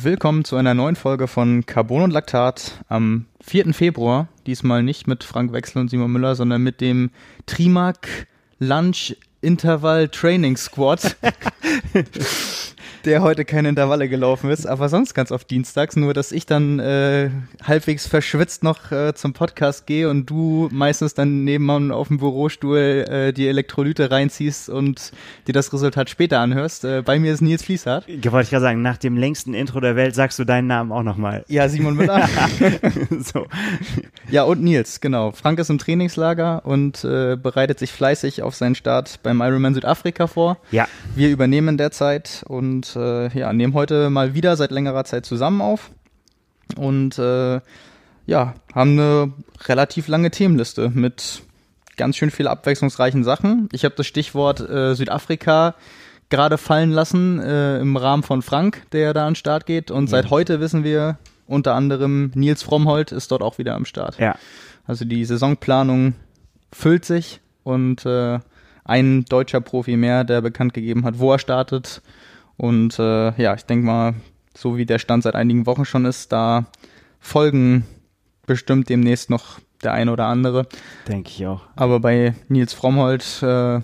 Willkommen zu einer neuen Folge von Carbon und Laktat am 4. Februar. Diesmal nicht mit Frank Wechsel und Simon Müller, sondern mit dem Trimark Lunch Intervall Training Squad. der heute keine Intervalle gelaufen ist, aber sonst ganz oft dienstags, nur dass ich dann äh, halbwegs verschwitzt noch äh, zum Podcast gehe und du meistens dann nebenan auf dem Bürostuhl äh, die Elektrolyte reinziehst und dir das Resultat später anhörst. Äh, bei mir ist Nils Fließhardt. Ich wollte gerade sagen, nach dem längsten Intro der Welt sagst du deinen Namen auch nochmal. Ja, Simon Müller. so. Ja, und Nils, genau. Frank ist im Trainingslager und äh, bereitet sich fleißig auf seinen Start beim Ironman Südafrika vor. Ja. Wir übernehmen derzeit und äh, ja, nehmen heute mal wieder seit längerer Zeit zusammen auf und äh, ja, haben eine relativ lange Themenliste mit ganz schön viel abwechslungsreichen Sachen. Ich habe das Stichwort äh, Südafrika gerade fallen lassen äh, im Rahmen von Frank, der da an den Start geht. Und seit heute wissen wir, unter anderem Nils Frommholt ist dort auch wieder am Start. Ja. Also die Saisonplanung füllt sich und äh, ein deutscher Profi mehr, der bekannt gegeben hat, wo er startet und äh, ja, ich denke mal, so wie der Stand seit einigen Wochen schon ist, da folgen bestimmt demnächst noch der eine oder andere. Denke ich auch. Aber bei Nils Frommholt, äh,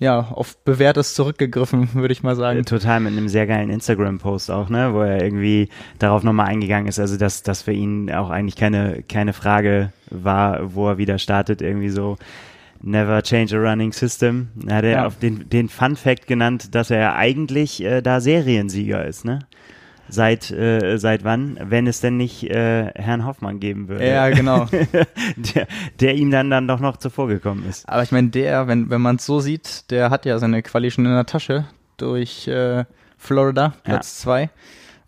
ja, auf bewährtes zurückgegriffen, würde ich mal sagen. Total mit einem sehr geilen Instagram-Post auch, ne, wo er irgendwie darauf nochmal eingegangen ist, also dass das für ihn auch eigentlich keine, keine Frage war, wo er wieder startet, irgendwie so Never Change a Running System. Da hat er ja. auf den, den Fun Fact genannt, dass er eigentlich äh, da Seriensieger ist, ne? Seit, äh, seit wann, wenn es denn nicht äh, Herrn Hoffmann geben würde. Ja, genau. der, der ihm dann, dann doch noch zuvor gekommen ist. Aber ich meine, der, wenn, wenn man es so sieht, der hat ja seine Quali schon in der Tasche durch äh, Florida, Platz 2. Ja.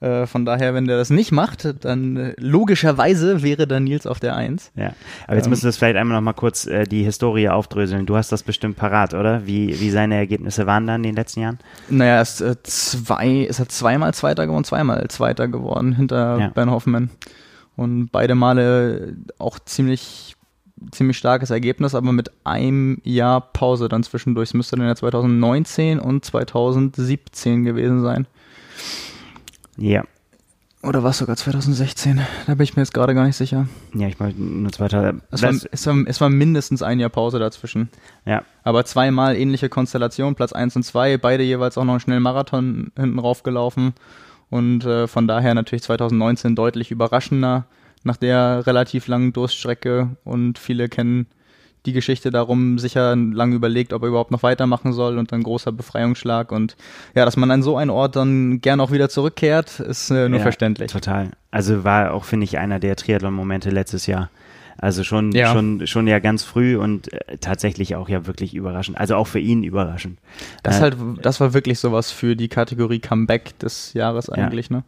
Äh, von daher, wenn der das nicht macht, dann äh, logischerweise wäre dann Nils auf der Eins. Ja, aber jetzt ähm, müssen wir vielleicht einmal noch mal kurz äh, die Historie aufdröseln. Du hast das bestimmt parat, oder? Wie, wie seine Ergebnisse waren dann in den letzten Jahren? Naja, er ist, äh, zwei, ist er zweimal Zweiter geworden, zweimal Zweiter geworden hinter ja. Ben Hoffman. Und beide Male auch ziemlich ziemlich starkes Ergebnis, aber mit einem Jahr Pause dann zwischendurch. Es müsste dann ja 2019 und 2017 gewesen sein. Ja. Oder war es sogar 2016? Da bin ich mir jetzt gerade gar nicht sicher. Ja, ich meine nur 2000. Es war, es, war, es war mindestens ein Jahr Pause dazwischen. Ja. Aber zweimal ähnliche Konstellation, Platz 1 und 2, beide jeweils auch noch einen schnellen Marathon hinten rauf gelaufen. Und äh, von daher natürlich 2019 deutlich überraschender nach der relativ langen Durststrecke und viele kennen die Geschichte darum sicher lange überlegt, ob er überhaupt noch weitermachen soll und dann großer Befreiungsschlag und ja, dass man an so einen Ort dann gern auch wieder zurückkehrt, ist äh, nur ja, verständlich. Total. Also war auch, finde ich, einer der Triathlon-Momente letztes Jahr. Also schon, ja. schon, schon ja ganz früh und äh, tatsächlich auch ja wirklich überraschend. Also auch für ihn überraschend. Das äh, halt, das war wirklich sowas für die Kategorie Comeback des Jahres eigentlich, ja. ne?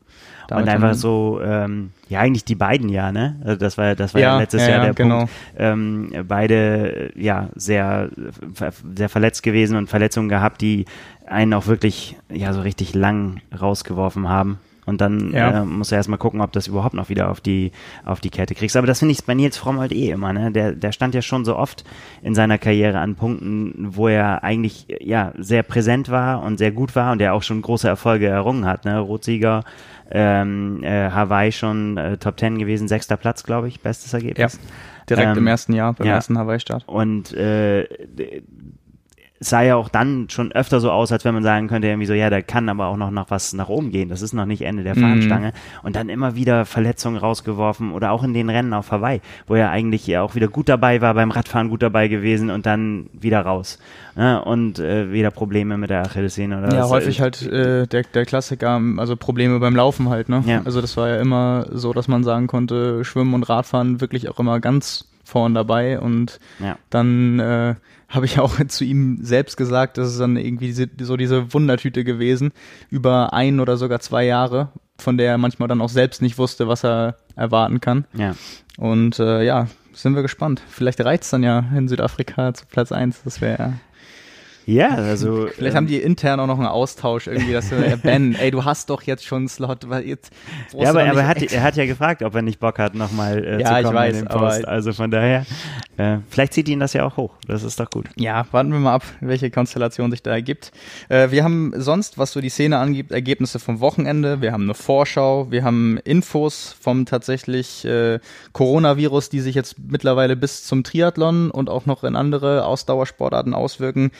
Damit und einfach so, ähm, ja, eigentlich die beiden ja, ne? Also das war, das war ja, ja letztes Jahr der genau. Punkt. Ähm, beide, ja, sehr, sehr verletzt gewesen und Verletzungen gehabt, die einen auch wirklich, ja, so richtig lang rausgeworfen haben. Und dann ja. äh, muss er erstmal gucken, ob das überhaupt noch wieder auf die, auf die Kette kriegst. Aber das finde ich bei Nils Fromm halt eh immer, ne? Der, der stand ja schon so oft in seiner Karriere an Punkten, wo er eigentlich ja sehr präsent war und sehr gut war und der auch schon große Erfolge errungen hat, ne? Rotsieger, ähm, äh, Hawaii schon äh, Top Ten gewesen, sechster Platz, glaube ich, bestes Ergebnis. Ja. Direkt ähm, im ersten Jahr, beim ja. ersten Hawaii-Start. Und äh, sah ja auch dann schon öfter so aus, als wenn man sagen könnte, irgendwie so, ja, da kann aber auch noch, noch was nach oben gehen. Das ist noch nicht Ende der Fahnenstange. Mhm. Und dann immer wieder Verletzungen rausgeworfen oder auch in den Rennen auf Hawaii, wo er eigentlich ja auch wieder gut dabei war, beim Radfahren gut dabei gewesen und dann wieder raus. Ja, ne? und äh, wieder Probleme mit der Achillessehne oder Ja, was, häufig halt äh, der, der Klassiker, also Probleme beim Laufen halt, ne? Ja. Also das war ja immer so, dass man sagen konnte, Schwimmen und Radfahren wirklich auch immer ganz vorn dabei und ja. dann äh, habe ich auch zu ihm selbst gesagt, das ist dann irgendwie so diese Wundertüte gewesen, über ein oder sogar zwei Jahre, von der er manchmal dann auch selbst nicht wusste, was er erwarten kann. Ja. Und äh, ja, sind wir gespannt. Vielleicht reizt dann ja in Südafrika zu Platz 1, das wäre Ja, also. Vielleicht ähm, haben die intern auch noch einen Austausch irgendwie, dass äh, Ben, ey, du hast doch jetzt schon einen Slot, weil jetzt. Ja, aber, aber er, hat, er hat ja gefragt, ob er nicht Bock hat, nochmal äh, ja, zu kommen ich weiß, in den Post. Also von daher, äh, vielleicht zieht ihn das ja auch hoch. Das ist doch gut. Ja, warten wir mal ab, welche Konstellation sich da ergibt. Äh, wir haben sonst, was so die Szene angibt, Ergebnisse vom Wochenende. Wir haben eine Vorschau, wir haben Infos vom tatsächlich äh, Coronavirus, die sich jetzt mittlerweile bis zum Triathlon und auch noch in andere Ausdauersportarten auswirken.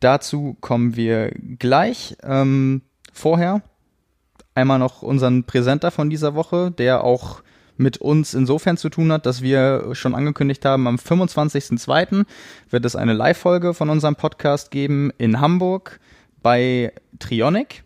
Dazu kommen wir gleich. Ähm, vorher einmal noch unseren Präsenter von dieser Woche, der auch mit uns insofern zu tun hat, dass wir schon angekündigt haben, am 25.02. wird es eine Live-Folge von unserem Podcast geben in Hamburg bei Trionic.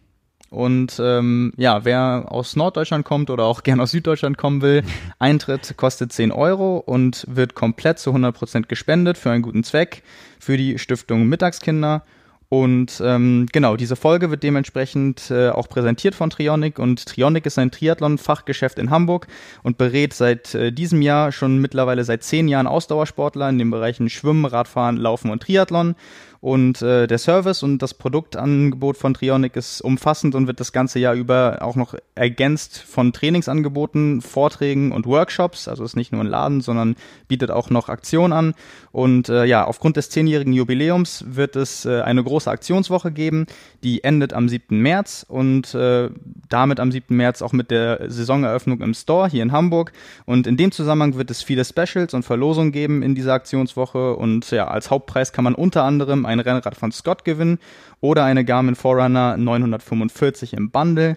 Und ähm, ja, wer aus Norddeutschland kommt oder auch gern aus Süddeutschland kommen will, Eintritt kostet 10 Euro und wird komplett zu 100% gespendet für einen guten Zweck, für die Stiftung Mittagskinder. Und ähm, genau, diese Folge wird dementsprechend äh, auch präsentiert von Trionic und Trionic ist ein Triathlon-Fachgeschäft in Hamburg und berät seit äh, diesem Jahr schon mittlerweile seit zehn Jahren Ausdauersportler in den Bereichen Schwimmen, Radfahren, Laufen und Triathlon. Und äh, der Service und das Produktangebot von Trionic ist umfassend und wird das ganze Jahr über auch noch ergänzt von Trainingsangeboten, Vorträgen und Workshops. Also ist nicht nur ein Laden, sondern bietet auch noch Aktionen an. Und äh, ja, aufgrund des zehnjährigen Jubiläums wird es äh, eine große Aktionswoche geben, die endet am 7. März und äh, damit am 7. März auch mit der Saisoneröffnung im Store hier in Hamburg. Und in dem Zusammenhang wird es viele Specials und Verlosungen geben in dieser Aktionswoche. Und ja, als Hauptpreis kann man unter anderem ein Rennrad von Scott gewinnen oder eine Garmin Forerunner 945 im Bundle.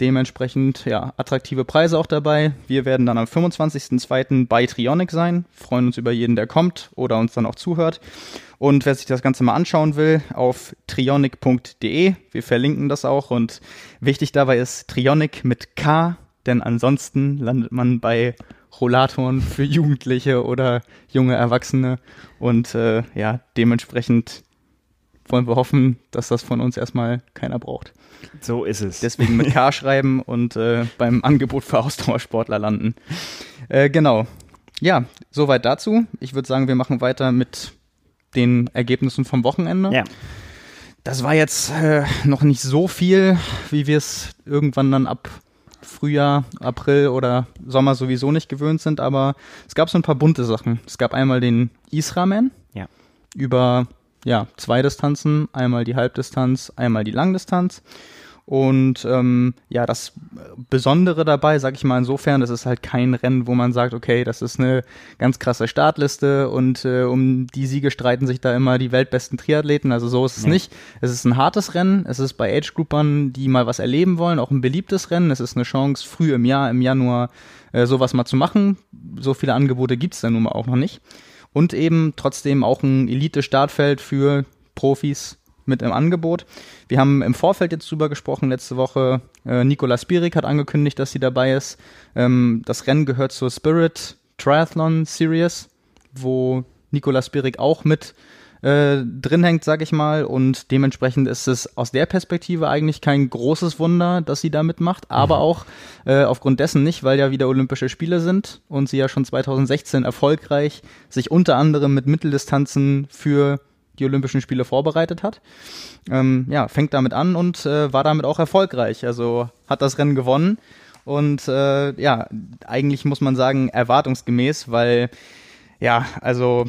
Dementsprechend, ja, attraktive Preise auch dabei. Wir werden dann am 25.02. bei Trionic sein. Freuen uns über jeden, der kommt oder uns dann auch zuhört. Und wer sich das Ganze mal anschauen will, auf trionic.de. Wir verlinken das auch. Und wichtig dabei ist Trionic mit K, denn ansonsten landet man bei Rollatoren für Jugendliche oder junge Erwachsene. Und äh, ja, dementsprechend wollen wir hoffen, dass das von uns erstmal keiner braucht. So ist es. Deswegen mit K schreiben und äh, beim Angebot für Ausdauersportler landen. Äh, genau. Ja, soweit dazu. Ich würde sagen, wir machen weiter mit den Ergebnissen vom Wochenende. Ja. Das war jetzt äh, noch nicht so viel, wie wir es irgendwann dann ab Frühjahr, April oder Sommer sowieso nicht gewöhnt sind, aber es gab so ein paar bunte Sachen. Es gab einmal den Israman ja. über ja, zwei Distanzen, einmal die Halbdistanz, einmal die Langdistanz. Und ähm, ja, das Besondere dabei, sag ich mal insofern, das ist halt kein Rennen, wo man sagt, okay, das ist eine ganz krasse Startliste und äh, um die Siege streiten sich da immer die weltbesten Triathleten. Also so ist es nee. nicht. Es ist ein hartes Rennen. Es ist bei Age-Groupern, die mal was erleben wollen, auch ein beliebtes Rennen. Es ist eine Chance, früh im Jahr, im Januar, äh, sowas mal zu machen. So viele Angebote gibt's da nun mal auch noch nicht und eben trotzdem auch ein Elite-Startfeld für Profis mit im Angebot. Wir haben im Vorfeld jetzt drüber gesprochen letzte Woche. Äh, Nicola Spirik hat angekündigt, dass sie dabei ist. Ähm, das Rennen gehört zur Spirit Triathlon Series, wo Nicola Spirik auch mit äh, drin hängt, sag ich mal. Und dementsprechend ist es aus der Perspektive eigentlich kein großes Wunder, dass sie da mitmacht, aber mhm. auch äh, aufgrund dessen nicht, weil ja wieder Olympische Spiele sind und sie ja schon 2016 erfolgreich sich unter anderem mit Mitteldistanzen für die Olympischen Spiele vorbereitet hat. Ähm, ja, fängt damit an und äh, war damit auch erfolgreich. Also hat das Rennen gewonnen und äh, ja, eigentlich muss man sagen erwartungsgemäß, weil ja, also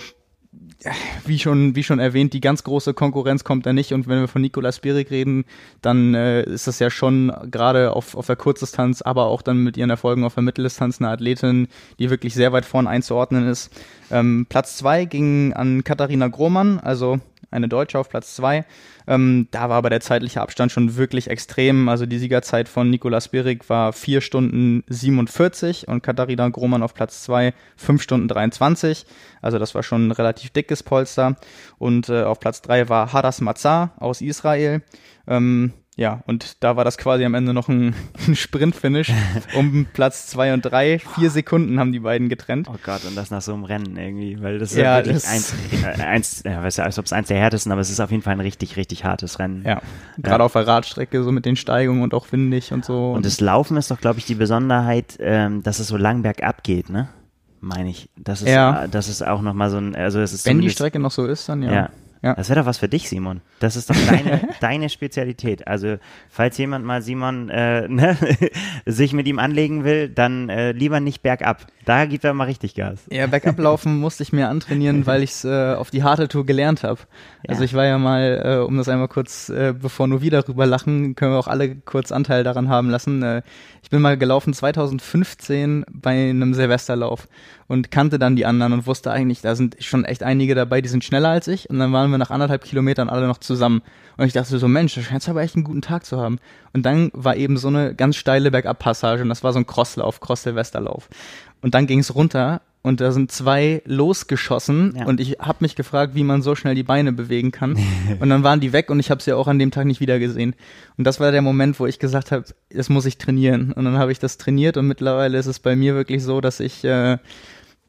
wie schon, wie schon erwähnt, die ganz große Konkurrenz kommt da nicht. Und wenn wir von Nicolas Bierig reden, dann äh, ist das ja schon gerade auf, auf der Kurzdistanz, aber auch dann mit ihren Erfolgen auf der Mitteldistanz eine Athletin, die wirklich sehr weit vorn einzuordnen ist. Ähm, Platz zwei ging an Katharina Grohmann, also eine Deutsche auf Platz zwei. Ähm, da war aber der zeitliche Abstand schon wirklich extrem. Also die Siegerzeit von Nicolas Birik war 4 Stunden 47 und Katharina Grohmann auf Platz zwei 5 Stunden 23. Also das war schon ein relativ dickes Polster. Und äh, auf Platz drei war Hadas Mazar aus Israel. Ähm, ja, und da war das quasi am Ende noch ein, ein Sprint-Finish um Platz zwei und drei. Vier Sekunden haben die beiden getrennt. Oh Gott, und das nach so einem Rennen irgendwie, weil das ist ja, wirklich das eins, äh, eins ja, weiß ja, als ob es eins der härtesten, aber es ist auf jeden Fall ein richtig, richtig hartes Rennen. Ja, gerade ja. auf der Radstrecke, so mit den Steigungen und auch windig und so. Und das Laufen ist doch, glaube ich, die Besonderheit, ähm, dass es so lang bergab geht, ne? Meine ich. Das ist, ja. das ist auch nochmal so ein, also es ist Wenn die Strecke noch so ist, dann ja. Ja, Ja. Das wäre doch was für dich, Simon. Das ist doch deine, deine Spezialität. Also, falls jemand mal Simon äh, ne, sich mit ihm anlegen will, dann äh, lieber nicht bergab. Da gibt er mal richtig Gas. Ja, bergab laufen musste ich mir antrainieren, weil ich es äh, auf die harte Tour gelernt habe. Ja. Also ich war ja mal, äh, um das einmal kurz, äh, bevor nur wieder drüber lachen, können wir auch alle kurz Anteil daran haben lassen. Äh, ich bin mal gelaufen 2015 bei einem Silvesterlauf und kannte dann die anderen und wusste eigentlich, da sind schon echt einige dabei, die sind schneller als ich. Und dann waren wir nach anderthalb Kilometern alle noch zusammen. Und ich dachte so, Mensch, da scheint aber echt einen guten Tag zu haben. Und dann war eben so eine ganz steile Bergabpassage und das war so ein Crosslauf, Cross-Silvesterlauf. Und dann ging es runter und da sind zwei losgeschossen ja. und ich habe mich gefragt, wie man so schnell die Beine bewegen kann. und dann waren die weg und ich habe sie auch an dem Tag nicht wieder gesehen. Und das war der Moment, wo ich gesagt habe, das muss ich trainieren. Und dann habe ich das trainiert und mittlerweile ist es bei mir wirklich so, dass ich äh,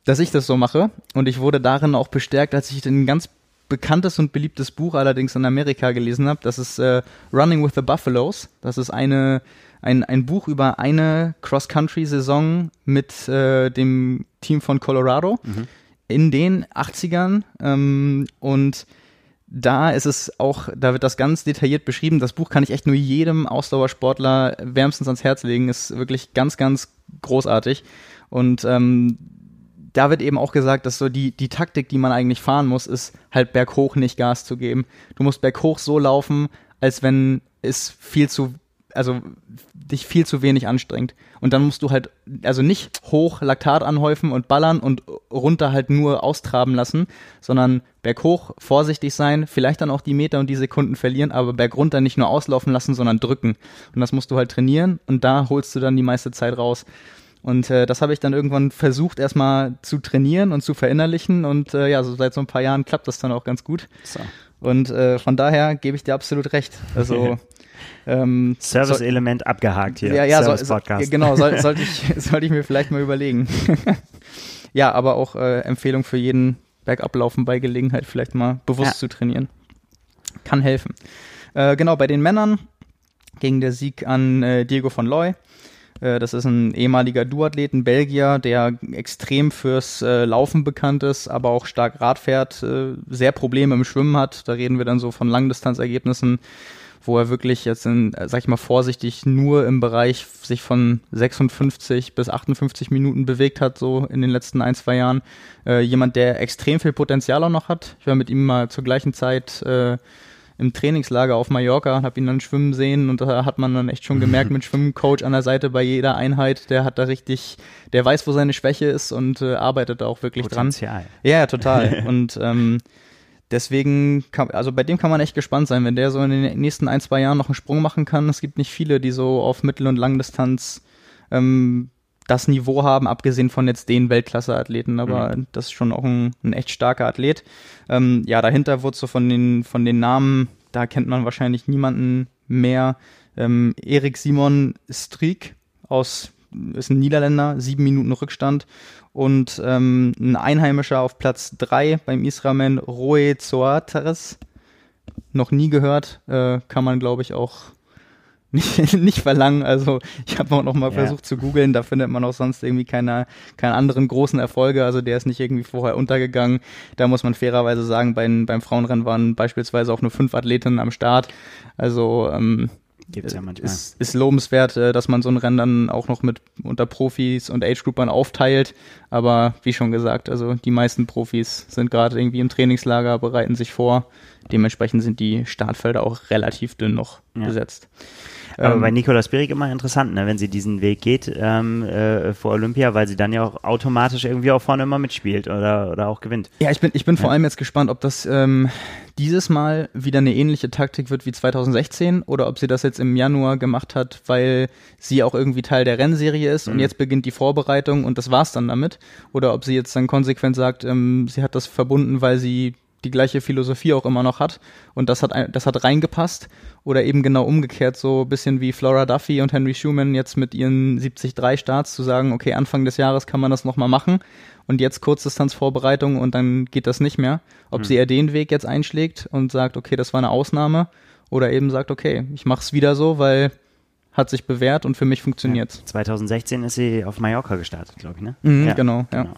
dass ich das so mache. Und ich wurde darin auch bestärkt, als ich ein ganz bekanntes und beliebtes Buch allerdings in Amerika gelesen habe. Das ist äh, Running with the Buffaloes. Das ist eine, ein, ein Buch über eine Cross-Country-Saison mit äh, dem Team von Colorado mhm. in den 80ern. Ähm, und da ist es auch, da wird das ganz detailliert beschrieben. Das Buch kann ich echt nur jedem Ausdauersportler wärmstens ans Herz legen. Ist wirklich ganz, ganz großartig. Und ähm, da wird eben auch gesagt, dass so die, die Taktik, die man eigentlich fahren muss, ist halt berghoch nicht Gas zu geben. Du musst berghoch so laufen, als wenn es viel zu, also dich viel zu wenig anstrengt. Und dann musst du halt, also nicht hoch Laktat anhäufen und ballern und runter halt nur austraben lassen, sondern berghoch vorsichtig sein, vielleicht dann auch die Meter und die Sekunden verlieren, aber bergunter nicht nur auslaufen lassen, sondern drücken. Und das musst du halt trainieren und da holst du dann die meiste Zeit raus. Und äh, das habe ich dann irgendwann versucht, erstmal zu trainieren und zu verinnerlichen. Und äh, ja, so seit so ein paar Jahren klappt das dann auch ganz gut. So. Und äh, von daher gebe ich dir absolut recht. Also ähm, Service-Element abgehakt hier. Ja, ja, so, so, genau, soll, sollte ich, sollte ich mir vielleicht mal überlegen. ja, aber auch äh, Empfehlung für jeden Bergablaufen bei Gelegenheit vielleicht mal bewusst ja. zu trainieren. Kann helfen. Äh, genau, bei den Männern ging der Sieg an äh, Diego von Loy. Äh, das ist ein ehemaliger Duathlet, ein Belgier, der extrem fürs äh, Laufen bekannt ist, aber auch stark Rad fährt, äh, sehr Probleme im Schwimmen hat. Da reden wir dann so von Langdistanzergebnissen, wo er wirklich jetzt, in, sag ich mal vorsichtig, nur im Bereich sich von 56 bis 58 Minuten bewegt hat, so in den letzten ein, zwei Jahren. Jemand, der extrem viel Potenzial auch noch hat. Ich war mit ihm mal zur gleichen Zeit im Trainingslager auf Mallorca und habe ihn dann schwimmen sehen und da hat man dann echt schon gemerkt mit Schwimmcoach an der Seite bei jeder Einheit, der hat da richtig, der weiß, wo seine Schwäche ist und äh, arbeitet da auch wirklich Potenzial. dran. Ja, total. und ähm, deswegen, kann, also bei dem kann man echt gespannt sein, wenn der so in den nächsten ein, zwei Jahren noch einen Sprung machen kann. Es gibt nicht viele, die so auf Mittel- und Langdistanz ähm, das Niveau haben, abgesehen von jetzt den Weltklasse-Athleten, aber mhm. das ist schon auch ein, ein echt starker Athlet. Ähm, ja, dahinter wurde so von den, von den Namen, da kennt man wahrscheinlich niemanden mehr. Ähm, Erik Simon Strik aus, ist ein Niederländer, sieben Minuten Rückstand. Und ähm, ein Einheimischer auf Platz drei beim Israelman, Roe Zoateres. Noch nie gehört, äh, kann man glaube ich auch nicht, nicht verlangen. Also ich habe auch noch mal ja. versucht zu googeln, da findet man auch sonst irgendwie keine, keine anderen großen Erfolge. Also der ist nicht irgendwie vorher untergegangen. Da muss man fairerweise sagen, beim, beim Frauenrennen waren beispielsweise auch nur fünf Athletinnen am Start. Also ähm, Gibt's ja manchmal. Ist, ist lobenswert, äh, dass man so ein Rennen dann auch noch mit unter Profis und Age-Groupern aufteilt. Aber wie schon gesagt, also die meisten Profis sind gerade irgendwie im Trainingslager, bereiten sich vor. Dementsprechend sind die Startfelder auch relativ dünn noch ja. besetzt. Aber ähm, bei Nicola Spirig immer interessant, ne, wenn sie diesen Weg geht ähm, äh, vor Olympia, weil sie dann ja auch automatisch irgendwie auch vorne immer mitspielt oder, oder auch gewinnt. Ja, ich bin, ich bin ja. vor allem jetzt gespannt, ob das ähm, dieses Mal wieder eine ähnliche Taktik wird wie 2016 oder ob sie das jetzt im Januar gemacht hat, weil sie auch irgendwie Teil der Rennserie ist mhm. und jetzt beginnt die Vorbereitung und das war's dann damit. Oder ob sie jetzt dann konsequent sagt, ähm, sie hat das verbunden, weil sie die gleiche Philosophie auch immer noch hat und das hat das hat reingepasst oder eben genau umgekehrt so ein bisschen wie Flora Duffy und Henry Schumann jetzt mit ihren 73 Starts zu sagen, okay, Anfang des Jahres kann man das noch mal machen und jetzt Kurzdistanzvorbereitung und dann geht das nicht mehr. Ob mhm. sie eher den Weg jetzt einschlägt und sagt, okay, das war eine Ausnahme oder eben sagt, okay, ich mach's wieder so, weil hat sich bewährt und für mich funktioniert's. Ja, 2016 ist sie auf Mallorca gestartet, glaube ich, ne? Mhm, ja, genau, ja. Genau.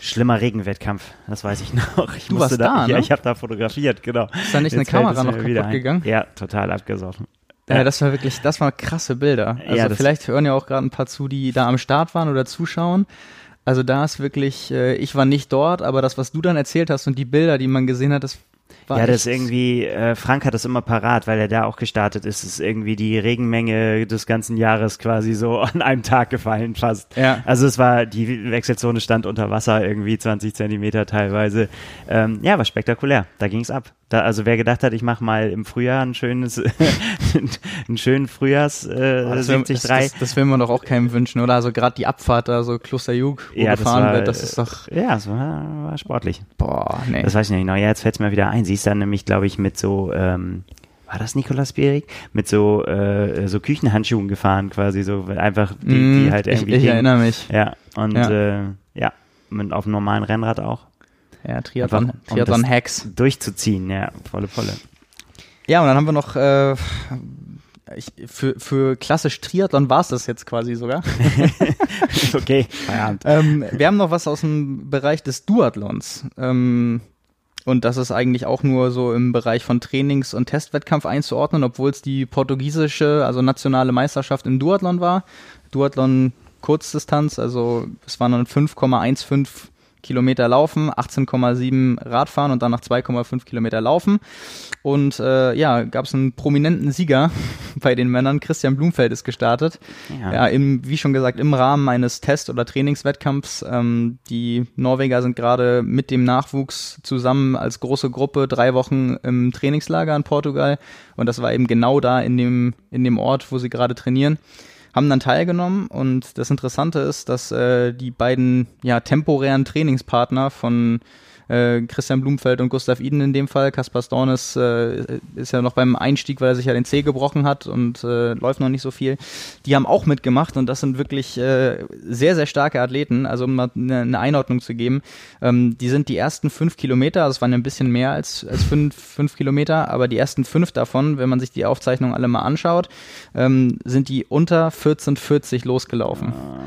Schlimmer Regenwettkampf, das weiß ich noch. Ich du warst da, da ne? Ja, ich habe da fotografiert, genau. Ist da nicht Jetzt eine Kamera noch kaputt gegangen? Ja, total abgesoffen. Ja, ja, das war wirklich, das waren krasse Bilder. Also ja, vielleicht hören ja auch gerade ein paar zu, die da am Start waren oder zuschauen. Also da ist wirklich, äh, ich war nicht dort, aber das, was du dann erzählt hast und die Bilder, die man gesehen hat, das war ja, das ist irgendwie, äh, Frank hat das immer parat, weil er da auch gestartet ist. Es ist irgendwie die Regenmenge des ganzen Jahres quasi so an einem Tag gefallen fast. Ja. Also es war, die Wechselzone stand unter Wasser irgendwie 20 Zentimeter teilweise. Ähm, ja, war spektakulär. Da ging es ab. Da, also wer gedacht hat, ich mache mal im Frühjahr ein schönes, einen schönen Frühjahrs äh, das 73. Das, das, will man doch auch keinem wünschen, oder? Also gerade die Abfahrt da so Klosterjug, wo ja, gefahren war, wird, das ist doch. Ja, das war, war sportlich. Boah, nee. Das weiß ich nicht genau. Ja, jetzt fällt es mir wieder ein. Sie ist dann nämlich, glaube ich, mit so, ähm, war das Nikolaus Bierig? Mit so, äh, so Küchenhandschuhen gefahren, quasi so, einfach die, die mm, halt irgendwie. Ich, ich erinnere mich. Ja, und ja, äh, ja mit, auf dem normalen Rennrad auch. Ja, Triathlon, Triathlon Hacks. Durchzuziehen, ja, volle Volle. Ja, und dann haben wir noch äh, ich, für, für klassisch Triathlon war es das jetzt quasi sogar. okay, ähm, wir haben noch was aus dem Bereich des Duathlons. Ähm, und das ist eigentlich auch nur so im Bereich von Trainings- und Testwettkampf einzuordnen, obwohl es die portugiesische, also nationale Meisterschaft im Duathlon war. Duathlon Kurzdistanz, also es waren dann 5,15 Kilometer laufen, 18,7 Radfahren und dann noch 2,5 Kilometer laufen. Und äh, ja, gab es einen prominenten Sieger bei den Männern. Christian Blumfeld ist gestartet. Ja, ja im, wie schon gesagt, im Rahmen eines Test- oder Trainingswettkampfs. Ähm, die Norweger sind gerade mit dem Nachwuchs zusammen als große Gruppe drei Wochen im Trainingslager in Portugal. Und das war eben genau da in dem, in dem Ort, wo sie gerade trainieren haben dann teilgenommen und das Interessante ist, dass äh, die beiden ja temporären Trainingspartner von äh, Christian Blumfeld und Gustav Iden in dem Fall. Kaspar Stornes äh, ist ja noch beim Einstieg, weil er sich ja den Zeh gebrochen hat und äh, läuft noch nicht so viel. Die haben auch mitgemacht und das sind wirklich äh, sehr, sehr starke Athleten. Also um mal eine, eine Einordnung zu geben, ähm, die sind die ersten fünf Kilometer, also es waren ein bisschen mehr als, als fünf, fünf Kilometer, aber die ersten fünf davon, wenn man sich die Aufzeichnung alle mal anschaut, ähm, sind die unter 14,40 losgelaufen. Ah.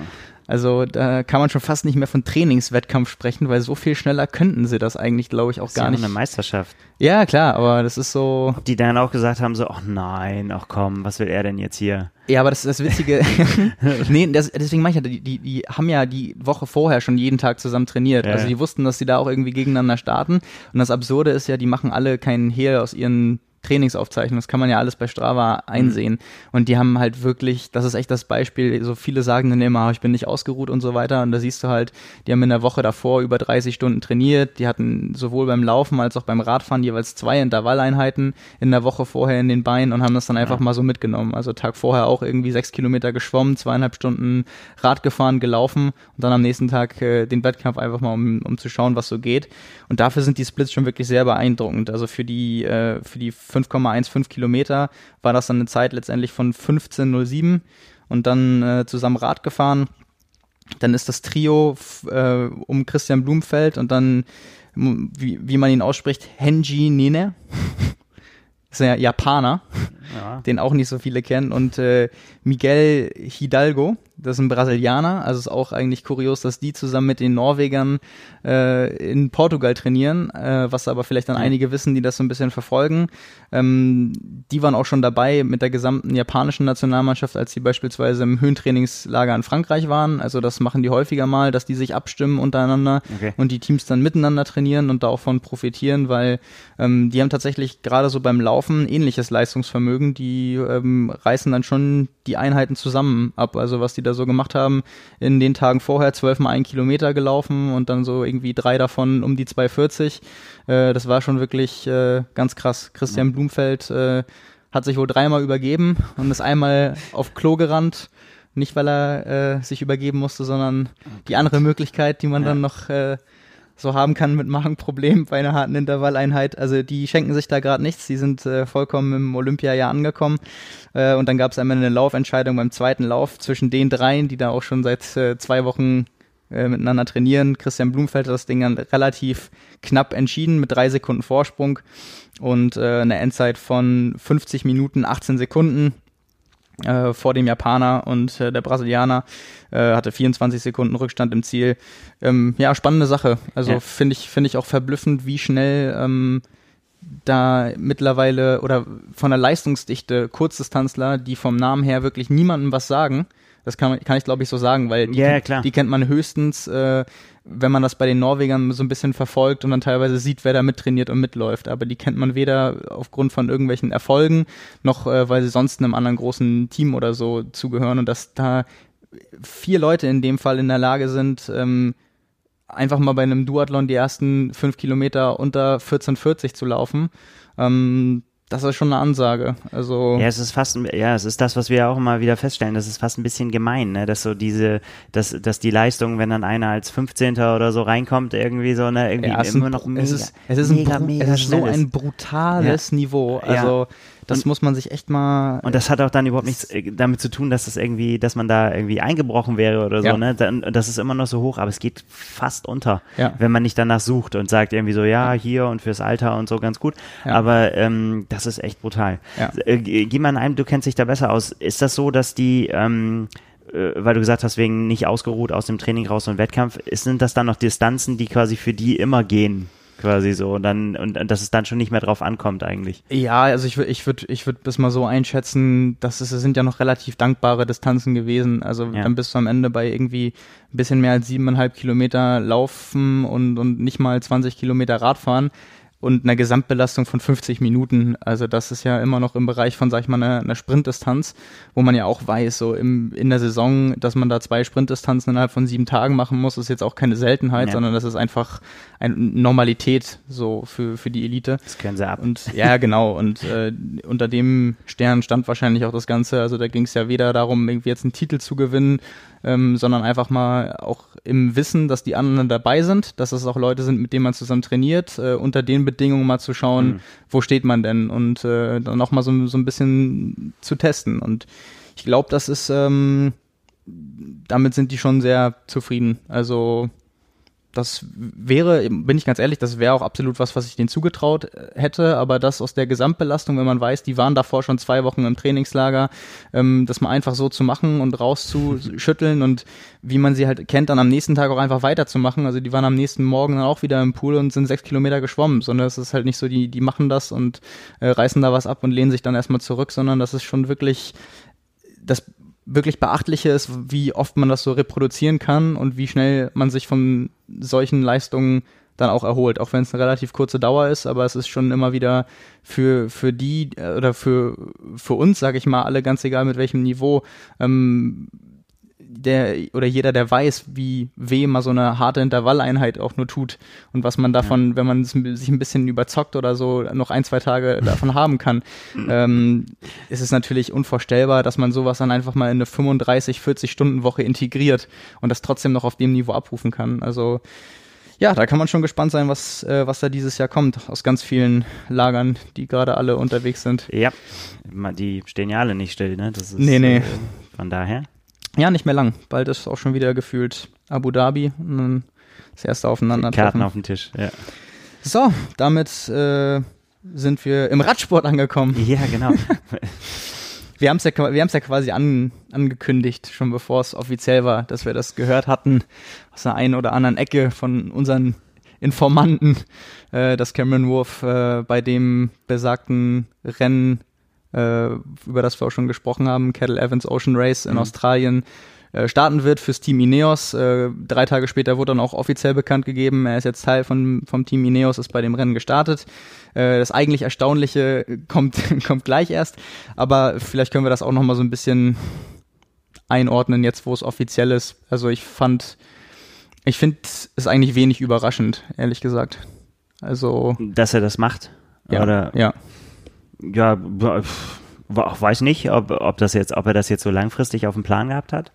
Also da kann man schon fast nicht mehr von Trainingswettkampf sprechen, weil so viel schneller könnten sie das eigentlich, glaube ich, auch das gar ist ja nicht. eine Meisterschaft. Ja, klar, aber das ist so. Die dann auch gesagt haben so, ach nein, ach komm, was will er denn jetzt hier? Ja, aber das ist das Witzige. nee, das, deswegen meine ich ja, die, die, die haben ja die Woche vorher schon jeden Tag zusammen trainiert. Ja. Also die wussten, dass sie da auch irgendwie gegeneinander starten. Und das Absurde ist ja, die machen alle keinen Hehl aus ihren Trainingsaufzeichnungen. Das kann man ja alles bei Strava einsehen. Mhm. Und die haben halt wirklich, das ist echt das Beispiel, so viele sagen dann immer, ich bin nicht ausgeruht und so weiter. Und da siehst du halt, die haben in der Woche davor über 30 Stunden trainiert. Die hatten sowohl beim Laufen als auch beim Radfahren jeweils zwei Intervalleinheiten in der Woche vorher in den Beinen und haben das dann einfach ja. mal so mitgenommen. Also Tag vorher auch irgendwie sechs Kilometer geschwommen, zweieinhalb Stunden Rad gefahren, gelaufen und dann am nächsten Tag äh, den Wettkampf einfach mal, um, um zu schauen, was so geht. Und dafür sind die Splits schon wirklich sehr beeindruckend. Also für die, äh, für die 5,15 Kilometer war das dann eine Zeit letztendlich von 15,07 und dann äh, zusammen Rad gefahren. Dann ist das Trio äh, um Christian Blumfeld und dann, wie, wie man ihn ausspricht, Henji Nene. ist ja Japaner, ja. den auch nicht so viele kennen. Und äh, Miguel Hidalgo, das ist ein Brasilianer, also ist auch eigentlich kurios, dass die zusammen mit den Norwegern äh, in Portugal trainieren, äh, was aber vielleicht dann einige wissen, die das so ein bisschen verfolgen. Ähm, die waren auch schon dabei mit der gesamten japanischen Nationalmannschaft, als sie beispielsweise im Höhentrainingslager in Frankreich waren. Also das machen die häufiger mal, dass die sich abstimmen untereinander okay. und die Teams dann miteinander trainieren und davon profitieren, weil ähm, die haben tatsächlich gerade so beim Laufen ähnliches Leistungsvermögen. Die ähm, reißen dann schon die Einheiten zusammen ab. Also was die da so gemacht haben, in den Tagen vorher zwölfmal ein Kilometer gelaufen und dann so irgendwie drei davon um die 240. Äh, das war schon wirklich äh, ganz krass. Christian. Blumfeld äh, hat sich wohl dreimal übergeben und ist einmal auf Klo gerannt. Nicht, weil er äh, sich übergeben musste, sondern die andere Möglichkeit, die man ja. dann noch äh, so haben kann mit Magenproblemen bei einer harten Intervalleinheit. Also die schenken sich da gerade nichts. Die sind äh, vollkommen im Olympiajahr angekommen. Äh, und dann gab es einmal eine Laufentscheidung beim zweiten Lauf zwischen den dreien, die da auch schon seit äh, zwei Wochen äh, miteinander trainieren. Christian Blumfeld hat das Ding dann relativ knapp entschieden mit drei Sekunden Vorsprung und äh, eine Endzeit von 50 Minuten 18 Sekunden. Äh, vor dem Japaner und äh, der Brasilianer äh, hatte 24 Sekunden Rückstand im Ziel. Ähm, ja, spannende Sache. Also ja. finde ich, finde ich auch verblüffend, wie schnell ähm, da mittlerweile oder von der Leistungsdichte Kurzdistanzler, die vom Namen her wirklich niemandem was sagen, das kann, kann ich glaube ich so sagen, weil die, ja, die, kennt man höchstens, äh, wenn man das bei den Norwegern so ein bisschen verfolgt und dann teilweise sieht, wer da mittrainiert und mitläuft. Aber die kennt man weder aufgrund von irgendwelchen Erfolgen, noch äh, weil sie sonst einem anderen großen Team oder so zugehören und dass da vier Leute in dem Fall in der Lage sind, ähm, einfach mal bei einem Duathlon die ersten fünf Kilometer unter 14,40 zu laufen. Ähm, das ist schon eine Ansage. Also ja, es ist fast, ja, es ist das, was wir auch immer wieder feststellen. Das ist fast ein bisschen gemein, ne? dass so diese, dass, dass die Leistung, wenn dann einer als 15. oder so reinkommt, irgendwie so, ne, irgendwie ja, immer ein, noch mega, es ist, es ist, mega, ein, mega es ist so ein brutales ja. Niveau. Also ja. Das und, muss man sich echt mal. Und das hat auch dann überhaupt nichts äh, damit zu tun, dass das irgendwie, dass man da irgendwie eingebrochen wäre oder so, ja. ne? Dann, das ist immer noch so hoch, aber es geht fast unter, ja. wenn man nicht danach sucht und sagt irgendwie so, ja, hier und fürs Alter und so ganz gut. Ja. Aber ähm, das ist echt brutal. Ja. Äh, geh mal in einem, du kennst dich da besser aus. Ist das so, dass die ähm, äh, weil du gesagt hast, wegen nicht ausgeruht aus dem Training raus und Wettkampf, sind das dann noch Distanzen, die quasi für die immer gehen? Quasi so und dann und, und dass es dann schon nicht mehr drauf ankommt eigentlich. Ja, also ich würde ich würde ich würde das mal so einschätzen, dass es, es sind ja noch relativ dankbare Distanzen gewesen. Also ja. dann bist du am Ende bei irgendwie ein bisschen mehr als siebeneinhalb Kilometer laufen und und nicht mal 20 Kilometer Radfahren und einer Gesamtbelastung von 50 Minuten. Also das ist ja immer noch im Bereich von, sag ich mal, einer, einer Sprintdistanz, wo man ja auch weiß, so im, in der Saison, dass man da zwei Sprintdistanzen innerhalb von sieben Tagen machen muss, ist jetzt auch keine Seltenheit, ja. sondern das ist einfach eine Normalität so für, für die Elite. Das können sie ab. Und ja, genau. Und äh, unter dem Stern stand wahrscheinlich auch das Ganze. Also da ging es ja weder darum, irgendwie jetzt einen Titel zu gewinnen, ähm, sondern einfach mal auch im Wissen, dass die anderen dabei sind, dass es auch Leute sind, mit denen man zusammen trainiert, äh, unter den Bedingungen mal zu schauen, mhm. wo steht man denn und äh, dann auch mal so, so ein bisschen zu testen. Und ich glaube, das ist, ähm, damit sind die schon sehr zufrieden. Also das wäre, bin ich ganz ehrlich, das wäre auch absolut was, was ich denen zugetraut äh, hätte, aber das aus der Gesamtbelastung, wenn man weiß, die waren davor schon zwei Wochen im Trainingslager, ähm, das mal einfach so zu machen und rauszuschütteln und wie man sie halt kennt, dann am nächsten Tag auch einfach weiterzumachen. Also die waren am nächsten Morgen dann auch wieder im Pool und sind sechs Kilometer geschwommen, sondern es ist halt nicht so, die, die machen das und äh, reißen da was ab und lehnen sich dann erstmal zurück, sondern das ist schon wirklich das wirklich beachtliche ist, wie oft man das so reproduzieren kann und wie schnell man sich von solchen Leistungen dann auch erholt, auch wenn es eine relativ kurze Dauer ist, aber es ist schon immer wieder für für die äh, oder für für uns, sage ich mal, alle ganz egal mit welchem Niveau ähm, der oder jeder, der weiß, wie weh mal so eine harte Intervalleinheit auch nur tut und was man davon, ja. wenn man sich ein bisschen überzockt oder so, noch ein, zwei Tage davon haben kann, ähm, ist es natürlich unvorstellbar, dass man sowas dann einfach mal in eine 35, 40 Stunden Woche integriert und das trotzdem noch auf dem Niveau abrufen kann. Also ja, da kann man schon gespannt sein, was, äh, was da dieses Jahr kommt aus ganz vielen Lagern, die gerade alle unterwegs sind. Ja, die stehen ja alle nicht still, ne? Das ist, nee, nee. Äh, von daher. Ja, nicht mehr lang. Bald ist auch schon wieder gefühlt Abu Dhabi und dann das erste aufeinander. Karten auf dem Tisch, ja. So, damit äh, sind wir im Radsport angekommen. Ja, genau. wir haben es ja, wir haben's ja quasi an, angekündigt, schon bevor es offiziell war, dass wir das gehört hatten aus der einen oder anderen Ecke von unseren Informanten, äh, dass Cameron Wolf äh, bei dem besagten Rennen über das wir auch schon gesprochen haben, Kettle Evans Ocean Race in mhm. Australien, äh, starten wird fürs Team Ineos. Äh, drei Tage später wurde dann auch offiziell bekannt gegeben, er ist jetzt Teil von, vom Team Ineos, ist bei dem Rennen gestartet. Äh, das eigentlich Erstaunliche kommt, kommt gleich erst, aber vielleicht können wir das auch nochmal so ein bisschen einordnen, jetzt wo es offiziell ist. Also ich fand, ich finde es eigentlich wenig überraschend, ehrlich gesagt. Also. Dass er das macht? Ja. Oder? Ja ja, weiß nicht, ob, ob das jetzt, ob er das jetzt so langfristig auf dem Plan gehabt hat.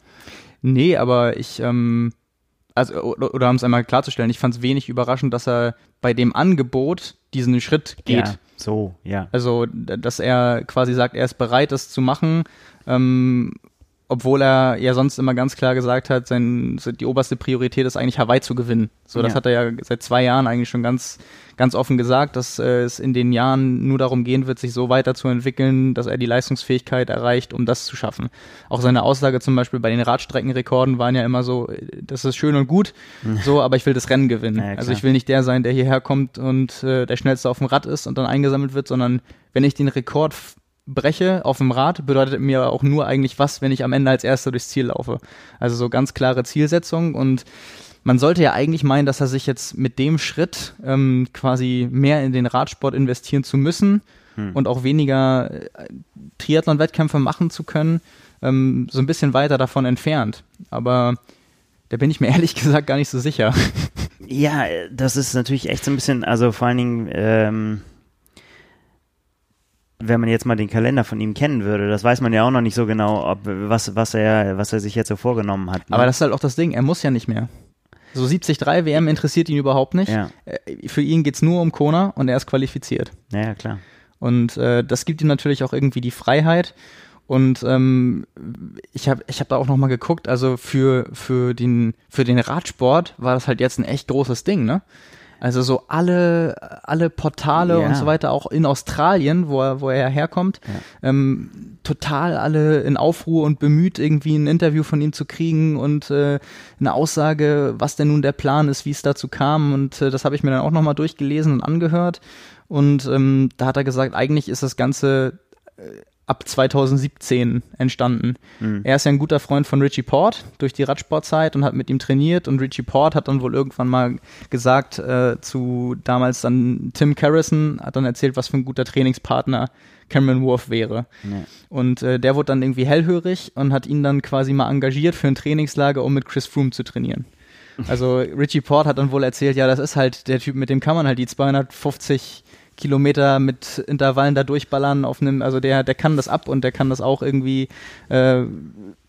Nee, aber ich, ähm, also, oder, oder um es einmal klarzustellen, ich fand es wenig überraschend, dass er bei dem Angebot diesen Schritt geht. Ja, so, ja. Also, dass er quasi sagt, er ist bereit, das zu machen, ähm, obwohl er ja sonst immer ganz klar gesagt hat, sein, die oberste Priorität ist eigentlich Hawaii zu gewinnen. So, das ja. hat er ja seit zwei Jahren eigentlich schon ganz, ganz offen gesagt, dass äh, es in den Jahren nur darum gehen wird, sich so weiterzuentwickeln, dass er die Leistungsfähigkeit erreicht, um das zu schaffen. Auch seine Aussage zum Beispiel bei den Radstreckenrekorden waren ja immer so, das ist schön und gut, mhm. so, aber ich will das Rennen gewinnen. Ja, also ich will nicht der sein, der hierher kommt und äh, der schnellste auf dem Rad ist und dann eingesammelt wird, sondern wenn ich den Rekord breche auf dem Rad, bedeutet mir auch nur eigentlich was, wenn ich am Ende als Erster durchs Ziel laufe. Also so ganz klare Zielsetzung und man sollte ja eigentlich meinen, dass er sich jetzt mit dem Schritt ähm, quasi mehr in den Radsport investieren zu müssen hm. und auch weniger äh, Triathlon-Wettkämpfe machen zu können, ähm, so ein bisschen weiter davon entfernt. Aber da bin ich mir ehrlich gesagt gar nicht so sicher. Ja, das ist natürlich echt so ein bisschen, also vor allen Dingen, ähm, wenn man jetzt mal den Kalender von ihm kennen würde, das weiß man ja auch noch nicht so genau, ob was, was er, was er sich jetzt so vorgenommen hat. Ne? Aber das ist halt auch das Ding, er muss ja nicht mehr. So 73 WM interessiert ihn überhaupt nicht. Ja. Äh, für ihn geht's nur um Kona und er ist qualifiziert. Ja, ja klar. Und äh, das gibt ihm natürlich auch irgendwie die Freiheit. Und ähm, ich habe ich hab da auch noch mal geguckt, also für, für, den, für den Radsport war das halt jetzt ein echt großes Ding, ne? Also so alle, alle Portale ja. und so weiter, auch in Australien, wo er, wo er herkommt, ja. ähm, total alle in Aufruhr und bemüht, irgendwie ein Interview von ihm zu kriegen und äh, eine Aussage, was denn nun der Plan ist, wie es dazu kam. Und äh, das habe ich mir dann auch nochmal durchgelesen und angehört. Und ähm, da hat er gesagt, eigentlich ist das Ganze äh, ab 2017 entstanden. Mhm. Er ist ja ein guter Freund von Richie Port durch die Radsportzeit und hat mit ihm trainiert und Richie Port hat dann wohl irgendwann mal gesagt äh, zu damals dann Tim Carrison, hat dann erzählt, was für ein guter Trainingspartner Cameron Wolf wäre. Ja. Und äh, der wurde dann irgendwie hellhörig und hat ihn dann quasi mal engagiert für ein Trainingslager, um mit Chris Froome zu trainieren. Also Richie Port hat dann wohl erzählt, ja, das ist halt der Typ, mit dem kann man halt die 250 Kilometer mit Intervallen da durchballern auf einem, also der, der kann das ab und der kann das auch irgendwie äh,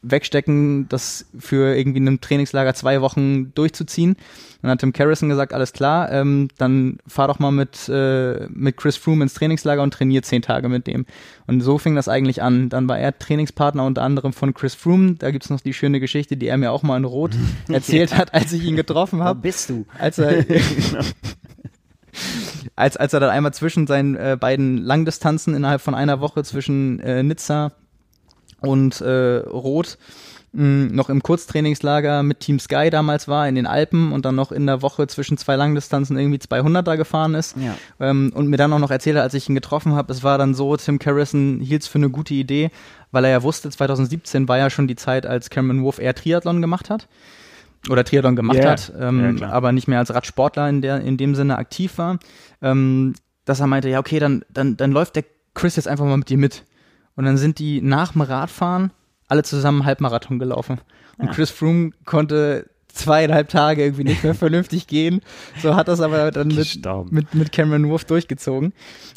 wegstecken, das für irgendwie einem Trainingslager zwei Wochen durchzuziehen. Dann hat Tim Carrison gesagt, alles klar, ähm, dann fahr doch mal mit, äh, mit Chris Froome ins Trainingslager und trainier zehn Tage mit dem. Und so fing das eigentlich an. Dann war er Trainingspartner unter anderem von Chris Froome. Da gibt's noch die schöne Geschichte, die er mir auch mal in Rot erzählt hat, als ich ihn getroffen habe. Wo bist du? Als er, als, als er dann einmal zwischen seinen äh, beiden Langdistanzen innerhalb von einer Woche zwischen äh, Nizza und äh, Rot mh, noch im Kurztrainingslager mit Team Sky damals war in den Alpen und dann noch in der Woche zwischen zwei Langdistanzen irgendwie 200er gefahren ist ja. ähm, und mir dann auch noch erzählt hat, als ich ihn getroffen habe, es war dann so, Tim Carrison hielt es für eine gute Idee, weil er ja wusste, 2017 war ja schon die Zeit, als Cameron Wolf eher Triathlon gemacht hat oder Triathlon gemacht yeah. hat, ähm, ja, aber nicht mehr als Radsportler in, der, in dem Sinne aktiv war, ähm, dass er meinte, ja, okay, dann, dann, dann läuft der Chris jetzt einfach mal mit dir mit. Und dann sind die nach dem Radfahren alle zusammen Halbmarathon gelaufen. Und ja. Chris Froome konnte zweieinhalb Tage irgendwie nicht mehr vernünftig gehen. So hat das aber dann mit, mit, mit Cameron Wolf durchgezogen.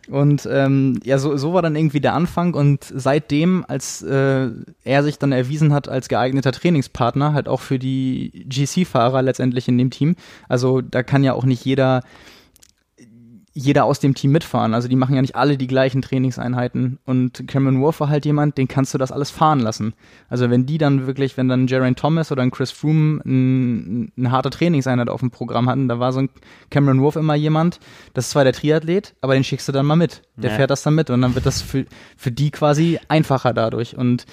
Und ähm, ja, so, so war dann irgendwie der Anfang. Und seitdem, als äh, er sich dann erwiesen hat als geeigneter Trainingspartner, halt auch für die GC-Fahrer letztendlich in dem Team. Also da kann ja auch nicht jeder jeder aus dem Team mitfahren. Also die machen ja nicht alle die gleichen Trainingseinheiten. Und Cameron Wolf war halt jemand, den kannst du das alles fahren lassen. Also wenn die dann wirklich, wenn dann Geraint Thomas oder ein Chris Froome ein, eine harte Trainingseinheit auf dem Programm hatten, da war so ein Cameron Wolf immer jemand, das ist zwar der Triathlet, aber den schickst du dann mal mit. Der nee. fährt das dann mit und dann wird das für, für die quasi einfacher dadurch. Und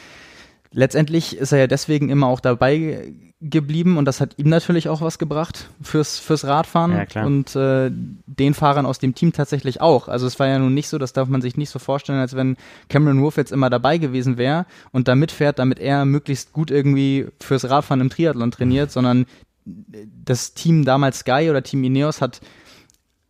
letztendlich ist er ja deswegen immer auch dabei geblieben und das hat ihm natürlich auch was gebracht fürs, fürs Radfahren ja, klar. und äh, den Fahrern aus dem Team tatsächlich auch. Also es war ja nun nicht so, das darf man sich nicht so vorstellen, als wenn Cameron Wolf jetzt immer dabei gewesen wäre und da mitfährt, damit er möglichst gut irgendwie fürs Radfahren im Triathlon trainiert, sondern das Team damals Sky oder Team Ineos hat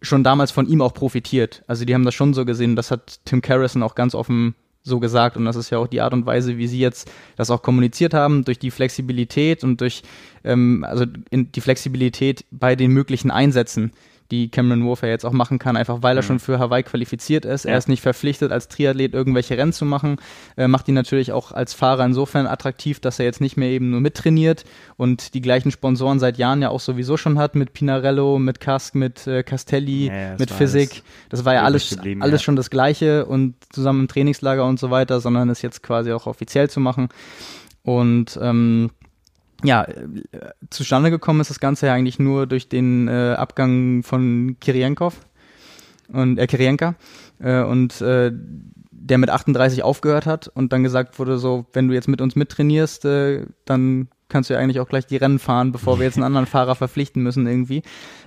schon damals von ihm auch profitiert. Also die haben das schon so gesehen, das hat Tim Carrison auch ganz offen so gesagt. Und das ist ja auch die Art und Weise, wie sie jetzt das auch kommuniziert haben, durch die Flexibilität und durch ähm, also die Flexibilität bei den möglichen Einsätzen die Cameron Wolf ja jetzt auch machen kann, einfach weil er mhm. schon für Hawaii qualifiziert ist. Ja. Er ist nicht verpflichtet, als Triathlet irgendwelche Rennen zu machen. Äh, macht ihn natürlich auch als Fahrer insofern attraktiv, dass er jetzt nicht mehr eben nur mittrainiert und die gleichen Sponsoren seit Jahren ja auch sowieso schon hat, mit Pinarello, mit Kask, mit äh, Castelli, ja, mit Physik. Das war ja alles, alles ja. schon das Gleiche und zusammen im Trainingslager und so weiter, sondern es jetzt quasi auch offiziell zu machen. Und ähm, ja, zustande gekommen ist das Ganze ja eigentlich nur durch den äh, Abgang von Kirienkov und äh, Kirienka äh, und äh, der mit 38 aufgehört hat und dann gesagt wurde so, wenn du jetzt mit uns mittrainierst, äh, dann kannst du ja eigentlich auch gleich die Rennen fahren, bevor wir jetzt einen anderen Fahrer verpflichten müssen irgendwie.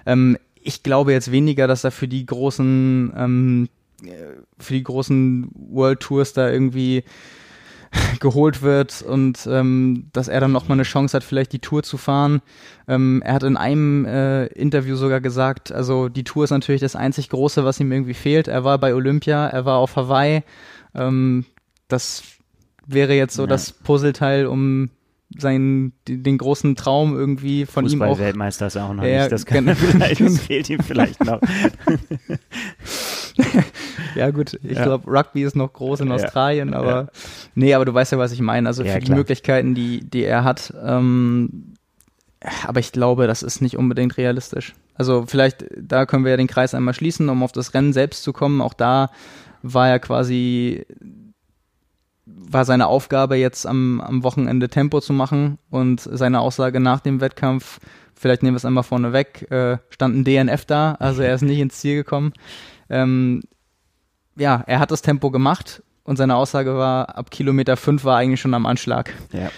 Ähm, ich glaube jetzt weniger, dass er für die großen ähm, äh, für die großen World Tours da irgendwie geholt wird und ähm, dass er dann nochmal eine Chance hat, vielleicht die Tour zu fahren. Ähm, er hat in einem äh, Interview sogar gesagt, also die Tour ist natürlich das einzig Große, was ihm irgendwie fehlt. Er war bei Olympia, er war auf Hawaii. Ähm, das wäre jetzt so ja. das Puzzleteil, um seinen den großen Traum irgendwie von ihm auch Weltmeister ist auch noch ja, nicht das kann vielleicht das fehlt ihm vielleicht noch ja gut ich ja. glaube Rugby ist noch groß in ja. Australien aber ja. nee aber du weißt ja was ich meine also für die Möglichkeiten die die er hat ähm, aber ich glaube das ist nicht unbedingt realistisch also vielleicht da können wir ja den Kreis einmal schließen um auf das Rennen selbst zu kommen auch da war er quasi war seine Aufgabe jetzt am, am Wochenende Tempo zu machen und seine Aussage nach dem Wettkampf, vielleicht nehmen wir es einmal vorne weg, äh, stand ein DNF da, also er ist nicht ins Ziel gekommen. Ähm, ja, er hat das Tempo gemacht und seine Aussage war, ab Kilometer 5 war eigentlich schon am Anschlag. Ja.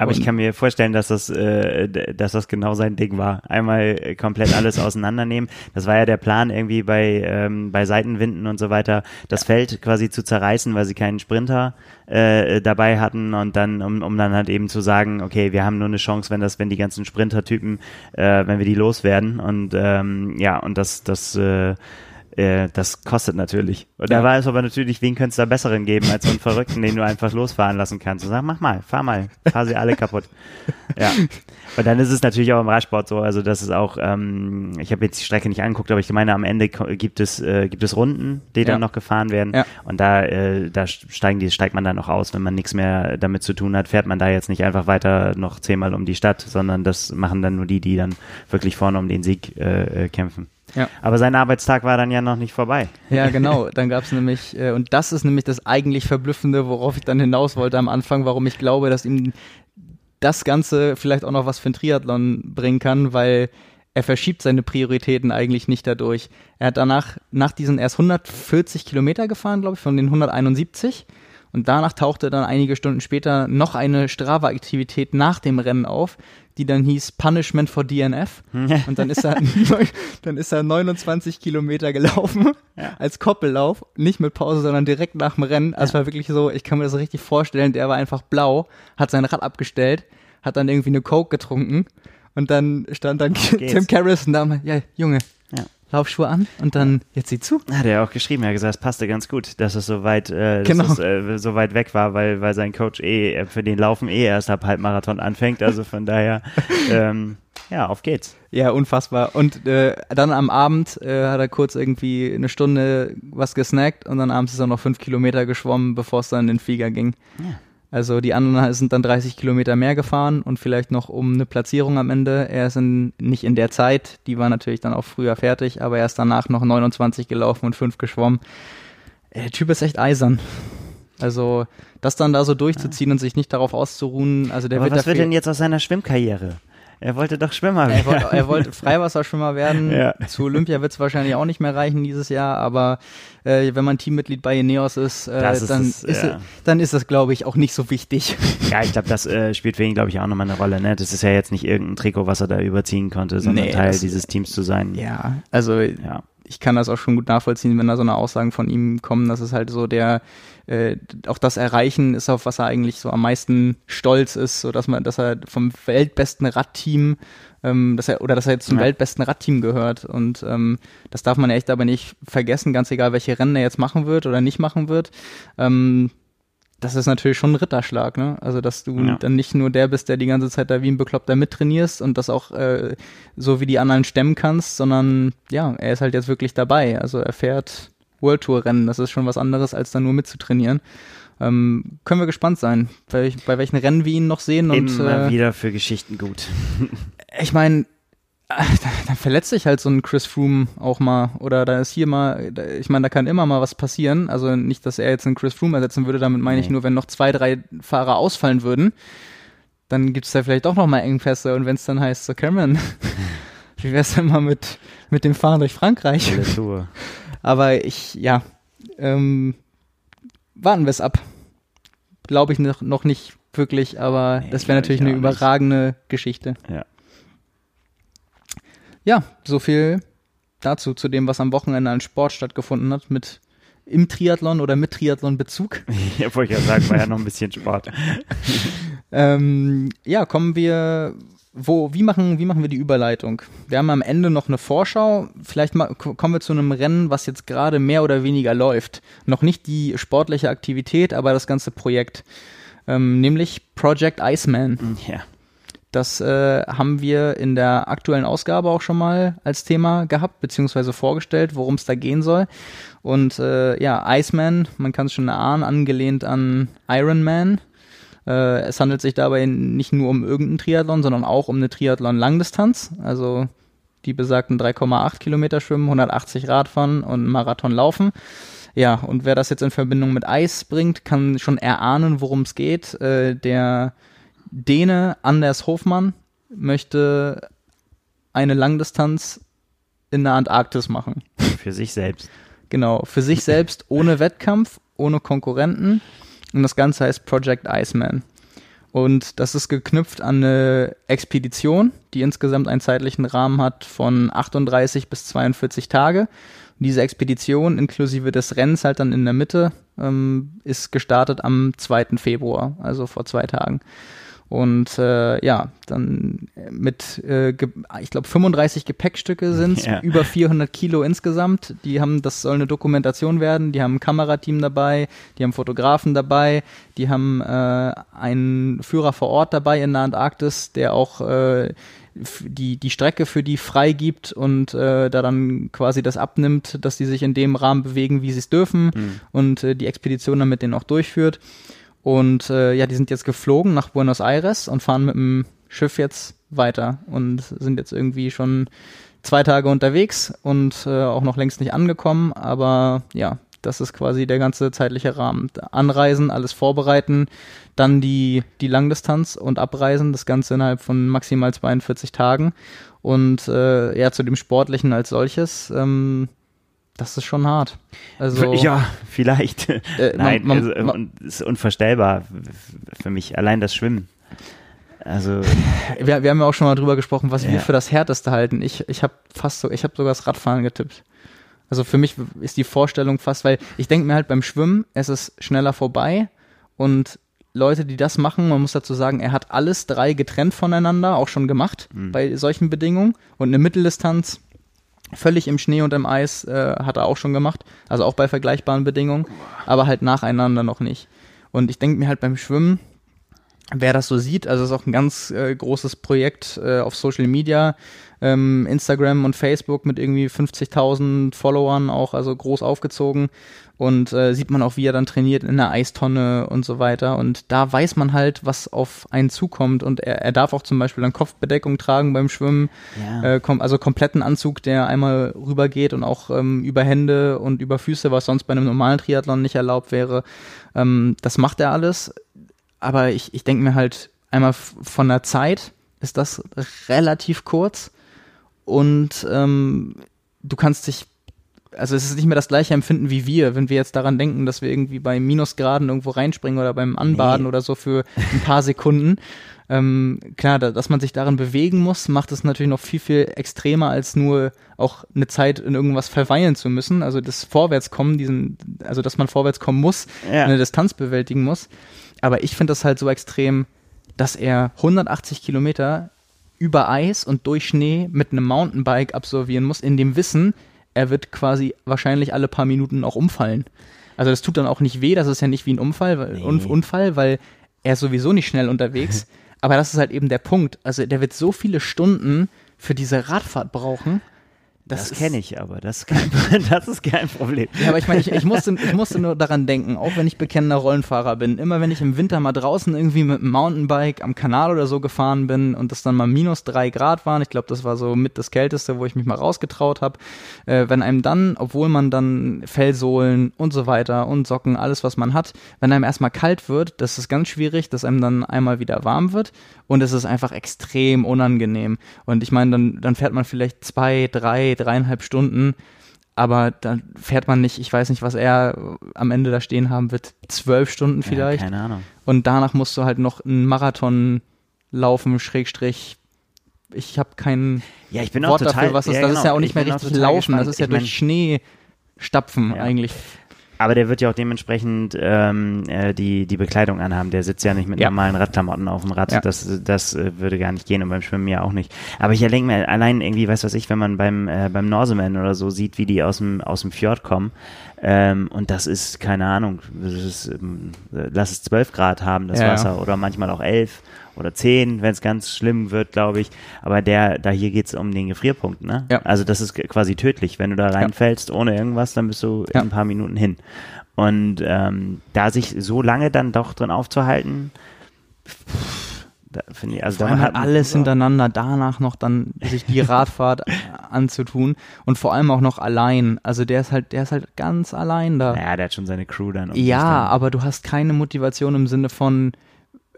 Aber ich kann mir vorstellen, dass das, äh, dass das genau sein Ding war. Einmal komplett alles auseinandernehmen. Das war ja der Plan irgendwie bei, ähm, bei Seitenwinden und so weiter, das Feld quasi zu zerreißen, weil sie keinen Sprinter äh, dabei hatten und dann, um, um dann halt eben zu sagen, okay, wir haben nur eine Chance, wenn das, wenn die ganzen Sprintertypen, äh, wenn wir die loswerden. Und ähm, ja, und das, das äh, äh, das kostet natürlich. Und da war es aber natürlich, wen könnte es da besseren geben als so einen Verrückten, den du einfach losfahren lassen kannst und sag, mach mal, fahr mal, fahr sie alle kaputt. Ja. Und dann ist es natürlich auch im Radsport so, also das ist auch, ähm, ich habe jetzt die Strecke nicht angeguckt, aber ich meine, am Ende gibt es, äh, gibt es Runden, die ja. dann noch gefahren werden. Ja. Und da, äh, da steigen die, steigt man dann noch aus, wenn man nichts mehr damit zu tun hat, fährt man da jetzt nicht einfach weiter noch zehnmal um die Stadt, sondern das machen dann nur die, die dann wirklich vorne um den Sieg äh, äh kämpfen. Ja. Aber sein Arbeitstag war dann ja noch nicht vorbei. Ja, genau. Dann gab es nämlich, äh, und das ist nämlich das eigentlich Verblüffende, worauf ich dann hinaus wollte am Anfang, warum ich glaube, dass ihm das Ganze vielleicht auch noch was für ein Triathlon bringen kann, weil er verschiebt seine Prioritäten eigentlich nicht dadurch. Er hat danach, nach diesen erst 140 Kilometer gefahren, glaube ich, von den 171 und danach tauchte dann einige Stunden später noch eine Strava-Aktivität nach dem Rennen auf, die dann hieß Punishment for DNF. Und dann ist er, dann ist er 29 Kilometer gelaufen ja. als Koppellauf, nicht mit Pause, sondern direkt nach dem Rennen. Also ja. war wirklich so, ich kann mir das richtig vorstellen, der war einfach blau, hat sein Rad abgestellt, hat dann irgendwie eine Coke getrunken und dann stand dann Tim Carrison da, ja, Junge, Laufschuhe an und dann jetzt sieh zu. Hat er auch geschrieben, er hat gesagt, es passte ganz gut, dass es so weit, äh, genau. es, äh, so weit weg war, weil, weil sein Coach eh äh, für den Laufen eh erst ab Halbmarathon anfängt. Also von daher, ähm, ja, auf geht's. Ja, unfassbar. Und äh, dann am Abend äh, hat er kurz irgendwie eine Stunde was gesnackt und dann abends ist er noch fünf Kilometer geschwommen, bevor es dann in den Flieger ging. Ja. Also die anderen sind dann 30 Kilometer mehr gefahren und vielleicht noch um eine Platzierung am Ende. Er ist in, nicht in der Zeit, die war natürlich dann auch früher fertig, aber er ist danach noch 29 gelaufen und 5 geschwommen. Der Typ ist echt eisern. Also das dann da so durchzuziehen und sich nicht darauf auszuruhen. Also der aber wird was wird denn jetzt aus seiner Schwimmkarriere? Er wollte doch Schwimmer werden. Er wollte, er wollte Freiwasserschwimmer werden. Ja. Zu Olympia wird es wahrscheinlich auch nicht mehr reichen dieses Jahr, aber äh, wenn man Teammitglied bei Ineos ist, äh, ist dann, das, ist ja. dann ist das, glaube ich, auch nicht so wichtig. Ja, ich glaube, das äh, spielt für ihn, glaube ich, auch nochmal eine Rolle. Ne? Das ist ja jetzt nicht irgendein Trikot, was er da überziehen konnte, sondern nee, Teil dieses Teams zu sein. Ja, also ja. Ich kann das auch schon gut nachvollziehen, wenn da so eine Aussagen von ihm kommen, dass es halt so der äh, auch das Erreichen ist, auf was er eigentlich so am meisten stolz ist, so dass man, dass er vom weltbesten Radteam, ähm, dass er oder dass er jetzt zum ja. weltbesten Radteam gehört und ähm, das darf man echt aber nicht vergessen, ganz egal welche Rennen er jetzt machen wird oder nicht machen wird. Ähm, das ist natürlich schon ein Ritterschlag, ne? Also, dass du ja. dann nicht nur der bist, der die ganze Zeit da wie ein Bekloppter mittrainierst und das auch äh, so wie die anderen stemmen kannst, sondern ja, er ist halt jetzt wirklich dabei. Also er fährt World Tour Rennen. Das ist schon was anderes, als da nur mitzutrainieren. Ähm, können wir gespannt sein, bei, bei, welchen Rennen wir ihn noch sehen. Und, Immer äh, wieder für Geschichten gut. ich meine, dann verletzt sich halt so ein Chris Froome auch mal oder da ist hier mal, ich meine, da kann immer mal was passieren. Also nicht, dass er jetzt einen Chris Froome ersetzen würde, damit meine nee. ich nur, wenn noch zwei, drei Fahrer ausfallen würden, dann gibt es da vielleicht doch nochmal Engpässe und wenn es dann heißt, so Cameron, wie wär's denn mal mit, mit dem Fahren durch Frankreich? Aber ich, ja, ähm, warten wir es ab. Glaube ich noch, noch nicht wirklich, aber nee, das wäre natürlich eine überragende nicht. Geschichte. Ja. Ja, so viel dazu, zu dem, was am Wochenende an Sport stattgefunden hat, mit im Triathlon oder mit Triathlon-Bezug. Ja, wollte ich ja sagen, war ja noch ein bisschen Sport. ähm, ja, kommen wir wo, wie machen, wie machen wir die Überleitung? Wir haben am Ende noch eine Vorschau. Vielleicht mal, kommen wir zu einem Rennen, was jetzt gerade mehr oder weniger läuft. Noch nicht die sportliche Aktivität, aber das ganze Projekt. Ähm, nämlich Project Iceman. Ja. Das äh, haben wir in der aktuellen Ausgabe auch schon mal als Thema gehabt, beziehungsweise vorgestellt, worum es da gehen soll. Und äh, ja, Iceman, man kann es schon erahnen, angelehnt an Iron Man. Äh, es handelt sich dabei nicht nur um irgendeinen Triathlon, sondern auch um eine Triathlon-Langdistanz. Also die besagten 3,8 Kilometer schwimmen, 180 Radfahren und Marathon laufen. Ja, und wer das jetzt in Verbindung mit Eis bringt, kann schon erahnen, worum es geht. Äh, der Däne Anders Hofmann möchte eine Langdistanz in der Antarktis machen. Für sich selbst. Genau, für sich selbst, ohne Wettkampf, ohne Konkurrenten. Und das Ganze heißt Project Iceman. Und das ist geknüpft an eine Expedition, die insgesamt einen zeitlichen Rahmen hat von 38 bis 42 Tage. Und diese Expedition inklusive des Rennens halt dann in der Mitte ähm, ist gestartet am 2. Februar, also vor zwei Tagen. Und äh, ja, dann mit, äh, ich glaube, 35 Gepäckstücke sind ja. über 400 Kilo insgesamt. Die haben, das soll eine Dokumentation werden. Die haben ein Kamerateam dabei, die haben Fotografen dabei, die haben äh, einen Führer vor Ort dabei in der Antarktis, der auch äh, die, die Strecke für die freigibt und äh, da dann quasi das abnimmt, dass die sich in dem Rahmen bewegen, wie sie es dürfen mhm. und äh, die Expedition dann mit denen auch durchführt. Und äh, ja, die sind jetzt geflogen nach Buenos Aires und fahren mit dem Schiff jetzt weiter und sind jetzt irgendwie schon zwei Tage unterwegs und äh, auch noch längst nicht angekommen. Aber ja, das ist quasi der ganze zeitliche Rahmen. Anreisen, alles vorbereiten, dann die, die Langdistanz und abreisen, das Ganze innerhalb von maximal 42 Tagen. Und äh, ja, zu dem Sportlichen als solches. Ähm, das ist schon hart. Also, ja, vielleicht. Äh, Nein, man, man, also, man, ist unvorstellbar für mich. Allein das Schwimmen. Also wir, wir haben ja auch schon mal drüber gesprochen, was ja. wir für das härteste halten. Ich, ich habe fast so, ich habe sogar das Radfahren getippt. Also für mich ist die Vorstellung fast, weil ich denke mir halt beim Schwimmen, es ist schneller vorbei und Leute, die das machen, man muss dazu sagen, er hat alles drei getrennt voneinander, auch schon gemacht mhm. bei solchen Bedingungen und eine Mitteldistanz Völlig im Schnee und im Eis äh, hat er auch schon gemacht, also auch bei vergleichbaren Bedingungen, aber halt nacheinander noch nicht. Und ich denke mir halt beim Schwimmen, wer das so sieht, also ist auch ein ganz äh, großes Projekt äh, auf Social Media, ähm, Instagram und Facebook mit irgendwie 50.000 Followern auch, also groß aufgezogen und äh, sieht man auch, wie er dann trainiert in der Eistonne und so weiter. Und da weiß man halt, was auf einen zukommt. Und er, er darf auch zum Beispiel dann Kopfbedeckung tragen beim Schwimmen. Ja. Äh, kom also kompletten Anzug, der einmal rübergeht und auch ähm, über Hände und über Füße, was sonst bei einem normalen Triathlon nicht erlaubt wäre. Ähm, das macht er alles. Aber ich, ich denke mir halt einmal von der Zeit ist das relativ kurz. Und ähm, du kannst dich also es ist nicht mehr das gleiche Empfinden wie wir, wenn wir jetzt daran denken, dass wir irgendwie bei Minusgraden irgendwo reinspringen oder beim Anbaden nee. oder so für ein paar Sekunden. Ähm, klar, da, dass man sich darin bewegen muss, macht es natürlich noch viel, viel extremer, als nur auch eine Zeit in irgendwas verweilen zu müssen. Also das Vorwärtskommen, diesen, also dass man vorwärts kommen muss, ja. eine Distanz bewältigen muss. Aber ich finde das halt so extrem, dass er 180 Kilometer über Eis und durch Schnee mit einem Mountainbike absolvieren muss, in dem Wissen, er wird quasi wahrscheinlich alle paar Minuten auch umfallen. Also das tut dann auch nicht weh, das ist ja nicht wie ein Unfall, weil, nee. Unfall, weil er ist sowieso nicht schnell unterwegs. Aber das ist halt eben der Punkt. Also der wird so viele Stunden für diese Radfahrt brauchen. Das, das kenne ich aber, das ist, kein, das ist kein Problem. Ja, aber ich meine, ich, ich, musste, ich musste nur daran denken, auch wenn ich bekennender Rollenfahrer bin, immer wenn ich im Winter mal draußen irgendwie mit einem Mountainbike am Kanal oder so gefahren bin und das dann mal minus drei Grad waren, ich glaube, das war so mit das Kälteste, wo ich mich mal rausgetraut habe, äh, wenn einem dann, obwohl man dann Fellsohlen und so weiter und Socken, alles was man hat, wenn einem erstmal kalt wird, das ist ganz schwierig, dass einem dann einmal wieder warm wird und es ist einfach extrem unangenehm. Und ich meine, dann, dann fährt man vielleicht zwei, drei, dreieinhalb Stunden, aber dann fährt man nicht, ich weiß nicht, was er am Ende da stehen haben wird, zwölf Stunden vielleicht. Ja, keine Ahnung. Und danach musst du halt noch einen Marathon laufen, Schrägstrich. Ich habe kein ja, ich bin Wort auch total, dafür, was das, ja, das genau. ist ja auch nicht mehr richtig laufen, gespannt. das ist ja ich durch Schnee stapfen ja. eigentlich. Aber der wird ja auch dementsprechend ähm, äh, die, die Bekleidung anhaben. Der sitzt ja nicht mit ja. normalen Radklamotten auf dem Rad. Ja. Das, das äh, würde gar nicht gehen und beim Schwimmen ja auch nicht. Aber ich denke mir, allein irgendwie, weiß was ich, wenn man beim, äh, beim Norseman oder so sieht, wie die aus dem, aus dem Fjord kommen, ähm, und das ist, keine Ahnung, das ist, ähm, lass es 12 Grad haben, das ja. Wasser, oder manchmal auch 11 oder 10, wenn es ganz schlimm wird, glaube ich. Aber der, da hier geht es um den Gefrierpunkt, ne? Ja. Also das ist quasi tödlich. Wenn du da reinfällst ohne irgendwas, dann bist du ja. in ein paar Minuten hin. Und ähm, da sich so lange dann doch drin aufzuhalten, da ich, also da hat alles hintereinander, danach noch dann sich die Radfahrt anzutun und vor allem auch noch allein. Also der ist halt, der ist halt ganz allein da. Ja, der hat schon seine Crew dann. Um ja, dann aber du hast keine Motivation im Sinne von,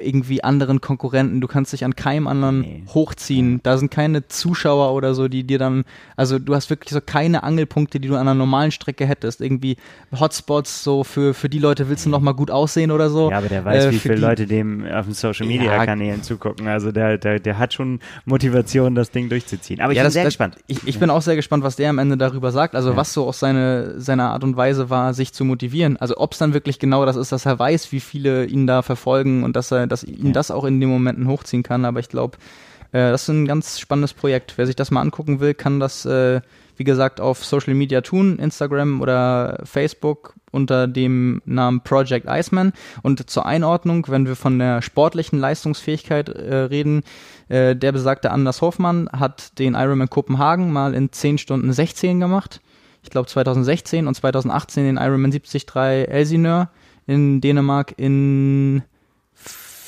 irgendwie anderen Konkurrenten. Du kannst dich an keinem anderen nee. hochziehen. Da sind keine Zuschauer oder so, die dir dann, also du hast wirklich so keine Angelpunkte, die du an einer normalen Strecke hättest. Irgendwie Hotspots so für, für die Leute willst du noch mal gut aussehen oder so. Ja, aber der weiß, äh, wie viele Leute dem auf den Social Media Kanälen zugucken. Also der, der, der hat schon Motivation, das Ding durchzuziehen. Aber ich ja, bin das, sehr das, gespannt. Ich, ich bin auch sehr gespannt, was der am Ende darüber sagt. Also ja. was so aus seine, seiner Art und Weise war, sich zu motivieren. Also ob es dann wirklich genau das ist, dass er weiß, wie viele ihn da verfolgen und dass er dass ihn ja. das auch in den Momenten hochziehen kann. Aber ich glaube, äh, das ist ein ganz spannendes Projekt. Wer sich das mal angucken will, kann das, äh, wie gesagt, auf Social Media tun, Instagram oder Facebook unter dem Namen Project Iceman. Und zur Einordnung, wenn wir von der sportlichen Leistungsfähigkeit äh, reden, äh, der besagte Anders Hoffmann hat den Ironman Kopenhagen mal in 10 Stunden 16 gemacht. Ich glaube 2016 und 2018 den Ironman 73 Elsineur in Dänemark in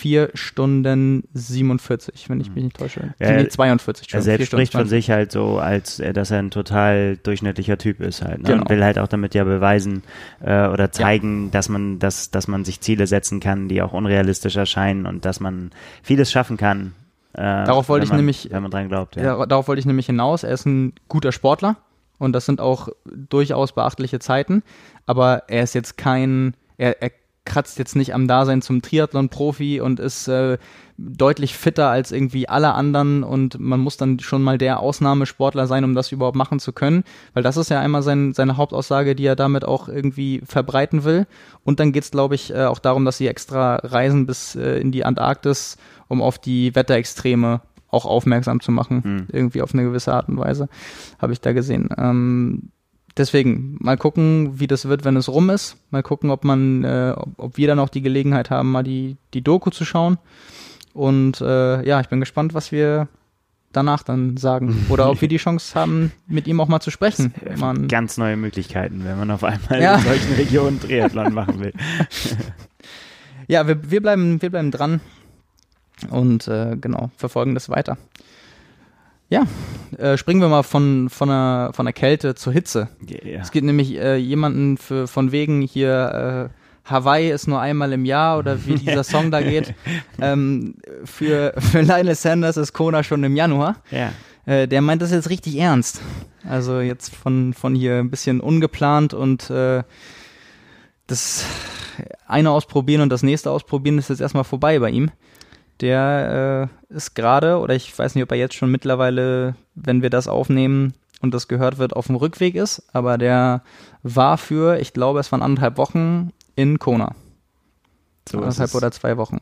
4 Stunden 47, wenn ich mich nicht täusche. Ja, nee, 42 Er selbst spricht von sich halt so, als äh, dass er ein total durchschnittlicher Typ ist halt. Ne? Genau. Und will halt auch damit ja beweisen äh, oder zeigen, ja. dass man, dass, dass man sich Ziele setzen kann, die auch unrealistisch erscheinen und dass man vieles schaffen kann. Äh, darauf wollte ich nämlich, wenn man dran glaubt. Ja. ja. darauf wollte ich nämlich hinaus. Er ist ein guter Sportler und das sind auch durchaus beachtliche Zeiten, aber er ist jetzt kein, er, er kratzt jetzt nicht am Dasein zum Triathlon-Profi und ist äh, deutlich fitter als irgendwie alle anderen und man muss dann schon mal der Ausnahmesportler sein, um das überhaupt machen zu können, weil das ist ja einmal sein, seine Hauptaussage, die er damit auch irgendwie verbreiten will. Und dann geht's, glaube ich, äh, auch darum, dass sie extra reisen bis äh, in die Antarktis, um auf die Wetterextreme auch aufmerksam zu machen, mhm. irgendwie auf eine gewisse Art und Weise, habe ich da gesehen. Ähm, deswegen mal gucken, wie das wird, wenn es rum ist. Mal gucken, ob man, äh, ob, ob wir dann auch die Gelegenheit haben, mal die, die Doku zu schauen. Und äh, ja, ich bin gespannt, was wir danach dann sagen. Oder ob wir die Chance haben, mit ihm auch mal zu sprechen. Man Ganz neue Möglichkeiten, wenn man auf einmal ja. in solchen Regionen Triathlon machen will. ja, wir, wir, bleiben, wir bleiben dran und äh, genau, verfolgen das weiter. Ja, äh, springen wir mal von, von, der, von der Kälte zur Hitze. Yeah. Es gibt nämlich äh, jemanden für, von wegen hier, äh, Hawaii ist nur einmal im Jahr oder wie dieser Song da geht. Ähm, für, für Lionel Sanders ist Kona schon im Januar. Ja. Äh, der meint das jetzt richtig ernst. Also jetzt von, von hier ein bisschen ungeplant und äh, das eine ausprobieren und das nächste ausprobieren ist jetzt erstmal vorbei bei ihm der äh, ist gerade, oder ich weiß nicht, ob er jetzt schon mittlerweile, wenn wir das aufnehmen und das gehört wird, auf dem Rückweg ist, aber der war für, ich glaube, es waren anderthalb Wochen in Kona. So anderthalb oder zwei Wochen.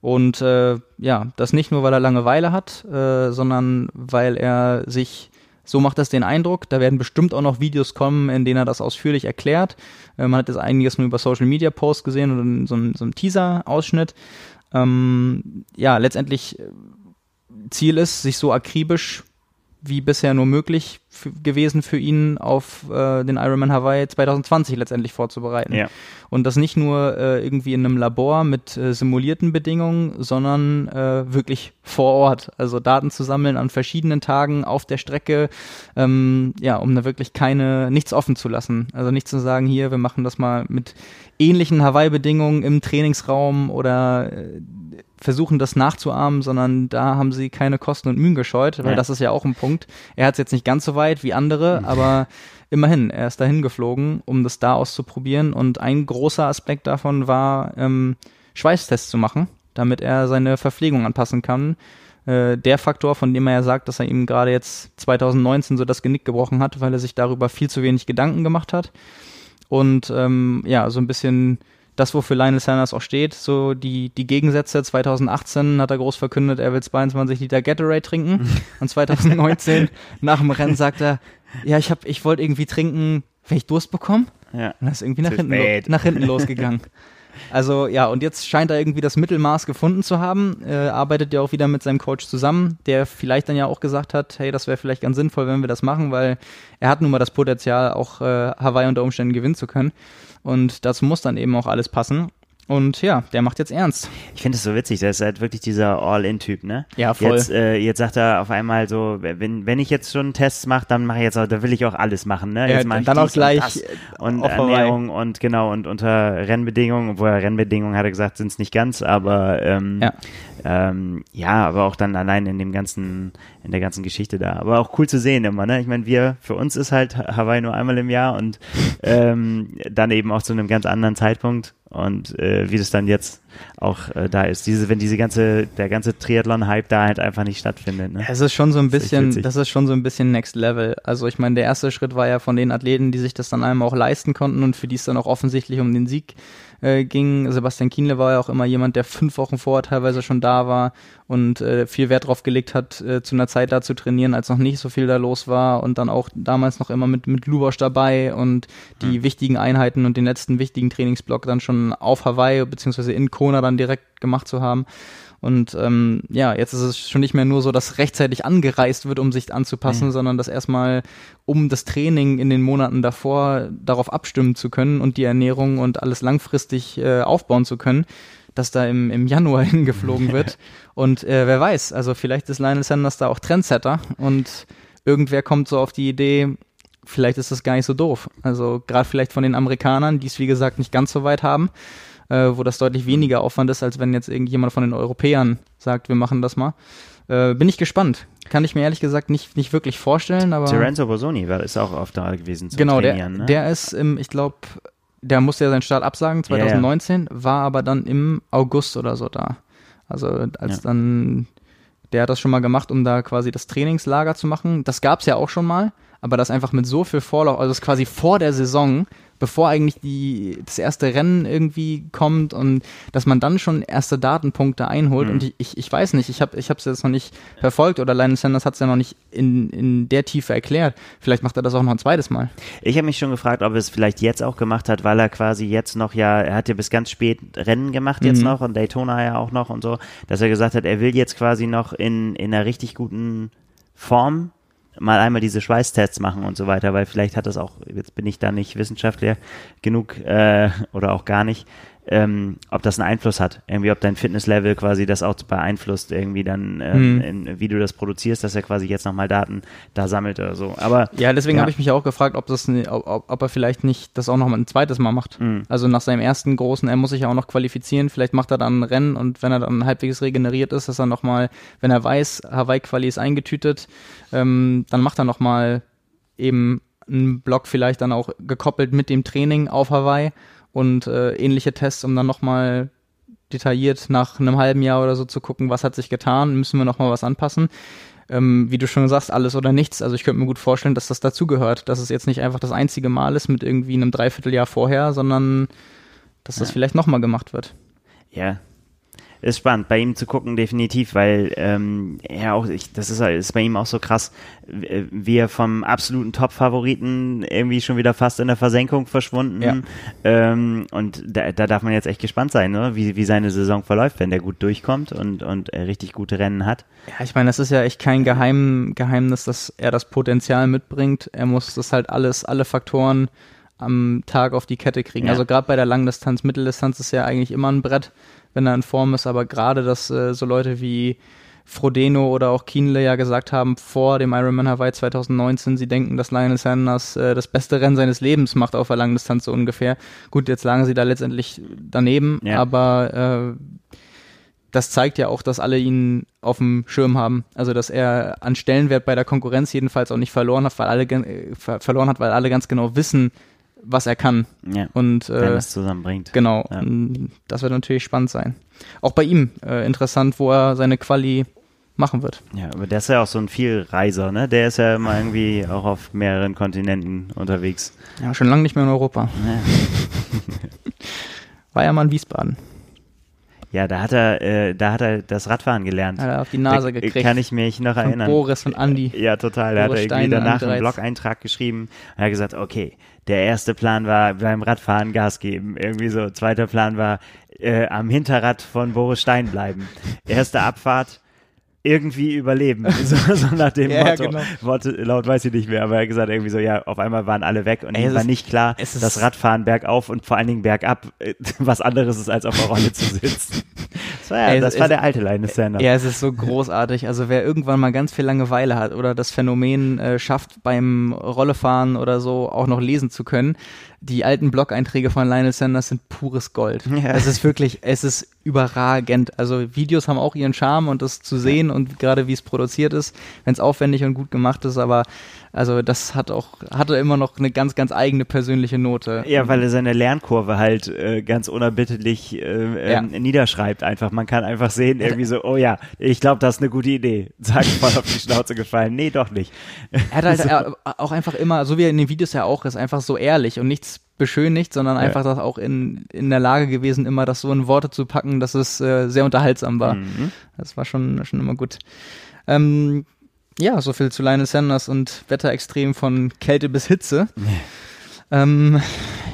Und äh, ja, das nicht nur, weil er Langeweile hat, äh, sondern weil er sich, so macht das den Eindruck, da werden bestimmt auch noch Videos kommen, in denen er das ausführlich erklärt. Äh, man hat jetzt einiges nur über Social Media Posts gesehen oder in so, so einem Teaser-Ausschnitt ähm, ja, letztendlich äh, Ziel ist, sich so akribisch wie bisher nur möglich gewesen für ihn, auf äh, den Ironman Hawaii 2020 letztendlich vorzubereiten. Ja. Und das nicht nur äh, irgendwie in einem Labor mit äh, simulierten Bedingungen, sondern äh, wirklich vor Ort. Also Daten zu sammeln an verschiedenen Tagen auf der Strecke, ähm, ja, um da wirklich keine, nichts offen zu lassen. Also nicht zu sagen, hier, wir machen das mal mit ähnlichen Hawaii-Bedingungen im Trainingsraum oder äh, versuchen das nachzuahmen, sondern da haben sie keine Kosten und Mühen gescheut, weil ja. das ist ja auch ein Punkt. Er hat es jetzt nicht ganz so weit wie andere, mhm. aber immerhin, er ist dahin geflogen, um das da auszuprobieren. Und ein großer Aspekt davon war, ähm, Schweißtests zu machen, damit er seine Verpflegung anpassen kann. Äh, der Faktor, von dem er ja sagt, dass er ihm gerade jetzt 2019 so das Genick gebrochen hat, weil er sich darüber viel zu wenig Gedanken gemacht hat. Und ähm, ja, so ein bisschen das, wofür Lionel Sanders auch steht, so die, die Gegensätze. 2018 hat er groß verkündet, er will 22 Liter Gatorade trinken. Und 2019 nach dem Rennen sagt er, ja, ich hab, ich wollte irgendwie trinken, wenn ich Durst bekomme. Ja. Und das ist irgendwie nach hinten, nach hinten losgegangen. Also ja, und jetzt scheint er irgendwie das Mittelmaß gefunden zu haben. Äh, arbeitet ja auch wieder mit seinem Coach zusammen, der vielleicht dann ja auch gesagt hat, hey, das wäre vielleicht ganz sinnvoll, wenn wir das machen, weil er hat nun mal das Potenzial, auch äh, Hawaii unter Umständen gewinnen zu können. Und dazu muss dann eben auch alles passen. Und ja, der macht jetzt ernst. Ich finde es so witzig, der ist halt wirklich dieser All-In-Typ, ne? Ja, voll. Jetzt, äh, jetzt sagt er auf einmal so, wenn, wenn ich jetzt schon Tests mache, dann mache ich jetzt auch, da will ich auch alles machen, ne? Jetzt ja, dann auch gleich und, und Ernährung und genau und unter Rennbedingungen, obwohl er Rennbedingungen hat er gesagt, sind es nicht ganz, aber ähm, ja. Ähm, ja, aber auch dann allein in dem ganzen, in der ganzen Geschichte da. Aber auch cool zu sehen immer, ne? Ich meine, wir, für uns ist halt Hawaii nur einmal im Jahr und ähm, dann eben auch zu einem ganz anderen Zeitpunkt und äh, wie das dann jetzt auch äh, da ist. Diese, wenn diese ganze, der ganze Triathlon-Hype da halt einfach nicht stattfindet. Ne? Es ist schon so ein bisschen, das, das ist schon so ein bisschen Next Level. Also ich meine, der erste Schritt war ja von den Athleten, die sich das dann einmal auch leisten konnten und für die es dann auch offensichtlich um den Sieg äh, ging. Sebastian Kienle war ja auch immer jemand, der fünf Wochen vorher teilweise schon da war und äh, viel Wert drauf gelegt hat, äh, zu einer Zeit da zu trainieren, als noch nicht so viel da los war und dann auch damals noch immer mit, mit Lubosch dabei und die mhm. wichtigen Einheiten und den letzten wichtigen Trainingsblock dann schon auf Hawaii beziehungsweise in Kona dann direkt gemacht zu haben. Und ähm, ja, jetzt ist es schon nicht mehr nur so, dass rechtzeitig angereist wird, um sich anzupassen, mhm. sondern dass erstmal, um das Training in den Monaten davor darauf abstimmen zu können und die Ernährung und alles langfristig äh, aufbauen zu können, dass da im, im Januar hingeflogen wird. und äh, wer weiß, also vielleicht ist Lionel Sanders da auch Trendsetter und irgendwer kommt so auf die Idee, vielleicht ist das gar nicht so doof. Also gerade vielleicht von den Amerikanern, die es wie gesagt nicht ganz so weit haben äh, wo das deutlich weniger Aufwand ist, als wenn jetzt irgendjemand von den Europäern sagt, wir machen das mal. Äh, bin ich gespannt. Kann ich mir ehrlich gesagt nicht, nicht wirklich vorstellen, aber. Terenzo Bosoni war, ist auch oft da gewesen zum genau, Trainieren, der, ne? der ist im, ich glaube, der musste ja seinen Start absagen, 2019, ja, ja. war aber dann im August oder so da. Also als ja. dann, der hat das schon mal gemacht, um da quasi das Trainingslager zu machen. Das gab es ja auch schon mal, aber das einfach mit so viel Vorlauf, also das quasi vor der Saison bevor eigentlich die, das erste Rennen irgendwie kommt und dass man dann schon erste Datenpunkte einholt. Mhm. Und ich, ich, ich weiß nicht, ich habe ich es jetzt noch nicht verfolgt oder Lionel Sanders hat es ja noch nicht in, in der Tiefe erklärt. Vielleicht macht er das auch noch ein zweites Mal. Ich habe mich schon gefragt, ob er es vielleicht jetzt auch gemacht hat, weil er quasi jetzt noch ja, er hat ja bis ganz spät Rennen gemacht jetzt mhm. noch und Daytona ja auch noch und so, dass er gesagt hat, er will jetzt quasi noch in, in einer richtig guten Form mal einmal diese Schweißtests machen und so weiter, weil vielleicht hat das auch, jetzt bin ich da nicht Wissenschaftler genug äh, oder auch gar nicht, ähm, ob das einen Einfluss hat. Irgendwie, ob dein Fitnesslevel quasi das auch beeinflusst, irgendwie dann, ähm, mhm. in, wie du das produzierst, dass er quasi jetzt nochmal Daten da sammelt oder so. Aber ja, deswegen ja. habe ich mich auch gefragt, ob das, ob, ob er vielleicht nicht das auch noch mal ein zweites Mal macht. Mhm. Also nach seinem ersten großen, er muss sich ja auch noch qualifizieren. Vielleicht macht er dann ein Rennen und wenn er dann halbwegs regeneriert ist, dass er nochmal, wenn er weiß, Hawaii-Quali ist eingetütet, ähm, dann macht er nochmal eben einen Block vielleicht dann auch gekoppelt mit dem Training auf Hawaii und äh, ähnliche Tests, um dann nochmal detailliert nach einem halben Jahr oder so zu gucken, was hat sich getan, müssen wir nochmal was anpassen. Ähm, wie du schon sagst, alles oder nichts. Also ich könnte mir gut vorstellen, dass das dazugehört, dass es jetzt nicht einfach das einzige Mal ist mit irgendwie einem Dreivierteljahr vorher, sondern dass das ja. vielleicht nochmal gemacht wird. Ja, ist spannend, bei ihm zu gucken, definitiv, weil ähm, er auch, ich, das ist, ist bei ihm auch so krass, wie er vom absoluten Top-Favoriten irgendwie schon wieder fast in der Versenkung verschwunden. Ja. Ähm, und da, da darf man jetzt echt gespannt sein, ne? wie, wie seine Saison verläuft, wenn der gut durchkommt und, und er richtig gute Rennen hat. Ja, ich meine, das ist ja echt kein Geheim, Geheimnis, dass er das Potenzial mitbringt. Er muss das halt alles, alle Faktoren am Tag auf die Kette kriegen. Ja. Also gerade bei der Langdistanz, Mitteldistanz ist ja eigentlich immer ein Brett, wenn er in Form ist, aber gerade, dass äh, so Leute wie Frodeno oder auch Kienle ja gesagt haben vor dem Ironman Hawaii 2019, sie denken, dass Lionel Sanders äh, das beste Rennen seines Lebens macht auf der Langdistanz so ungefähr. Gut, jetzt lagen sie da letztendlich daneben, ja. aber äh, das zeigt ja auch, dass alle ihn auf dem Schirm haben. Also, dass er an Stellenwert bei der Konkurrenz jedenfalls auch nicht verloren hat, weil alle äh, verloren hat, weil alle ganz genau wissen, was er kann. Ja, und äh, wenn es zusammenbringt. Genau. Ja. Das wird natürlich spannend sein. Auch bei ihm äh, interessant, wo er seine Quali machen wird. Ja, aber der ist ja auch so ein Vielreiser, ne? Der ist ja immer irgendwie auch auf mehreren Kontinenten unterwegs. Ja, schon lange nicht mehr in Europa. Ja. War ja mal in Wiesbaden. Ja, da hat er, äh, da hat er das Radfahren gelernt. Hat er auf die Nase da, gekriegt. Kann ich mich noch von erinnern. Boris und Andi. Ja, total. Da hat er irgendwie danach einen Blog-Eintrag geschrieben. Er hat gesagt, okay, der erste Plan war beim Radfahren Gas geben. Irgendwie so. Zweiter Plan war äh, am Hinterrad von Boris Stein bleiben. Erste Abfahrt, irgendwie überleben. So, so nach dem ja, Motto. Genau. Worte, laut weiß ich nicht mehr, aber er hat gesagt irgendwie so, ja, auf einmal waren alle weg und Ey, ihm war nicht klar, dass Radfahren bergauf und vor allen Dingen bergab äh, was anderes ist, als auf der Rolle zu sitzen. Das war, ja, das war der alte Linus Sanders. Ja, es ist so großartig. Also wer irgendwann mal ganz viel Langeweile hat oder das Phänomen äh, schafft, beim Rollefahren oder so auch noch lesen zu können, die alten Blog-Einträge von Lionel Sanders sind pures Gold. Ja. Es ist wirklich, es ist überragend. Also Videos haben auch ihren Charme und das zu sehen und gerade wie es produziert ist, wenn es aufwendig und gut gemacht ist, aber also das hat auch, hatte immer noch eine ganz, ganz eigene persönliche Note. Ja, weil er seine Lernkurve halt äh, ganz unerbitterlich äh, ja. ähm, niederschreibt einfach. Man kann einfach sehen, irgendwie so, oh ja, ich glaube, das ist eine gute Idee. Sag mal auf die Schnauze gefallen. Nee, doch nicht. Er hat halt so. auch einfach immer, so wie er in den Videos ja auch ist, einfach so ehrlich und nichts beschönigt, sondern ja. einfach das auch in, in der Lage gewesen, immer das so in Worte zu packen, dass es äh, sehr unterhaltsam war. Mhm. Das war schon, schon immer gut. Ähm, ja, so viel zu Lionel Sanders und Wetterextrem von Kälte bis Hitze. Nee. Ähm,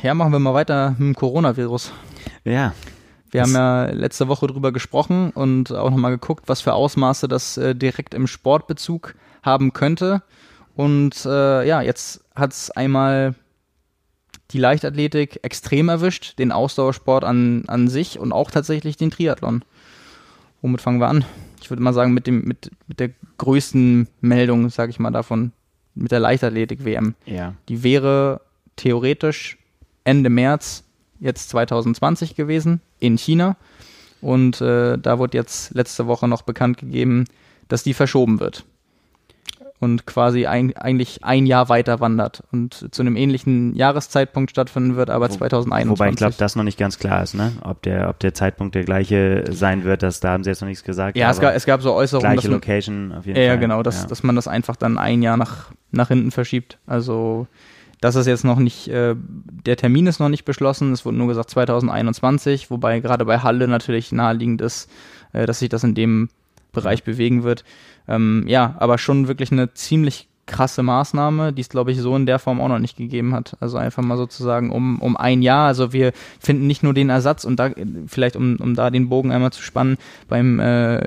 ja, machen wir mal weiter mit dem Coronavirus. Ja. Wir haben ja letzte Woche drüber gesprochen und auch nochmal geguckt, was für Ausmaße das äh, direkt im Sportbezug haben könnte. Und äh, ja, jetzt hat es einmal die Leichtathletik extrem erwischt, den Ausdauersport an, an sich und auch tatsächlich den Triathlon. Womit fangen wir an? Ich würde mal sagen, mit, dem, mit, mit der größten Meldung, sage ich mal davon, mit der Leichtathletik-WM. Ja. Die wäre theoretisch Ende März jetzt 2020 gewesen in China. Und äh, da wurde jetzt letzte Woche noch bekannt gegeben, dass die verschoben wird und quasi ein, eigentlich ein Jahr weiter wandert und zu einem ähnlichen Jahreszeitpunkt stattfinden wird, aber Wo, 2021. Wobei ich glaube, das noch nicht ganz klar ist, ne? Ob der, ob der Zeitpunkt der gleiche sein wird, das, da haben sie jetzt noch nichts gesagt. Ja, es gab, es gab so Äußerungen. Gleiche man, Location auf jeden ja, Fall. Ja, genau, dass, ja. dass man das einfach dann ein Jahr nach, nach hinten verschiebt. Also das ist jetzt noch nicht, äh, der Termin ist noch nicht beschlossen, es wurde nur gesagt 2021, wobei gerade bei Halle natürlich naheliegend ist, äh, dass sich das in dem Bereich bewegen wird. Ähm, ja, aber schon wirklich eine ziemlich krasse Maßnahme, die es, glaube ich, so in der Form auch noch nicht gegeben hat. Also einfach mal sozusagen um, um ein Jahr. Also wir finden nicht nur den Ersatz und da vielleicht, um, um da den Bogen einmal zu spannen, beim äh,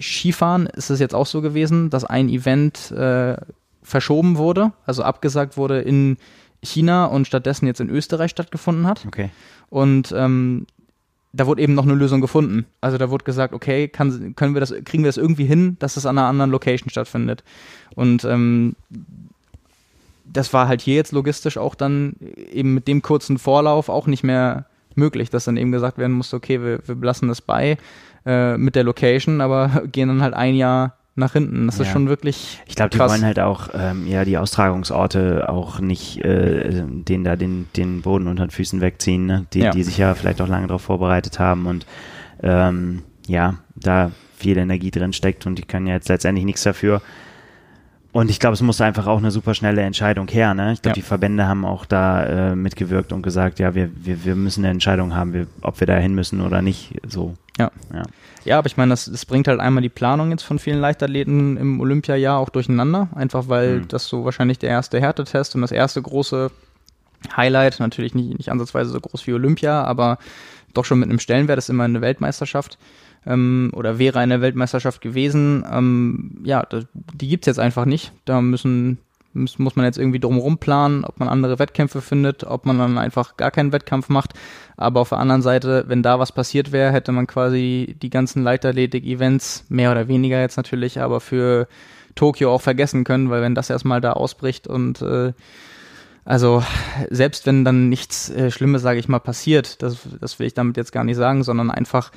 Skifahren ist es jetzt auch so gewesen, dass ein Event äh, verschoben wurde, also abgesagt wurde in China und stattdessen jetzt in Österreich stattgefunden hat. Okay. Und ähm, da wurde eben noch eine Lösung gefunden. Also da wurde gesagt, okay, kann, können wir das, kriegen wir das irgendwie hin, dass das an einer anderen Location stattfindet. Und ähm, das war halt hier jetzt logistisch auch dann eben mit dem kurzen Vorlauf auch nicht mehr möglich, dass dann eben gesagt werden musste, okay, wir, wir belassen das bei äh, mit der Location, aber gehen dann halt ein Jahr nach hinten. Das ja. ist schon wirklich. Ich glaube, die wollen halt auch ähm, ja die Austragungsorte auch nicht äh, den da den, den Boden unter den Füßen wegziehen, ne? die, ja. die sich ja vielleicht auch lange darauf vorbereitet haben und ähm, ja, da viel Energie drin steckt und die können ja jetzt letztendlich nichts dafür. Und ich glaube, es musste einfach auch eine super schnelle Entscheidung her. Ne? Ich glaube, ja. die Verbände haben auch da äh, mitgewirkt und gesagt, ja, wir, wir, wir müssen eine Entscheidung haben, wir, ob wir da hin müssen oder nicht. So. Ja. Ja, ja aber ich meine, das, das bringt halt einmal die Planung jetzt von vielen Leichtathleten im Olympiajahr auch durcheinander. Einfach weil mhm. das so wahrscheinlich der erste Härtetest und das erste große Highlight, natürlich nicht, nicht ansatzweise so groß wie Olympia, aber doch schon mit einem Stellenwert, ist immer eine Weltmeisterschaft ähm, oder wäre eine Weltmeisterschaft gewesen. Ähm, ja, das, die gibt's jetzt einfach nicht. Da müssen muss, muss man jetzt irgendwie drumherum planen, ob man andere Wettkämpfe findet, ob man dann einfach gar keinen Wettkampf macht. Aber auf der anderen Seite, wenn da was passiert wäre, hätte man quasi die ganzen Leichtathletik-Events, mehr oder weniger jetzt natürlich, aber für Tokio auch vergessen können, weil wenn das erstmal da ausbricht und äh, also selbst wenn dann nichts äh, Schlimmes, sage ich mal, passiert, das, das will ich damit jetzt gar nicht sagen, sondern einfach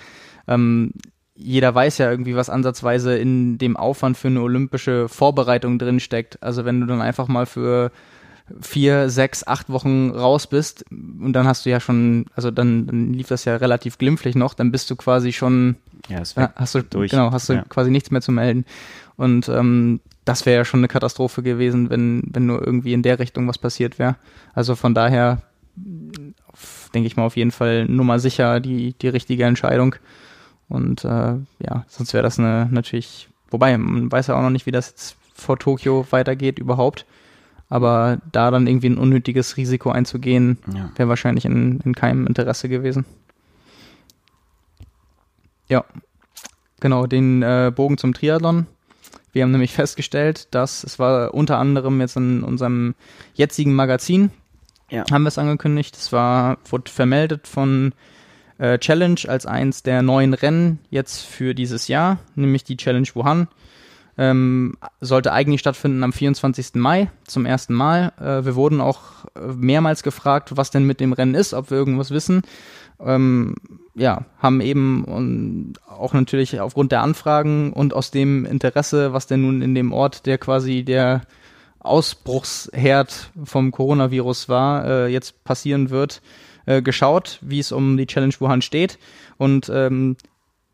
ähm, jeder weiß ja irgendwie, was ansatzweise in dem Aufwand für eine olympische Vorbereitung drinsteckt. Also wenn du dann einfach mal für vier, sechs, acht Wochen raus bist und dann hast du ja schon, also dann, dann lief das ja relativ glimpflich noch, dann bist du quasi schon, ja, hast du durch. genau, hast du ja. quasi nichts mehr zu melden. Und ähm, das wäre ja schon eine Katastrophe gewesen, wenn, wenn nur irgendwie in der Richtung was passiert wäre. Also von daher denke ich mal auf jeden Fall Nummer sicher die, die richtige Entscheidung. Und äh, ja, sonst wäre das eine natürlich, wobei, man weiß ja auch noch nicht, wie das jetzt vor Tokio weitergeht überhaupt. Aber da dann irgendwie ein unnötiges Risiko einzugehen, ja. wäre wahrscheinlich in, in keinem Interesse gewesen. Ja, genau, den äh, Bogen zum Triathlon. Wir haben nämlich festgestellt, dass es war unter anderem jetzt in unserem jetzigen Magazin, ja. haben wir es angekündigt, es war, wurde vermeldet von äh, Challenge als eins der neuen Rennen jetzt für dieses Jahr, nämlich die Challenge Wuhan. Ähm, sollte eigentlich stattfinden am 24. Mai zum ersten Mal. Äh, wir wurden auch äh, mehrmals gefragt, was denn mit dem Rennen ist, ob wir irgendwas wissen. Ähm, ja, haben eben und auch natürlich aufgrund der Anfragen und aus dem Interesse, was denn nun in dem Ort, der quasi der Ausbruchsherd vom Coronavirus war, äh, jetzt passieren wird, äh, geschaut, wie es um die Challenge Wuhan steht. Und ähm,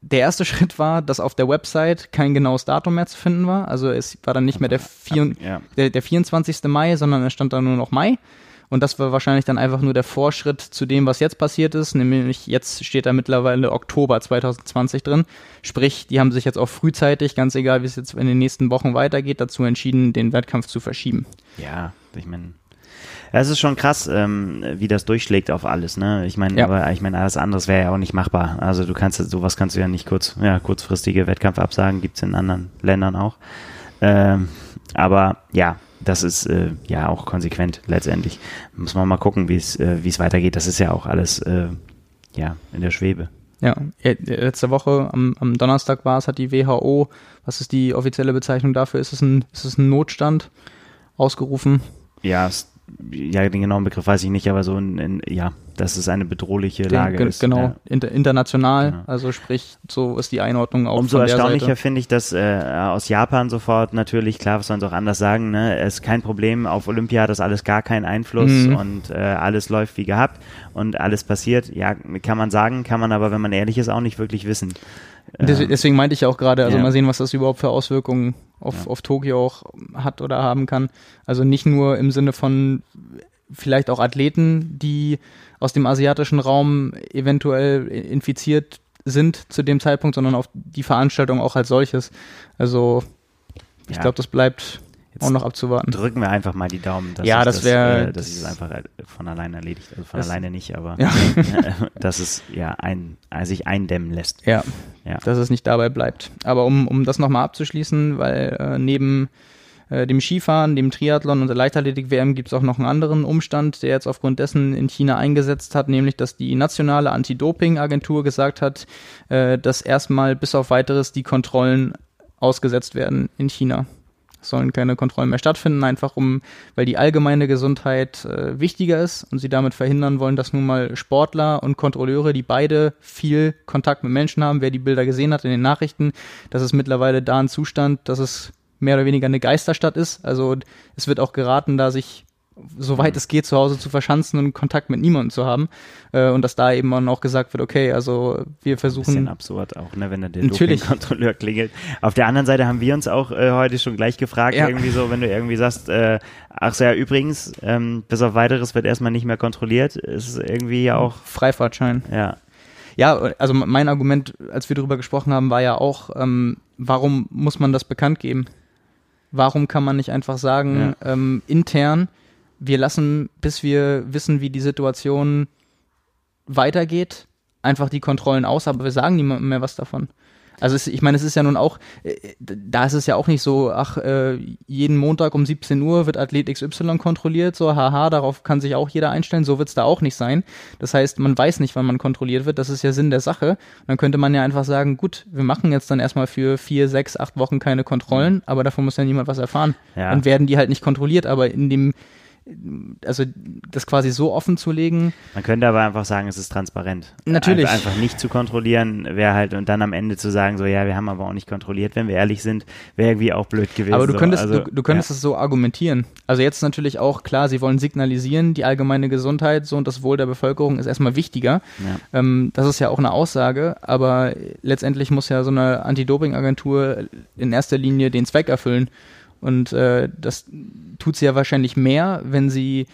der erste Schritt war, dass auf der Website kein genaues Datum mehr zu finden war. Also es war dann nicht mehr der, vier, ja. der, der 24. Mai, sondern es stand dann nur noch Mai. Und das war wahrscheinlich dann einfach nur der Vorschritt zu dem, was jetzt passiert ist. Nämlich jetzt steht da mittlerweile Oktober 2020 drin. Sprich, die haben sich jetzt auch frühzeitig, ganz egal wie es jetzt in den nächsten Wochen weitergeht, dazu entschieden, den Wettkampf zu verschieben. Ja, ich meine, es ist schon krass, ähm, wie das durchschlägt auf alles, ne? Ich meine, ja. aber ich meine, alles anderes wäre ja auch nicht machbar. Also du kannst sowas kannst du ja nicht kurz, ja, kurzfristige Wettkampfabsagen gibt's in anderen Ländern auch. Ähm, aber ja, das ist äh, ja auch konsequent letztendlich. Muss man mal gucken, wie es äh, wie es weitergeht. Das ist ja auch alles äh, ja in der Schwebe. Ja, letzte Woche am, am Donnerstag war es, hat die WHO, was ist die offizielle Bezeichnung dafür? Ist es ein, ist es ein Notstand ausgerufen? Ja, ja, den genauen Begriff weiß ich nicht, aber so ein, ein ja, dass es eine bedrohliche Lage den, ist. Genau, ja. Inter, international, genau. also sprich, so ist die Einordnung auch. Umso erstaunlicher finde ich, dass äh, aus Japan sofort natürlich, klar, was sollen sie auch anders sagen, ne, es ist kein Problem, auf Olympia hat das alles gar keinen Einfluss mhm. und äh, alles läuft wie gehabt und alles passiert. Ja, kann man sagen, kann man aber, wenn man ehrlich ist, auch nicht wirklich wissen. Deswegen meinte ich auch gerade, also ja. mal sehen, was das überhaupt für Auswirkungen auf, ja. auf Tokio auch hat oder haben kann. Also nicht nur im Sinne von vielleicht auch Athleten, die aus dem asiatischen Raum eventuell infiziert sind zu dem Zeitpunkt, sondern auf die Veranstaltung auch als solches. Also ich ja. glaube, das bleibt Jetzt auch noch abzuwarten. Drücken wir einfach mal die Daumen, dass ja, das wäre, äh, dass es einfach äh, von alleine erledigt, also von alleine nicht, aber ja. dass es ja ein, also sich eindämmen lässt. Ja, ja, dass es nicht dabei bleibt. Aber um, um das nochmal abzuschließen, weil äh, neben äh, dem Skifahren, dem Triathlon und der Leichtathletik-WM gibt es auch noch einen anderen Umstand, der jetzt aufgrund dessen in China eingesetzt hat, nämlich dass die nationale Anti-Doping-Agentur gesagt hat, äh, dass erstmal bis auf weiteres die Kontrollen ausgesetzt werden in China sollen keine Kontrollen mehr stattfinden, einfach um, weil die allgemeine Gesundheit äh, wichtiger ist und sie damit verhindern wollen, dass nun mal Sportler und Kontrolleure, die beide viel Kontakt mit Menschen haben, wer die Bilder gesehen hat in den Nachrichten, dass es mittlerweile da ein Zustand, dass es mehr oder weniger eine Geisterstadt ist. Also es wird auch geraten, da sich soweit mhm. es geht, zu Hause zu verschanzen und Kontakt mit niemandem zu haben. Äh, und dass da eben auch gesagt wird, okay, also wir versuchen. Ein bisschen absurd auch, ne, wenn da der Doping-Kontrolleur klingelt. Auf der anderen Seite haben wir uns auch äh, heute schon gleich gefragt, ja. irgendwie so, wenn du irgendwie sagst, äh, ach so, ja, übrigens, ähm, bis auf weiteres wird erstmal nicht mehr kontrolliert, ist irgendwie ja auch. Freifahrtschein. Ja. Ja, also mein Argument, als wir darüber gesprochen haben, war ja auch, ähm, warum muss man das bekannt geben? Warum kann man nicht einfach sagen, ja. ähm, intern, wir lassen, bis wir wissen, wie die Situation weitergeht, einfach die Kontrollen aus, aber wir sagen niemandem mehr was davon. Also es, ich meine, es ist ja nun auch, äh, da ist es ja auch nicht so, ach, äh, jeden Montag um 17 Uhr wird Athlet XY kontrolliert, so haha, darauf kann sich auch jeder einstellen, so wird es da auch nicht sein. Das heißt, man weiß nicht, wann man kontrolliert wird, das ist ja Sinn der Sache. Dann könnte man ja einfach sagen, gut, wir machen jetzt dann erstmal für vier, sechs, acht Wochen keine Kontrollen, aber davon muss ja niemand was erfahren. Ja. Dann werden die halt nicht kontrolliert, aber in dem also das quasi so offen zu legen. Man könnte aber einfach sagen, es ist transparent. Natürlich. Einfach, einfach nicht zu kontrollieren, wäre halt und dann am Ende zu sagen, so ja, wir haben aber auch nicht kontrolliert, wenn wir ehrlich sind, wäre irgendwie auch blöd gewesen. Aber du könntest, so. also, du, du, könntest ja. es so argumentieren. Also jetzt natürlich auch klar, sie wollen signalisieren, die allgemeine Gesundheit so und das Wohl der Bevölkerung ist erstmal wichtiger. Ja. Ähm, das ist ja auch eine Aussage, aber letztendlich muss ja so eine Anti-Doping-Agentur in erster Linie den Zweck erfüllen. Und äh, das tut sie ja wahrscheinlich mehr, wenn sie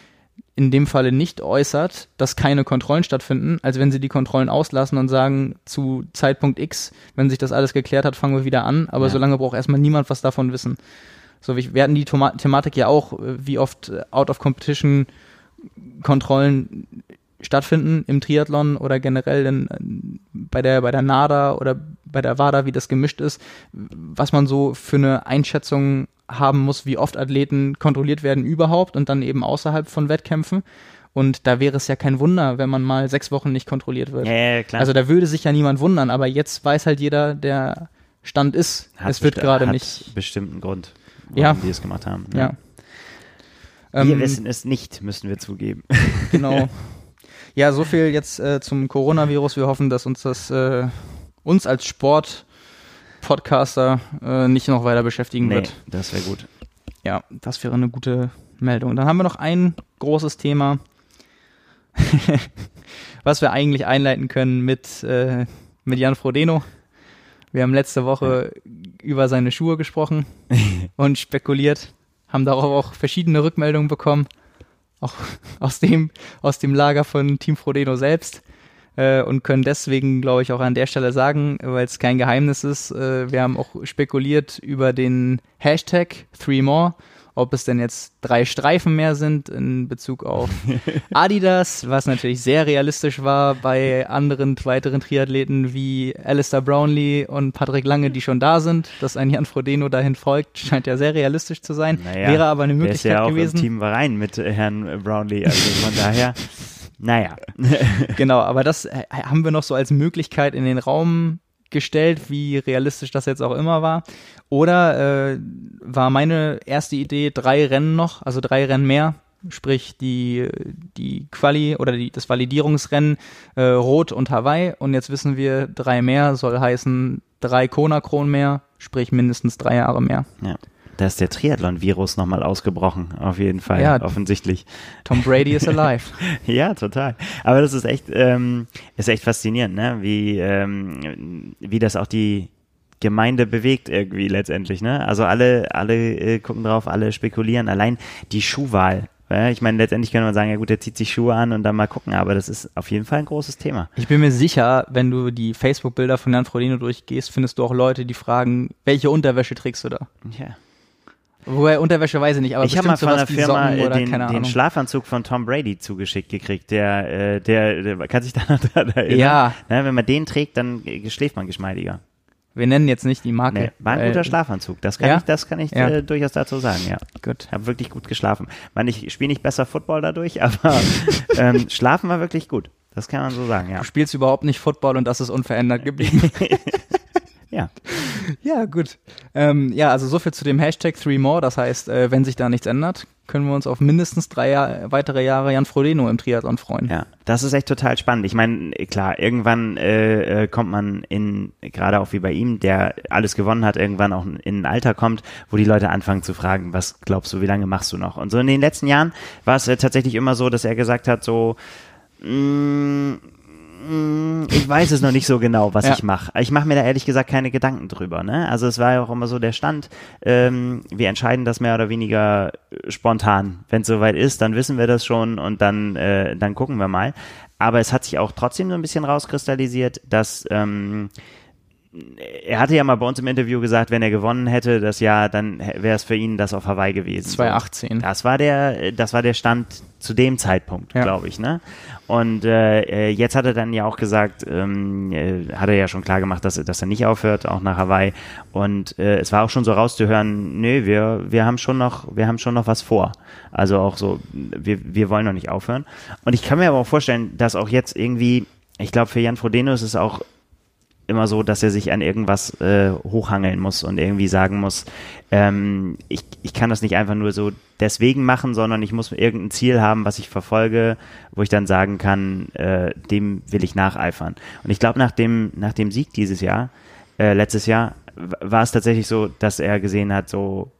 in dem Falle nicht äußert, dass keine Kontrollen stattfinden, als wenn sie die Kontrollen auslassen und sagen, zu Zeitpunkt X, wenn sich das alles geklärt hat, fangen wir wieder an, aber ja. solange braucht erstmal niemand was davon wissen. So, wir hatten die Thoma Thematik ja auch, äh, wie oft äh, Out of Competition Kontrollen stattfinden im Triathlon oder generell in, bei der bei der NADA oder bei der WADA, wie das gemischt ist, was man so für eine Einschätzung haben muss, wie oft Athleten kontrolliert werden überhaupt und dann eben außerhalb von Wettkämpfen. Und da wäre es ja kein Wunder, wenn man mal sechs Wochen nicht kontrolliert wird. Ja, klar. Also da würde sich ja niemand wundern, aber jetzt weiß halt jeder, der Stand ist. Hat es wird gerade nicht. Bestimmten Grund, warum ja. die es gemacht haben. Ja. ja. Wir ähm, wissen es nicht, müssen wir zugeben. Genau. Ja, so viel jetzt äh, zum Coronavirus. Wir hoffen, dass uns das äh, uns als Sport-Podcaster äh, nicht noch weiter beschäftigen nee, wird. Das wäre gut. Ja, das wäre eine gute Meldung. Dann haben wir noch ein großes Thema, was wir eigentlich einleiten können mit, äh, mit Jan Frodeno. Wir haben letzte Woche über seine Schuhe gesprochen und spekuliert, haben darauf auch verschiedene Rückmeldungen bekommen auch aus dem, aus dem Lager von Team Frodeno selbst äh, und können deswegen, glaube ich, auch an der Stelle sagen, weil es kein Geheimnis ist, äh, wir haben auch spekuliert über den Hashtag Three More ob es denn jetzt drei Streifen mehr sind in Bezug auf Adidas, was natürlich sehr realistisch war bei anderen weiteren Triathleten wie Alistair Brownlee und Patrick Lange, die schon da sind. Dass ein Jan Frodeno dahin folgt, scheint ja sehr realistisch zu sein. Naja, Wäre aber eine Möglichkeit der ist ja auch gewesen. Im Team Verein mit Herrn Brownlee, also von daher. Naja. genau, aber das äh, haben wir noch so als Möglichkeit in den Raum gestellt, wie realistisch das jetzt auch immer war. Oder äh, war meine erste Idee drei Rennen noch, also drei Rennen mehr, sprich die, die Quali oder die, das Validierungsrennen äh, Rot und Hawaii. Und jetzt wissen wir, drei mehr soll heißen drei Kona-Kronen mehr, sprich mindestens drei Jahre mehr. Ja. Da ist der Triathlon-Virus nochmal ausgebrochen, auf jeden Fall, ja, offensichtlich. Tom Brady is alive. ja, total. Aber das ist echt, ähm, ist echt faszinierend, ne? wie, ähm, wie das auch die Gemeinde bewegt irgendwie letztendlich. Ne? Also alle, alle äh, gucken drauf, alle spekulieren. Allein die Schuhwahl ich meine, letztendlich könnte man sagen, ja gut, der zieht sich Schuhe an und dann mal gucken, aber das ist auf jeden Fall ein großes Thema. Ich bin mir sicher, wenn du die Facebook-Bilder von Jan Frodeno durchgehst, findest du auch Leute, die fragen, welche Unterwäsche trägst du da? Ja. Woher Unterwäsche weiß ich nicht, aber ich habe mal von der Firma den, den Schlafanzug von Tom Brady zugeschickt gekriegt. Der, äh, der, der kann sich da noch dran erinnern. Ja. Ne, wenn man den trägt, dann schläft man geschmeidiger. Wir nennen jetzt nicht die Marke. Nee, war ein guter Schlafanzug. Das kann ja? ich, das kann ich ja. äh, durchaus dazu sagen, ja. Gut. Habe wirklich gut geschlafen. Man, ich spiele nicht besser Football dadurch, aber ähm, schlafen war wirklich gut. Das kann man so sagen, ja. Du spielst überhaupt nicht Football und das ist unverändert geblieben. Ja. Ja, gut. Ähm, ja, also so viel zu dem Hashtag Three More. Das heißt, äh, wenn sich da nichts ändert, können wir uns auf mindestens drei Jahr, weitere Jahre Jan Frodeno im Triathlon freuen. Ja, das ist echt total spannend. Ich meine, klar, irgendwann äh, äh, kommt man in, gerade auch wie bei ihm, der alles gewonnen hat, irgendwann auch in ein Alter kommt, wo die Leute anfangen zu fragen, was glaubst du, wie lange machst du noch? Und so in den letzten Jahren war es äh, tatsächlich immer so, dass er gesagt hat, so, mh, Mm, ich weiß es noch nicht so genau, was ja. ich mache. Ich mache mir da ehrlich gesagt keine Gedanken drüber. Ne? Also es war ja auch immer so der Stand, ähm, wir entscheiden das mehr oder weniger äh, spontan. Wenn es soweit ist, dann wissen wir das schon und dann, äh, dann gucken wir mal. Aber es hat sich auch trotzdem so ein bisschen rauskristallisiert, dass ähm, er hatte ja mal bei uns im Interview gesagt, wenn er gewonnen hätte das Jahr, dann wäre es für ihn das auf Hawaii gewesen. 2018. Das war der, das war der Stand zu dem Zeitpunkt, ja. glaube ich. Ne? Und äh, äh, jetzt hat er dann ja auch gesagt, ähm, äh, hat er ja schon klar gemacht, dass, dass er nicht aufhört, auch nach Hawaii. Und äh, es war auch schon so rauszuhören, nö, wir, wir haben schon noch, wir haben schon noch was vor. Also auch so, wir, wir wollen noch nicht aufhören. Und ich kann mir aber auch vorstellen, dass auch jetzt irgendwie, ich glaube, für Jan Frodeno ist es auch immer so, dass er sich an irgendwas äh, hochhangeln muss und irgendwie sagen muss, ähm, ich, ich kann das nicht einfach nur so deswegen machen, sondern ich muss irgendein Ziel haben, was ich verfolge, wo ich dann sagen kann, äh, dem will ich nacheifern. Und ich glaube, nach dem, nach dem Sieg dieses Jahr, äh, letztes Jahr, war es tatsächlich so, dass er gesehen hat, so,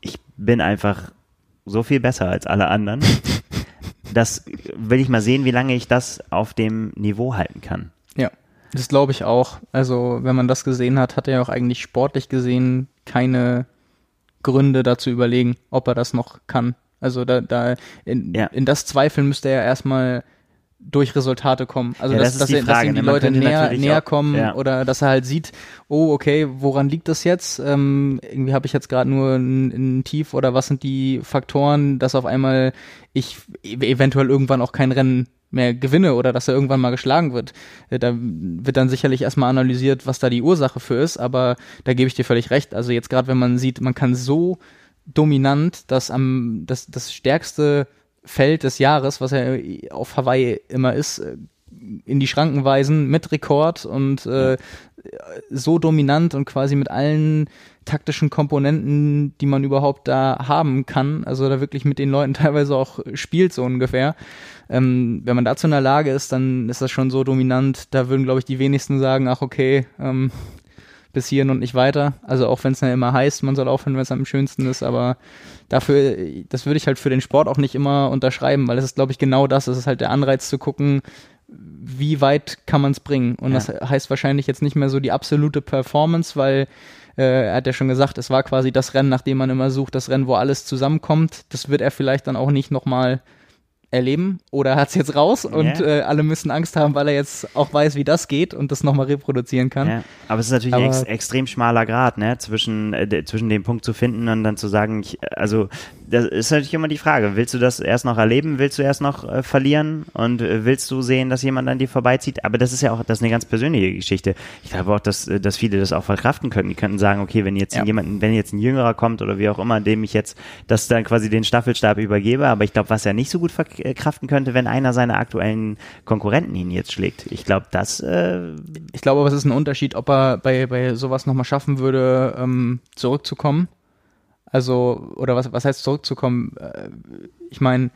ich bin einfach so viel besser als alle anderen. das will ich mal sehen, wie lange ich das auf dem Niveau halten kann. Ja. Das glaube ich auch. Also, wenn man das gesehen hat, hat er ja auch eigentlich sportlich gesehen keine Gründe dazu überlegen, ob er das noch kann. Also da, da in, ja. in das Zweifeln müsste er erstmal durch Resultate kommen. Also ja, dass, das dass, er, dass ihm die ne? Leute näher, näher kommen ja. oder dass er halt sieht, oh, okay, woran liegt das jetzt? Ähm, irgendwie habe ich jetzt gerade nur ein, ein, Tief oder was sind die Faktoren, dass auf einmal ich eventuell irgendwann auch kein Rennen mehr gewinne oder dass er irgendwann mal geschlagen wird. Äh, da wird dann sicherlich erstmal analysiert, was da die Ursache für ist, aber da gebe ich dir völlig recht. Also jetzt gerade, wenn man sieht, man kann so dominant das am das, das stärkste Feld des Jahres, was ja auf Hawaii immer ist, äh, in die Schranken weisen mit Rekord und äh, so dominant und quasi mit allen taktischen Komponenten, die man überhaupt da haben kann. Also da wirklich mit den Leuten teilweise auch spielt so ungefähr. Ähm, wenn man dazu in der Lage ist, dann ist das schon so dominant. Da würden, glaube ich, die wenigsten sagen, ach okay, ähm, bis hierhin und nicht weiter. Also auch wenn es ja immer heißt, man soll aufhören, wenn es am schönsten ist, aber dafür, das würde ich halt für den Sport auch nicht immer unterschreiben, weil es ist, glaube ich, genau das. Es ist halt der Anreiz zu gucken, wie weit kann man es bringen. Und ja. das heißt wahrscheinlich jetzt nicht mehr so die absolute Performance, weil äh, er hat ja schon gesagt, es war quasi das Rennen, nach dem man immer sucht, das Rennen, wo alles zusammenkommt. Das wird er vielleicht dann auch nicht nochmal erleben oder hat es jetzt raus und yeah. äh, alle müssen Angst haben, weil er jetzt auch weiß, wie das geht und das nochmal reproduzieren kann. Ja. Aber es ist natürlich ein ex extrem schmaler Grad, ne, zwischen, äh, zwischen dem Punkt zu finden und dann zu sagen, ich, also das ist natürlich immer die Frage, willst du das erst noch erleben, willst du erst noch äh, verlieren und äh, willst du sehen, dass jemand an dir vorbeizieht? Aber das ist ja auch, das ist eine ganz persönliche Geschichte. Ich glaube auch, dass, äh, dass viele das auch verkraften könnten. Die könnten sagen, okay, wenn jetzt ja. jemand, wenn jetzt ein Jüngerer kommt oder wie auch immer, dem ich jetzt das dann quasi den Staffelstab übergebe, aber ich glaube, was er nicht so gut verkraften könnte, wenn einer seiner aktuellen Konkurrenten ihn jetzt schlägt. Ich glaube, das äh Ich glaube aber, es ist ein Unterschied, ob er bei, bei sowas nochmal schaffen würde, ähm, zurückzukommen also, oder was, was heißt zurückzukommen? Äh, ich meine,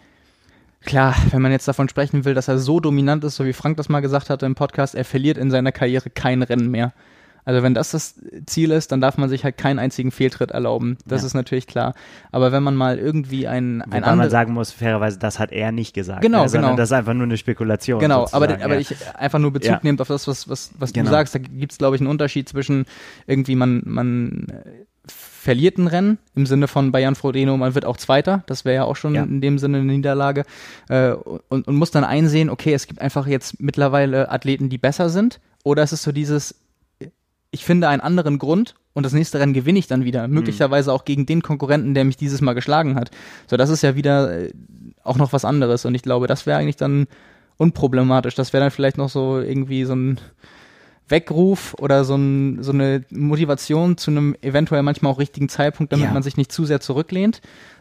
klar, wenn man jetzt davon sprechen will, dass er so dominant ist, so wie Frank das mal gesagt hatte im Podcast, er verliert in seiner Karriere kein Rennen mehr. Also wenn das das Ziel ist, dann darf man sich halt keinen einzigen Fehltritt erlauben. Das ja. ist natürlich klar. Aber wenn man mal irgendwie ein, ein Wobei man sagen muss, fairerweise, das hat er nicht gesagt. Genau, ne? genau. Das ist einfach nur eine Spekulation. Genau, aber, ja. aber ich einfach nur Bezug ja. nehmt auf das, was, was, was genau. du sagst. Da gibt es, glaube ich, einen Unterschied zwischen irgendwie man, man verliert ein Rennen im Sinne von Bayern Frodeno, man wird auch Zweiter, das wäre ja auch schon ja. in dem Sinne eine Niederlage äh, und, und muss dann einsehen, okay, es gibt einfach jetzt mittlerweile Athleten, die besser sind oder es ist so dieses, ich finde einen anderen Grund und das nächste Rennen gewinne ich dann wieder, mhm. möglicherweise auch gegen den Konkurrenten, der mich dieses Mal geschlagen hat. So, das ist ja wieder äh, auch noch was anderes und ich glaube, das wäre eigentlich dann unproblematisch. Das wäre dann vielleicht noch so irgendwie so ein Weckruf oder so, ein, so eine Motivation zu einem eventuell manchmal auch richtigen Zeitpunkt, damit ja. man sich nicht zu sehr zurücklehnt.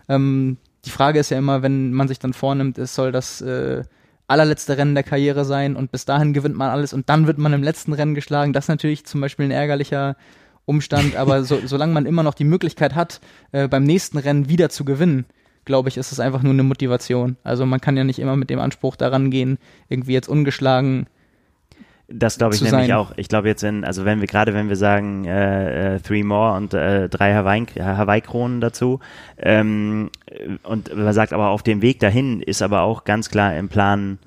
Ähm, die Frage ist ja immer, wenn man sich dann vornimmt, es soll das äh, allerletzte Rennen der Karriere sein und bis dahin gewinnt man alles und dann wird man im letzten Rennen geschlagen. Das ist natürlich zum Beispiel ein ärgerlicher Umstand, aber so, solange man immer noch die Möglichkeit hat, äh, beim nächsten Rennen wieder zu gewinnen, glaube ich, ist es einfach nur eine Motivation. Also man kann ja nicht immer mit dem Anspruch daran gehen, irgendwie jetzt ungeschlagen das glaube ich nämlich sein. auch. Ich glaube jetzt, wenn, also wenn wir gerade, wenn wir sagen äh, äh, Three More und äh, drei Hawaii-Kronen dazu ähm, und man sagt aber auf dem Weg dahin ist aber auch ganz klar im Plan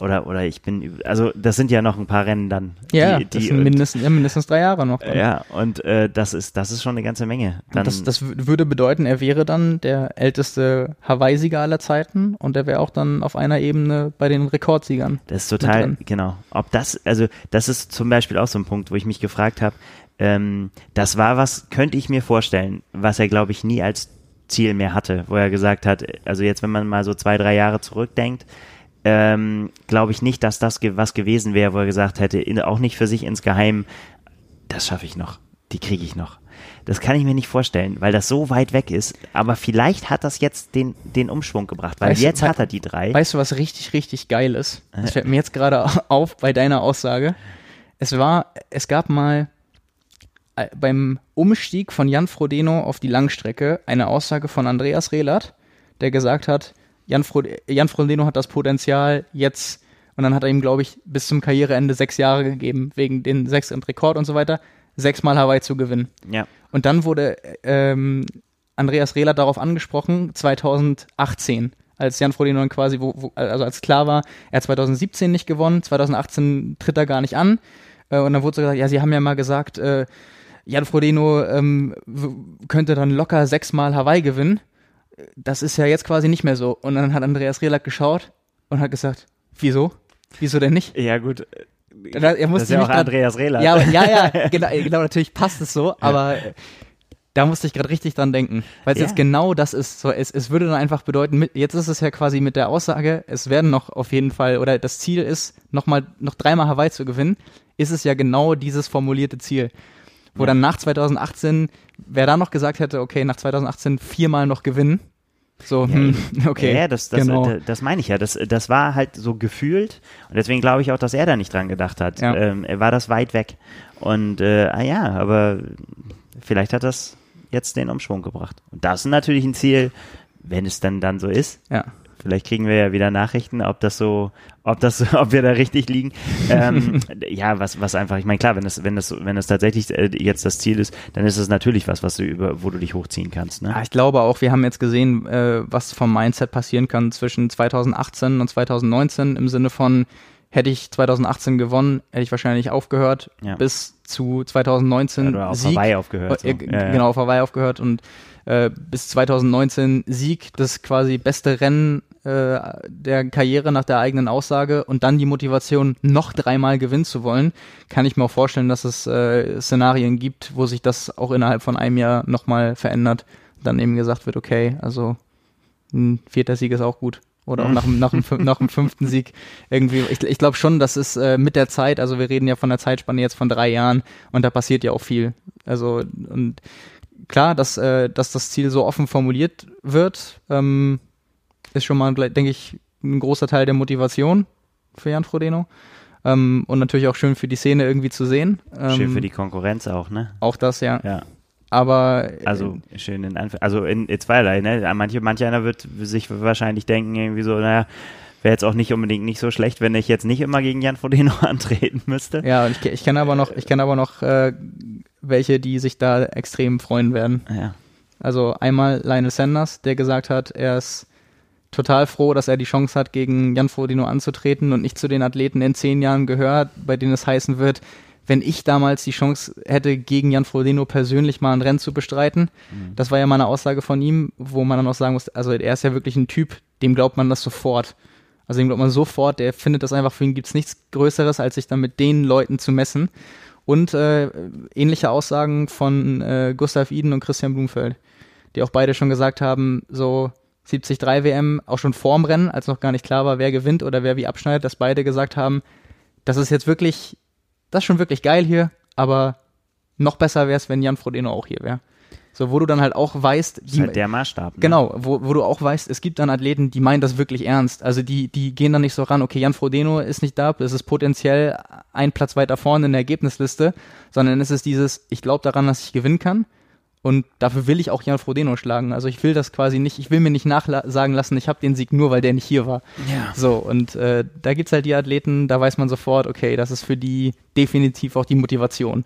oder, oder ich bin, also das sind ja noch ein paar Rennen dann. Ja, die, die, das sind mindestens, ja, mindestens drei Jahre noch. Dann. Ja, und äh, das ist, das ist schon eine ganze Menge. Dann, das, das würde bedeuten, er wäre dann der älteste Hawaii-Sieger aller Zeiten und er wäre auch dann auf einer Ebene bei den Rekordsiegern. Das ist total, genau. Ob das, also das ist zum Beispiel auch so ein Punkt, wo ich mich gefragt habe, ähm, das war was, könnte ich mir vorstellen, was er, glaube ich, nie als Ziel mehr hatte, wo er gesagt hat, also jetzt, wenn man mal so zwei, drei Jahre zurückdenkt, ähm, glaube ich nicht, dass das was gewesen wäre, wo er gesagt hätte, in, auch nicht für sich insgeheim, das schaffe ich noch, die kriege ich noch. Das kann ich mir nicht vorstellen, weil das so weit weg ist. Aber vielleicht hat das jetzt den, den Umschwung gebracht, weil weißt jetzt du, hat er die drei. Weißt du, was richtig, richtig geil ist? Das fällt mir jetzt gerade auf bei deiner Aussage. Es war, es gab mal äh, beim Umstieg von Jan Frodeno auf die Langstrecke eine Aussage von Andreas Rehlert, der gesagt hat, Jan, Fro Jan Frodeno hat das Potenzial jetzt, und dann hat er ihm, glaube ich, bis zum Karriereende sechs Jahre gegeben, wegen den sechs und Rekord und so weiter, sechsmal Hawaii zu gewinnen. Ja. Und dann wurde ähm, Andreas Rehler darauf angesprochen, 2018, als Jan Frodeno quasi, wo, wo, also als klar war, er hat 2017 nicht gewonnen, 2018 tritt er gar nicht an. Äh, und dann wurde so gesagt, ja, sie haben ja mal gesagt, äh, Jan Frodeno ähm, könnte dann locker sechsmal Hawaii gewinnen das ist ja jetzt quasi nicht mehr so. Und dann hat Andreas Rehlak geschaut und hat gesagt, wieso? Wieso denn nicht? Ja, gut. Er musste das ist ja auch Andreas Rehlak. Ja, ja, ja, genau, genau, natürlich passt es so, aber ja. da musste ich gerade richtig dran denken, weil es ja. jetzt genau das ist. So, es, es würde dann einfach bedeuten, mit, jetzt ist es ja quasi mit der Aussage, es werden noch auf jeden Fall, oder das Ziel ist, noch mal, noch dreimal Hawaii zu gewinnen, ist es ja genau dieses formulierte Ziel wo dann nach 2018, wer da noch gesagt hätte, okay, nach 2018 viermal noch gewinnen, so, ja, hm, okay. Ja, das, das, genau. das, das meine ich ja. Das, das war halt so gefühlt. Und deswegen glaube ich auch, dass er da nicht dran gedacht hat. Ja. Ähm, er war das weit weg. Und äh, ah ja, aber vielleicht hat das jetzt den Umschwung gebracht. Und das ist natürlich ein Ziel, wenn es dann dann so ist. Ja. Vielleicht kriegen wir ja wieder Nachrichten, ob das so, ob das, ob wir da richtig liegen. Ähm, ja, was, was einfach, ich meine, klar, wenn es, wenn es, wenn es tatsächlich äh, jetzt das Ziel ist, dann ist es natürlich was, was du über, wo du dich hochziehen kannst. Ne? Ja, ich glaube auch, wir haben jetzt gesehen, äh, was vom Mindset passieren kann zwischen 2018 und 2019 im Sinne von, hätte ich 2018 gewonnen, hätte ich wahrscheinlich aufgehört ja. bis zu 2019 ja, oder auf Sieg. Hawaii aufgehört. Äh, so. ja, genau, auf Hawaii aufgehört und äh, bis 2019 Sieg, das quasi beste Rennen äh, der Karriere nach der eigenen Aussage und dann die Motivation, noch dreimal gewinnen zu wollen, kann ich mir auch vorstellen, dass es äh, Szenarien gibt, wo sich das auch innerhalb von einem Jahr nochmal verändert. Dann eben gesagt wird, okay, also ein vierter Sieg ist auch gut oder auch nach, nach, dem, nach dem fünften Sieg irgendwie. Ich, ich glaube schon, dass es äh, mit der Zeit, also wir reden ja von der Zeitspanne jetzt von drei Jahren und da passiert ja auch viel. Also und klar, dass, äh, dass das Ziel so offen formuliert wird, ähm, ist schon mal, denke ich, ein großer Teil der Motivation für Jan Frodeno. Ähm, und natürlich auch schön für die Szene irgendwie zu sehen. Ähm, schön für die Konkurrenz auch, ne? Auch das, ja. Ja. Aber also schön in Anf also in, in zweierlei, ne? Manche, manch einer wird sich wahrscheinlich denken, irgendwie so, naja, wäre jetzt auch nicht unbedingt nicht so schlecht, wenn ich jetzt nicht immer gegen Jan Frodeno antreten müsste. Ja, und ich, ich kenne aber noch, ich kenne aber noch äh, welche, die sich da extrem freuen werden. Ja. Also einmal Lionel Sanders, der gesagt hat, er ist total froh, dass er die Chance hat, gegen Jan Frodeno anzutreten und nicht zu den Athleten in zehn Jahren gehört, bei denen es heißen wird, wenn ich damals die Chance hätte, gegen Jan Frodeno persönlich mal ein Rennen zu bestreiten. Mhm. Das war ja mal eine Aussage von ihm, wo man dann auch sagen muss, also er ist ja wirklich ein Typ, dem glaubt man das sofort. Also dem glaubt man sofort, der findet das einfach, für ihn gibt es nichts Größeres, als sich dann mit den Leuten zu messen. Und äh, ähnliche Aussagen von äh, Gustav Iden und Christian Blumfeld, die auch beide schon gesagt haben, so 73 WM, auch schon vorm Rennen, als noch gar nicht klar war, wer gewinnt oder wer wie abschneidet, dass beide gesagt haben, das ist jetzt wirklich das ist schon wirklich geil hier, aber noch besser wäre es, wenn Jan Frodeno auch hier wäre. So, wo du dann halt auch weißt, die, halt der Maßstab. Ne? Genau, wo, wo du auch weißt, es gibt dann Athleten, die meinen das wirklich ernst. Also die, die gehen dann nicht so ran, okay, Jan Frodeno ist nicht da, das ist potenziell ein Platz weiter vorne in der Ergebnisliste, sondern es ist dieses, ich glaube daran, dass ich gewinnen kann. Und dafür will ich auch Jan Frodeno schlagen. Also ich will das quasi nicht, ich will mir nicht nachsagen lassen, ich habe den Sieg nur, weil der nicht hier war. Ja. So, und äh, da gibt's halt die Athleten, da weiß man sofort, okay, das ist für die definitiv auch die Motivation.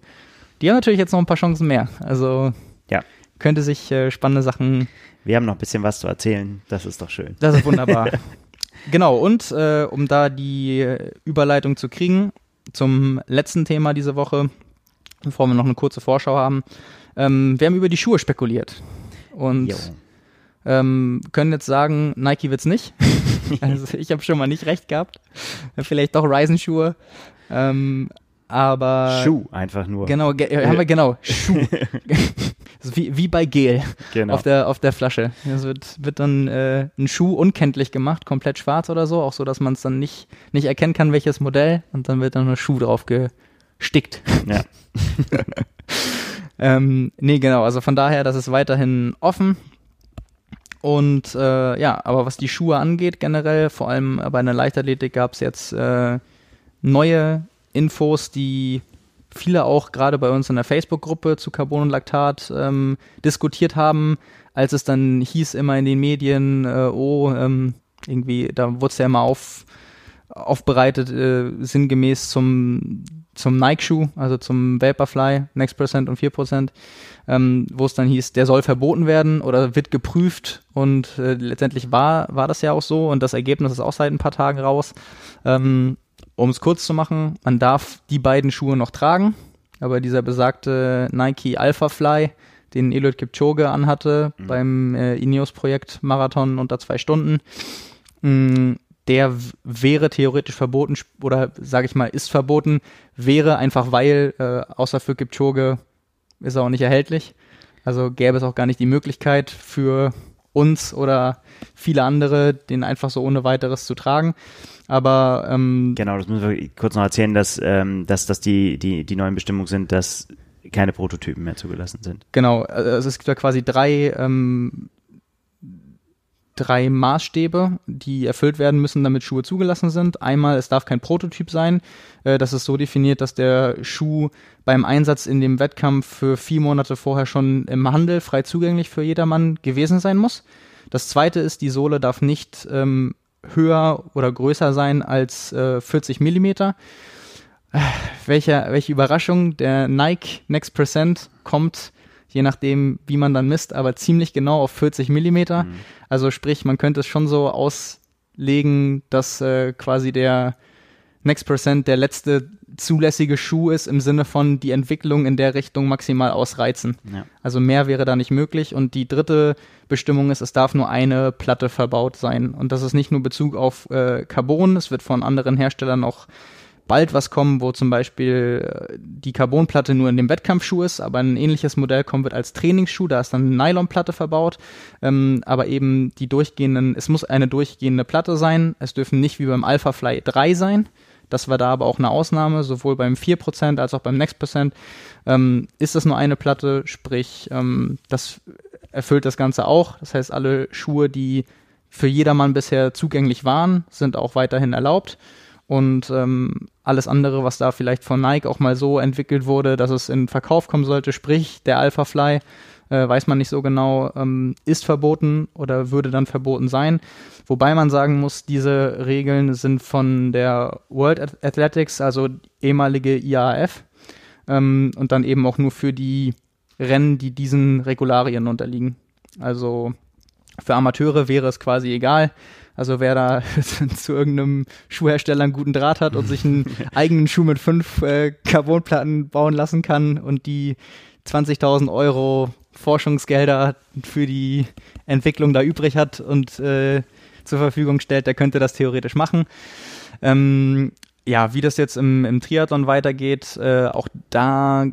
Die haben natürlich jetzt noch ein paar Chancen mehr. Also ja könnte sich äh, spannende Sachen. Wir haben noch ein bisschen was zu erzählen. Das ist doch schön. Das ist wunderbar. genau, und äh, um da die Überleitung zu kriegen zum letzten Thema diese Woche, bevor wir noch eine kurze Vorschau haben. Ähm, wir haben über die Schuhe spekuliert. Und ähm, können jetzt sagen, Nike wird's nicht. also ich habe schon mal nicht recht gehabt. Vielleicht doch Ryzen-Schuhe. Ähm, aber Schuh einfach nur. Genau, ge äh, haben wir genau Schuh. wie, wie bei Gel genau. auf der auf der Flasche. Es wird wird dann äh, ein Schuh unkenntlich gemacht, komplett schwarz oder so, auch so, dass man es dann nicht nicht erkennen kann, welches Modell und dann wird dann ein Schuh drauf gestickt. Ja. ähm, nee, genau. Also von daher, das ist weiterhin offen. Und äh, ja, aber was die Schuhe angeht generell, vor allem bei einer Leichtathletik gab es jetzt äh, neue Infos, die viele auch gerade bei uns in der Facebook-Gruppe zu Carbon und Laktat ähm, diskutiert haben, als es dann hieß immer in den Medien, äh, oh, ähm, irgendwie, da wurde es ja immer auf, aufbereitet, äh, sinngemäß zum, zum Nike-Schuh, also zum Vaporfly, Next Percent und 4%, ähm, wo es dann hieß, der soll verboten werden oder wird geprüft und äh, letztendlich war, war das ja auch so und das Ergebnis ist auch seit ein paar Tagen raus. Ähm, um es kurz zu machen, man darf die beiden Schuhe noch tragen, aber dieser besagte Nike Alpha Fly, den Eliud Kipchoge anhatte mhm. beim äh, Ineos-Projekt Marathon unter zwei Stunden, mh, mm, der wäre theoretisch verboten oder sage ich mal ist verboten, wäre einfach weil äh, außer für Kipchoge ist er auch nicht erhältlich. Also gäbe es auch gar nicht die Möglichkeit für uns oder viele andere, den einfach so ohne weiteres zu tragen. Aber ähm, genau, das müssen wir kurz noch erzählen, dass, ähm, dass, dass die, die, die neuen Bestimmungen sind, dass keine Prototypen mehr zugelassen sind. Genau, also es gibt ja quasi drei ähm, drei Maßstäbe, die erfüllt werden müssen, damit Schuhe zugelassen sind. Einmal, es darf kein Prototyp sein. Äh, das ist so definiert, dass der Schuh beim Einsatz in dem Wettkampf für vier Monate vorher schon im Handel frei zugänglich für jedermann gewesen sein muss. Das zweite ist, die Sohle darf nicht ähm, höher oder größer sein als äh, 40 Millimeter. Äh, welche, welche Überraschung, der Nike Next Percent kommt je nachdem, wie man dann misst, aber ziemlich genau auf 40 Millimeter. Mhm. Also sprich, man könnte es schon so auslegen, dass äh, quasi der Next Percent der letzte zulässige Schuh ist im Sinne von die Entwicklung in der Richtung maximal ausreizen. Ja. Also mehr wäre da nicht möglich. Und die dritte Bestimmung ist, es darf nur eine Platte verbaut sein. Und das ist nicht nur Bezug auf äh, Carbon, es wird von anderen Herstellern auch bald was kommen, wo zum Beispiel äh, die Carbonplatte nur in dem Wettkampfschuh ist, aber ein ähnliches Modell kommen wird als Trainingsschuh, da ist dann eine Nylonplatte verbaut, ähm, aber eben die durchgehenden, es muss eine durchgehende Platte sein, es dürfen nicht wie beim Alpha Fly 3 sein, das war da aber auch eine Ausnahme, sowohl beim 4% als auch beim Next Percent ähm, ist das nur eine Platte, sprich, ähm, das erfüllt das Ganze auch, das heißt, alle Schuhe, die für jedermann bisher zugänglich waren, sind auch weiterhin erlaubt. Und ähm, alles andere, was da vielleicht von Nike auch mal so entwickelt wurde, dass es in Verkauf kommen sollte, sprich der Alpha Fly, äh, weiß man nicht so genau, ähm, ist verboten oder würde dann verboten sein. Wobei man sagen muss, diese Regeln sind von der World Athletics, also ehemalige IAAF, ähm, und dann eben auch nur für die Rennen, die diesen Regularien unterliegen. Also für Amateure wäre es quasi egal. Also wer da zu irgendeinem Schuhhersteller einen guten Draht hat und sich einen eigenen Schuh mit fünf äh, Carbonplatten bauen lassen kann und die 20.000 Euro Forschungsgelder für die Entwicklung da übrig hat und äh, zur Verfügung stellt, der könnte das theoretisch machen. Ähm, ja, wie das jetzt im, im Triathlon weitergeht, äh, auch da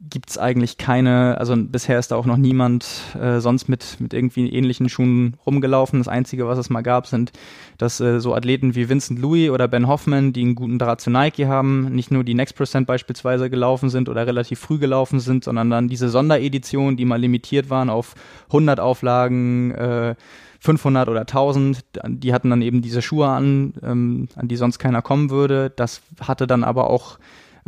gibt es eigentlich keine, also bisher ist da auch noch niemand äh, sonst mit, mit irgendwie ähnlichen Schuhen rumgelaufen. Das Einzige, was es mal gab, sind, dass äh, so Athleten wie Vincent Louis oder Ben Hoffman, die einen guten Draht zu Nike haben, nicht nur die Next Percent beispielsweise gelaufen sind oder relativ früh gelaufen sind, sondern dann diese Sondereditionen, die mal limitiert waren auf 100 Auflagen, äh, 500 oder 1000, die hatten dann eben diese Schuhe an, ähm, an die sonst keiner kommen würde. Das hatte dann aber auch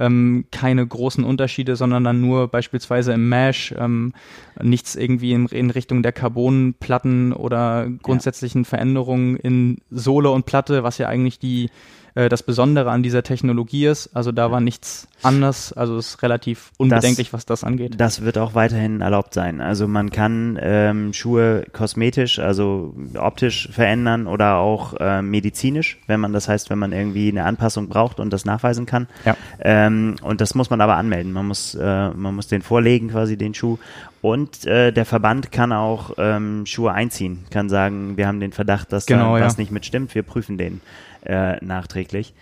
ähm, keine großen Unterschiede, sondern dann nur beispielsweise im Mesh, ähm, nichts irgendwie in, in Richtung der Carbonplatten oder grundsätzlichen ja. Veränderungen in Sohle und Platte, was ja eigentlich die äh, das Besondere an dieser Technologie ist. Also da war nichts anders. Also es ist relativ unbedenklich, das, was das angeht. Das wird auch weiterhin erlaubt sein. Also man kann ähm, Schuhe kosmetisch, also optisch verändern oder auch äh, medizinisch, wenn man das heißt, wenn man irgendwie eine Anpassung braucht und das nachweisen kann. Ja. Ähm, und das muss man aber anmelden. Man muss, äh, man muss den vorlegen, quasi den Schuh. Und äh, der Verband kann auch ähm, Schuhe einziehen, kann sagen, wir haben den Verdacht, dass genau, da was ja. nicht mitstimmt, wir prüfen den äh, nachträglich.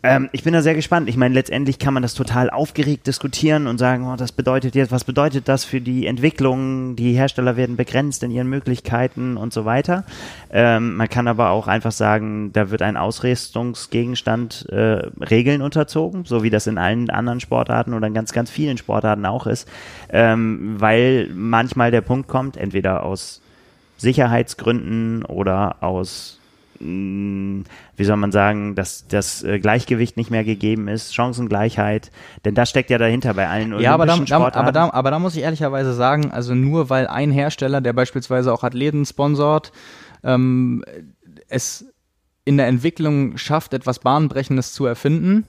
Ähm, ich bin da sehr gespannt. Ich meine, letztendlich kann man das total aufgeregt diskutieren und sagen, oh, das bedeutet jetzt, was bedeutet das für die Entwicklung? Die Hersteller werden begrenzt in ihren Möglichkeiten und so weiter. Ähm, man kann aber auch einfach sagen, da wird ein Ausrüstungsgegenstand äh, Regeln unterzogen, so wie das in allen anderen Sportarten oder in ganz, ganz vielen Sportarten auch ist, ähm, weil manchmal der Punkt kommt, entweder aus Sicherheitsgründen oder aus wie soll man sagen, dass das äh, Gleichgewicht nicht mehr gegeben ist, Chancengleichheit, denn das steckt ja dahinter bei allen ja, aber da, da, aber, da, aber da muss ich ehrlicherweise sagen, also nur weil ein Hersteller, der beispielsweise auch Athleten sponsort, ähm, es in der Entwicklung schafft, etwas Bahnbrechendes zu erfinden,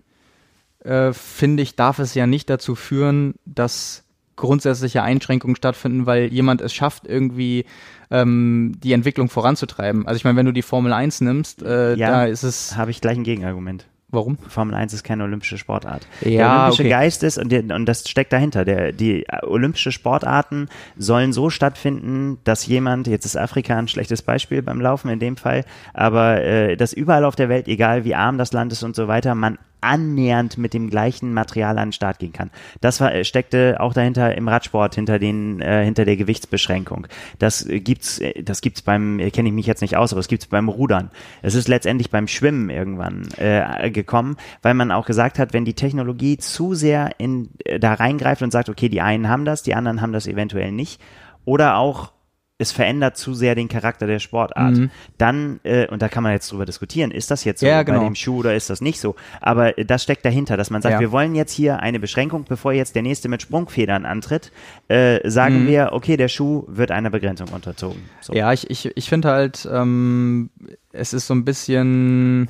äh, finde ich, darf es ja nicht dazu führen, dass grundsätzliche Einschränkungen stattfinden, weil jemand es schafft, irgendwie ähm, die Entwicklung voranzutreiben. Also ich meine, wenn du die Formel 1 nimmst, äh, ja, da ist es. Habe ich gleich ein Gegenargument. Warum? Formel 1 ist keine olympische Sportart. Ja, der olympische okay. Geist ist, und, der, und das steckt dahinter, der, die olympische Sportarten sollen so stattfinden, dass jemand, jetzt ist Afrika ein schlechtes Beispiel beim Laufen in dem Fall, aber äh, dass überall auf der Welt, egal wie arm das Land ist und so weiter, man annähernd mit dem gleichen Material an den Start gehen kann. Das war, steckte auch dahinter im Radsport, hinter den, äh, hinter der Gewichtsbeschränkung. Das äh, gibt's, äh, das gibt's beim, äh, kenne ich mich jetzt nicht aus, aber es gibt's beim Rudern. Es ist letztendlich beim Schwimmen irgendwann äh, gekommen, weil man auch gesagt hat, wenn die Technologie zu sehr in, äh, da reingreift und sagt, okay, die einen haben das, die anderen haben das eventuell nicht, oder auch es verändert zu sehr den Charakter der Sportart. Mhm. Dann, äh, und da kann man jetzt drüber diskutieren, ist das jetzt so ja, genau. bei dem Schuh oder ist das nicht so? Aber äh, das steckt dahinter, dass man sagt, ja. wir wollen jetzt hier eine Beschränkung, bevor jetzt der nächste mit Sprungfedern antritt, äh, sagen mhm. wir, okay, der Schuh wird einer Begrenzung unterzogen. So. Ja, ich, ich, ich finde halt, ähm, es ist so ein bisschen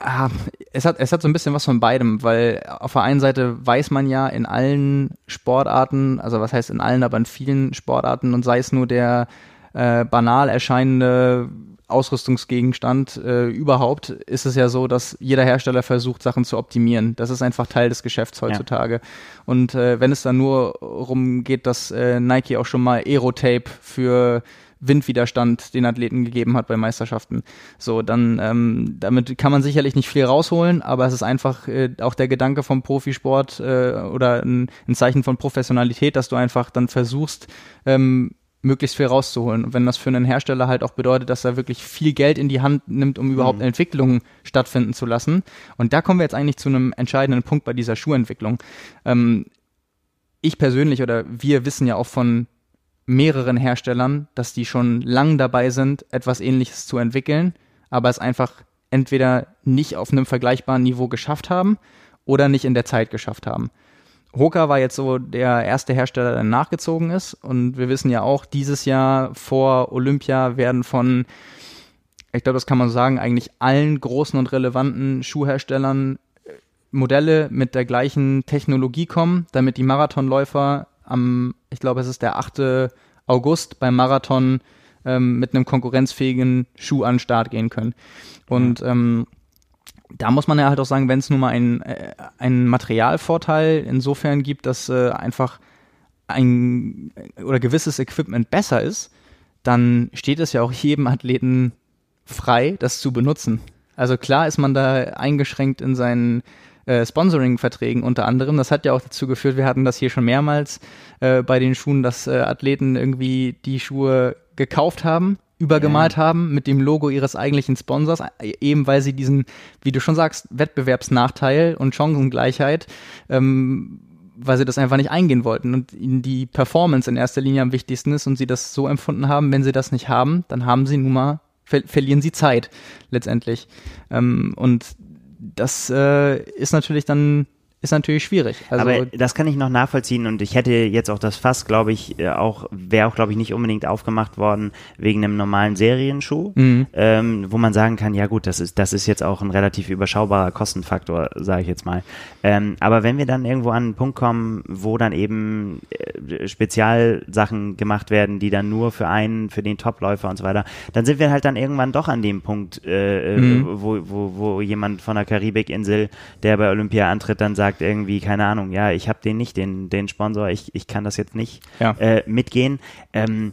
Ah, es hat, es hat so ein bisschen was von beidem, weil auf der einen Seite weiß man ja in allen Sportarten, also was heißt in allen, aber in vielen Sportarten und sei es nur der äh, banal erscheinende Ausrüstungsgegenstand äh, überhaupt, ist es ja so, dass jeder Hersteller versucht, Sachen zu optimieren. Das ist einfach Teil des Geschäfts heutzutage. Ja. Und äh, wenn es dann nur darum geht, dass äh, Nike auch schon mal Aerotape für Windwiderstand den Athleten gegeben hat bei Meisterschaften. So, dann ähm, damit kann man sicherlich nicht viel rausholen, aber es ist einfach äh, auch der Gedanke vom Profisport äh, oder ein, ein Zeichen von Professionalität, dass du einfach dann versuchst, ähm, möglichst viel rauszuholen. Und wenn das für einen Hersteller halt auch bedeutet, dass er wirklich viel Geld in die Hand nimmt, um überhaupt mhm. Entwicklungen stattfinden zu lassen. Und da kommen wir jetzt eigentlich zu einem entscheidenden Punkt bei dieser Schuhentwicklung. Ähm, ich persönlich oder wir wissen ja auch von mehreren Herstellern, dass die schon lang dabei sind, etwas ähnliches zu entwickeln, aber es einfach entweder nicht auf einem vergleichbaren Niveau geschafft haben oder nicht in der Zeit geschafft haben. Hoka war jetzt so der erste Hersteller, der nachgezogen ist. Und wir wissen ja auch, dieses Jahr vor Olympia werden von, ich glaube, das kann man sagen, eigentlich allen großen und relevanten Schuhherstellern äh, Modelle mit der gleichen Technologie kommen, damit die Marathonläufer am, ich glaube, es ist der 8. August beim Marathon ähm, mit einem konkurrenzfähigen Schuh an den Start gehen können. Und ähm, da muss man ja halt auch sagen, wenn es nun mal einen, äh, einen Materialvorteil insofern gibt, dass äh, einfach ein oder gewisses Equipment besser ist, dann steht es ja auch jedem Athleten frei, das zu benutzen. Also klar ist man da eingeschränkt in seinen äh, Sponsoring-Verträgen unter anderem. Das hat ja auch dazu geführt, wir hatten das hier schon mehrmals äh, bei den Schuhen, dass äh, Athleten irgendwie die Schuhe gekauft haben, übergemalt ja. haben mit dem Logo ihres eigentlichen Sponsors, äh, eben weil sie diesen, wie du schon sagst, Wettbewerbsnachteil und Chancengleichheit ähm, weil sie das einfach nicht eingehen wollten und ihnen die Performance in erster Linie am wichtigsten ist und sie das so empfunden haben, wenn sie das nicht haben, dann haben sie nun mal, ver verlieren sie Zeit letztendlich. Ähm, und das äh, ist natürlich dann ist natürlich schwierig. Also Aber das kann ich noch nachvollziehen und ich hätte jetzt auch das Fass, glaube ich, äh, auch wäre auch, glaube ich, nicht unbedingt aufgemacht worden wegen einem normalen Serienschuh, mhm. ähm, wo man sagen kann, ja gut, das ist das ist jetzt auch ein relativ überschaubarer Kostenfaktor, sage ich jetzt mal. Ähm, aber wenn wir dann irgendwo an einen Punkt kommen, wo dann eben äh, Spezialsachen gemacht werden, die dann nur für einen, für den Topläufer und so weiter, dann sind wir halt dann irgendwann doch an dem Punkt, äh, äh mhm. wo, wo, wo jemand von der Karibikinsel, der bei Olympia antritt, dann sagt, sagt irgendwie, keine Ahnung, ja, ich habe den nicht, den, den Sponsor, ich, ich kann das jetzt nicht ja. äh, mitgehen. Ähm,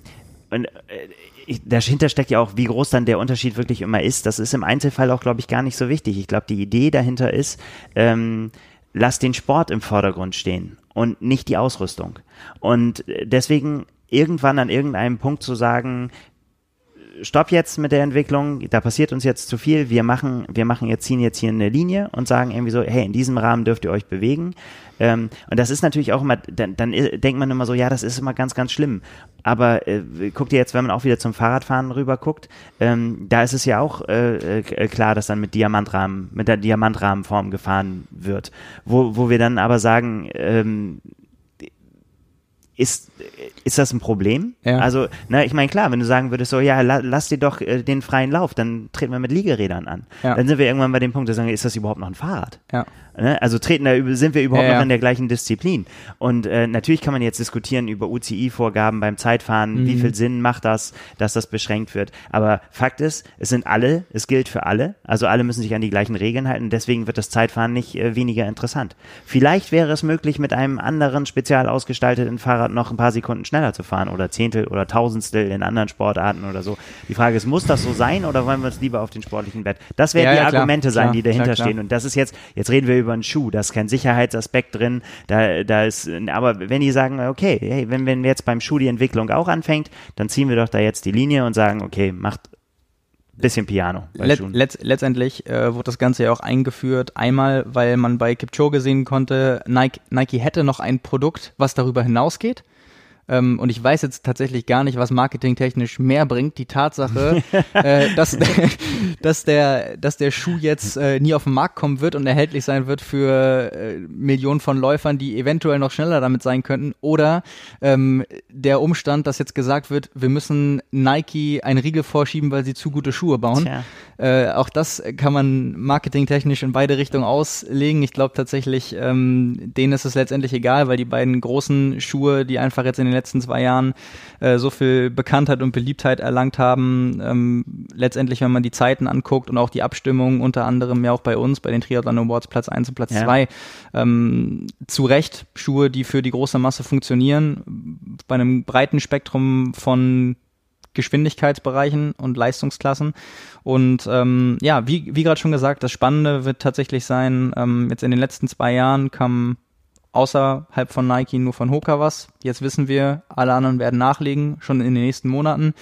und äh, ich, dahinter steckt ja auch, wie groß dann der Unterschied wirklich immer ist. Das ist im Einzelfall auch, glaube ich, gar nicht so wichtig. Ich glaube, die Idee dahinter ist, ähm, lass den Sport im Vordergrund stehen und nicht die Ausrüstung. Und deswegen irgendwann an irgendeinem Punkt zu sagen, stopp jetzt mit der Entwicklung, da passiert uns jetzt zu viel, wir machen, wir machen jetzt, ziehen jetzt hier eine Linie und sagen irgendwie so, hey, in diesem Rahmen dürft ihr euch bewegen. Ähm, und das ist natürlich auch immer, dann, dann denkt man immer so, ja, das ist immer ganz, ganz schlimm. Aber äh, guckt ihr jetzt, wenn man auch wieder zum Fahrradfahren rüber guckt, ähm, da ist es ja auch äh, äh, klar, dass dann mit Diamantrahmen, mit der Diamantrahmenform gefahren wird. Wo, wo wir dann aber sagen, ähm, ist, ist das ein Problem? Ja. Also, na, ich meine, klar, wenn du sagen würdest, so, ja, la, lass dir doch äh, den freien Lauf, dann treten wir mit Liegerädern an. Ja. Dann sind wir irgendwann bei dem Punkt, dass wir sagen, ist das überhaupt noch ein Fahrrad? Ja. Ne? Also treten da, sind wir überhaupt ja, noch in der gleichen Disziplin? Und äh, natürlich kann man jetzt diskutieren über UCI-Vorgaben beim Zeitfahren, mhm. wie viel Sinn macht das, dass das beschränkt wird. Aber Fakt ist, es sind alle, es gilt für alle, also alle müssen sich an die gleichen Regeln halten, deswegen wird das Zeitfahren nicht äh, weniger interessant. Vielleicht wäre es möglich, mit einem anderen spezial ausgestalteten Fahrrad noch ein paar Sekunden schneller zu fahren oder Zehntel oder Tausendstel in anderen Sportarten oder so. Die Frage ist, muss das so sein oder wollen wir uns lieber auf den sportlichen Wett? Das werden ja, die ja, Argumente klar, sein, klar, die dahinter klar, stehen. Und das ist jetzt, jetzt reden wir über einen Schuh, da ist kein Sicherheitsaspekt drin, da, da ist, aber wenn die sagen, okay, hey, wenn, wenn jetzt beim Schuh die Entwicklung auch anfängt, dann ziehen wir doch da jetzt die Linie und sagen, okay, macht bisschen Piano. Let, let, letztendlich äh, wurde das Ganze ja auch eingeführt. Einmal, weil man bei Kipchoge sehen konnte, Nike, Nike hätte noch ein Produkt, was darüber hinausgeht. Ähm, und ich weiß jetzt tatsächlich gar nicht, was marketingtechnisch mehr bringt. Die Tatsache, äh, dass, dass, der, dass der Schuh jetzt äh, nie auf den Markt kommen wird und erhältlich sein wird für äh, Millionen von Läufern, die eventuell noch schneller damit sein könnten. Oder ähm, der Umstand, dass jetzt gesagt wird, wir müssen Nike ein Riegel vorschieben, weil sie zu gute Schuhe bauen. Äh, auch das kann man marketingtechnisch in beide Richtungen auslegen. Ich glaube tatsächlich, ähm, denen ist es letztendlich egal, weil die beiden großen Schuhe, die einfach jetzt in den den letzten zwei Jahren äh, so viel Bekanntheit und Beliebtheit erlangt haben. Ähm, letztendlich, wenn man die Zeiten anguckt und auch die Abstimmung, unter anderem ja auch bei uns, bei den Triathlon Awards Platz 1 und Platz ja. 2, ähm, zu Recht Schuhe, die für die große Masse funktionieren, bei einem breiten Spektrum von Geschwindigkeitsbereichen und Leistungsklassen. Und ähm, ja, wie, wie gerade schon gesagt, das Spannende wird tatsächlich sein, ähm, jetzt in den letzten zwei Jahren kam außerhalb von Nike nur von Hoka was. Jetzt wissen wir, alle anderen werden nachlegen, schon in den nächsten Monaten.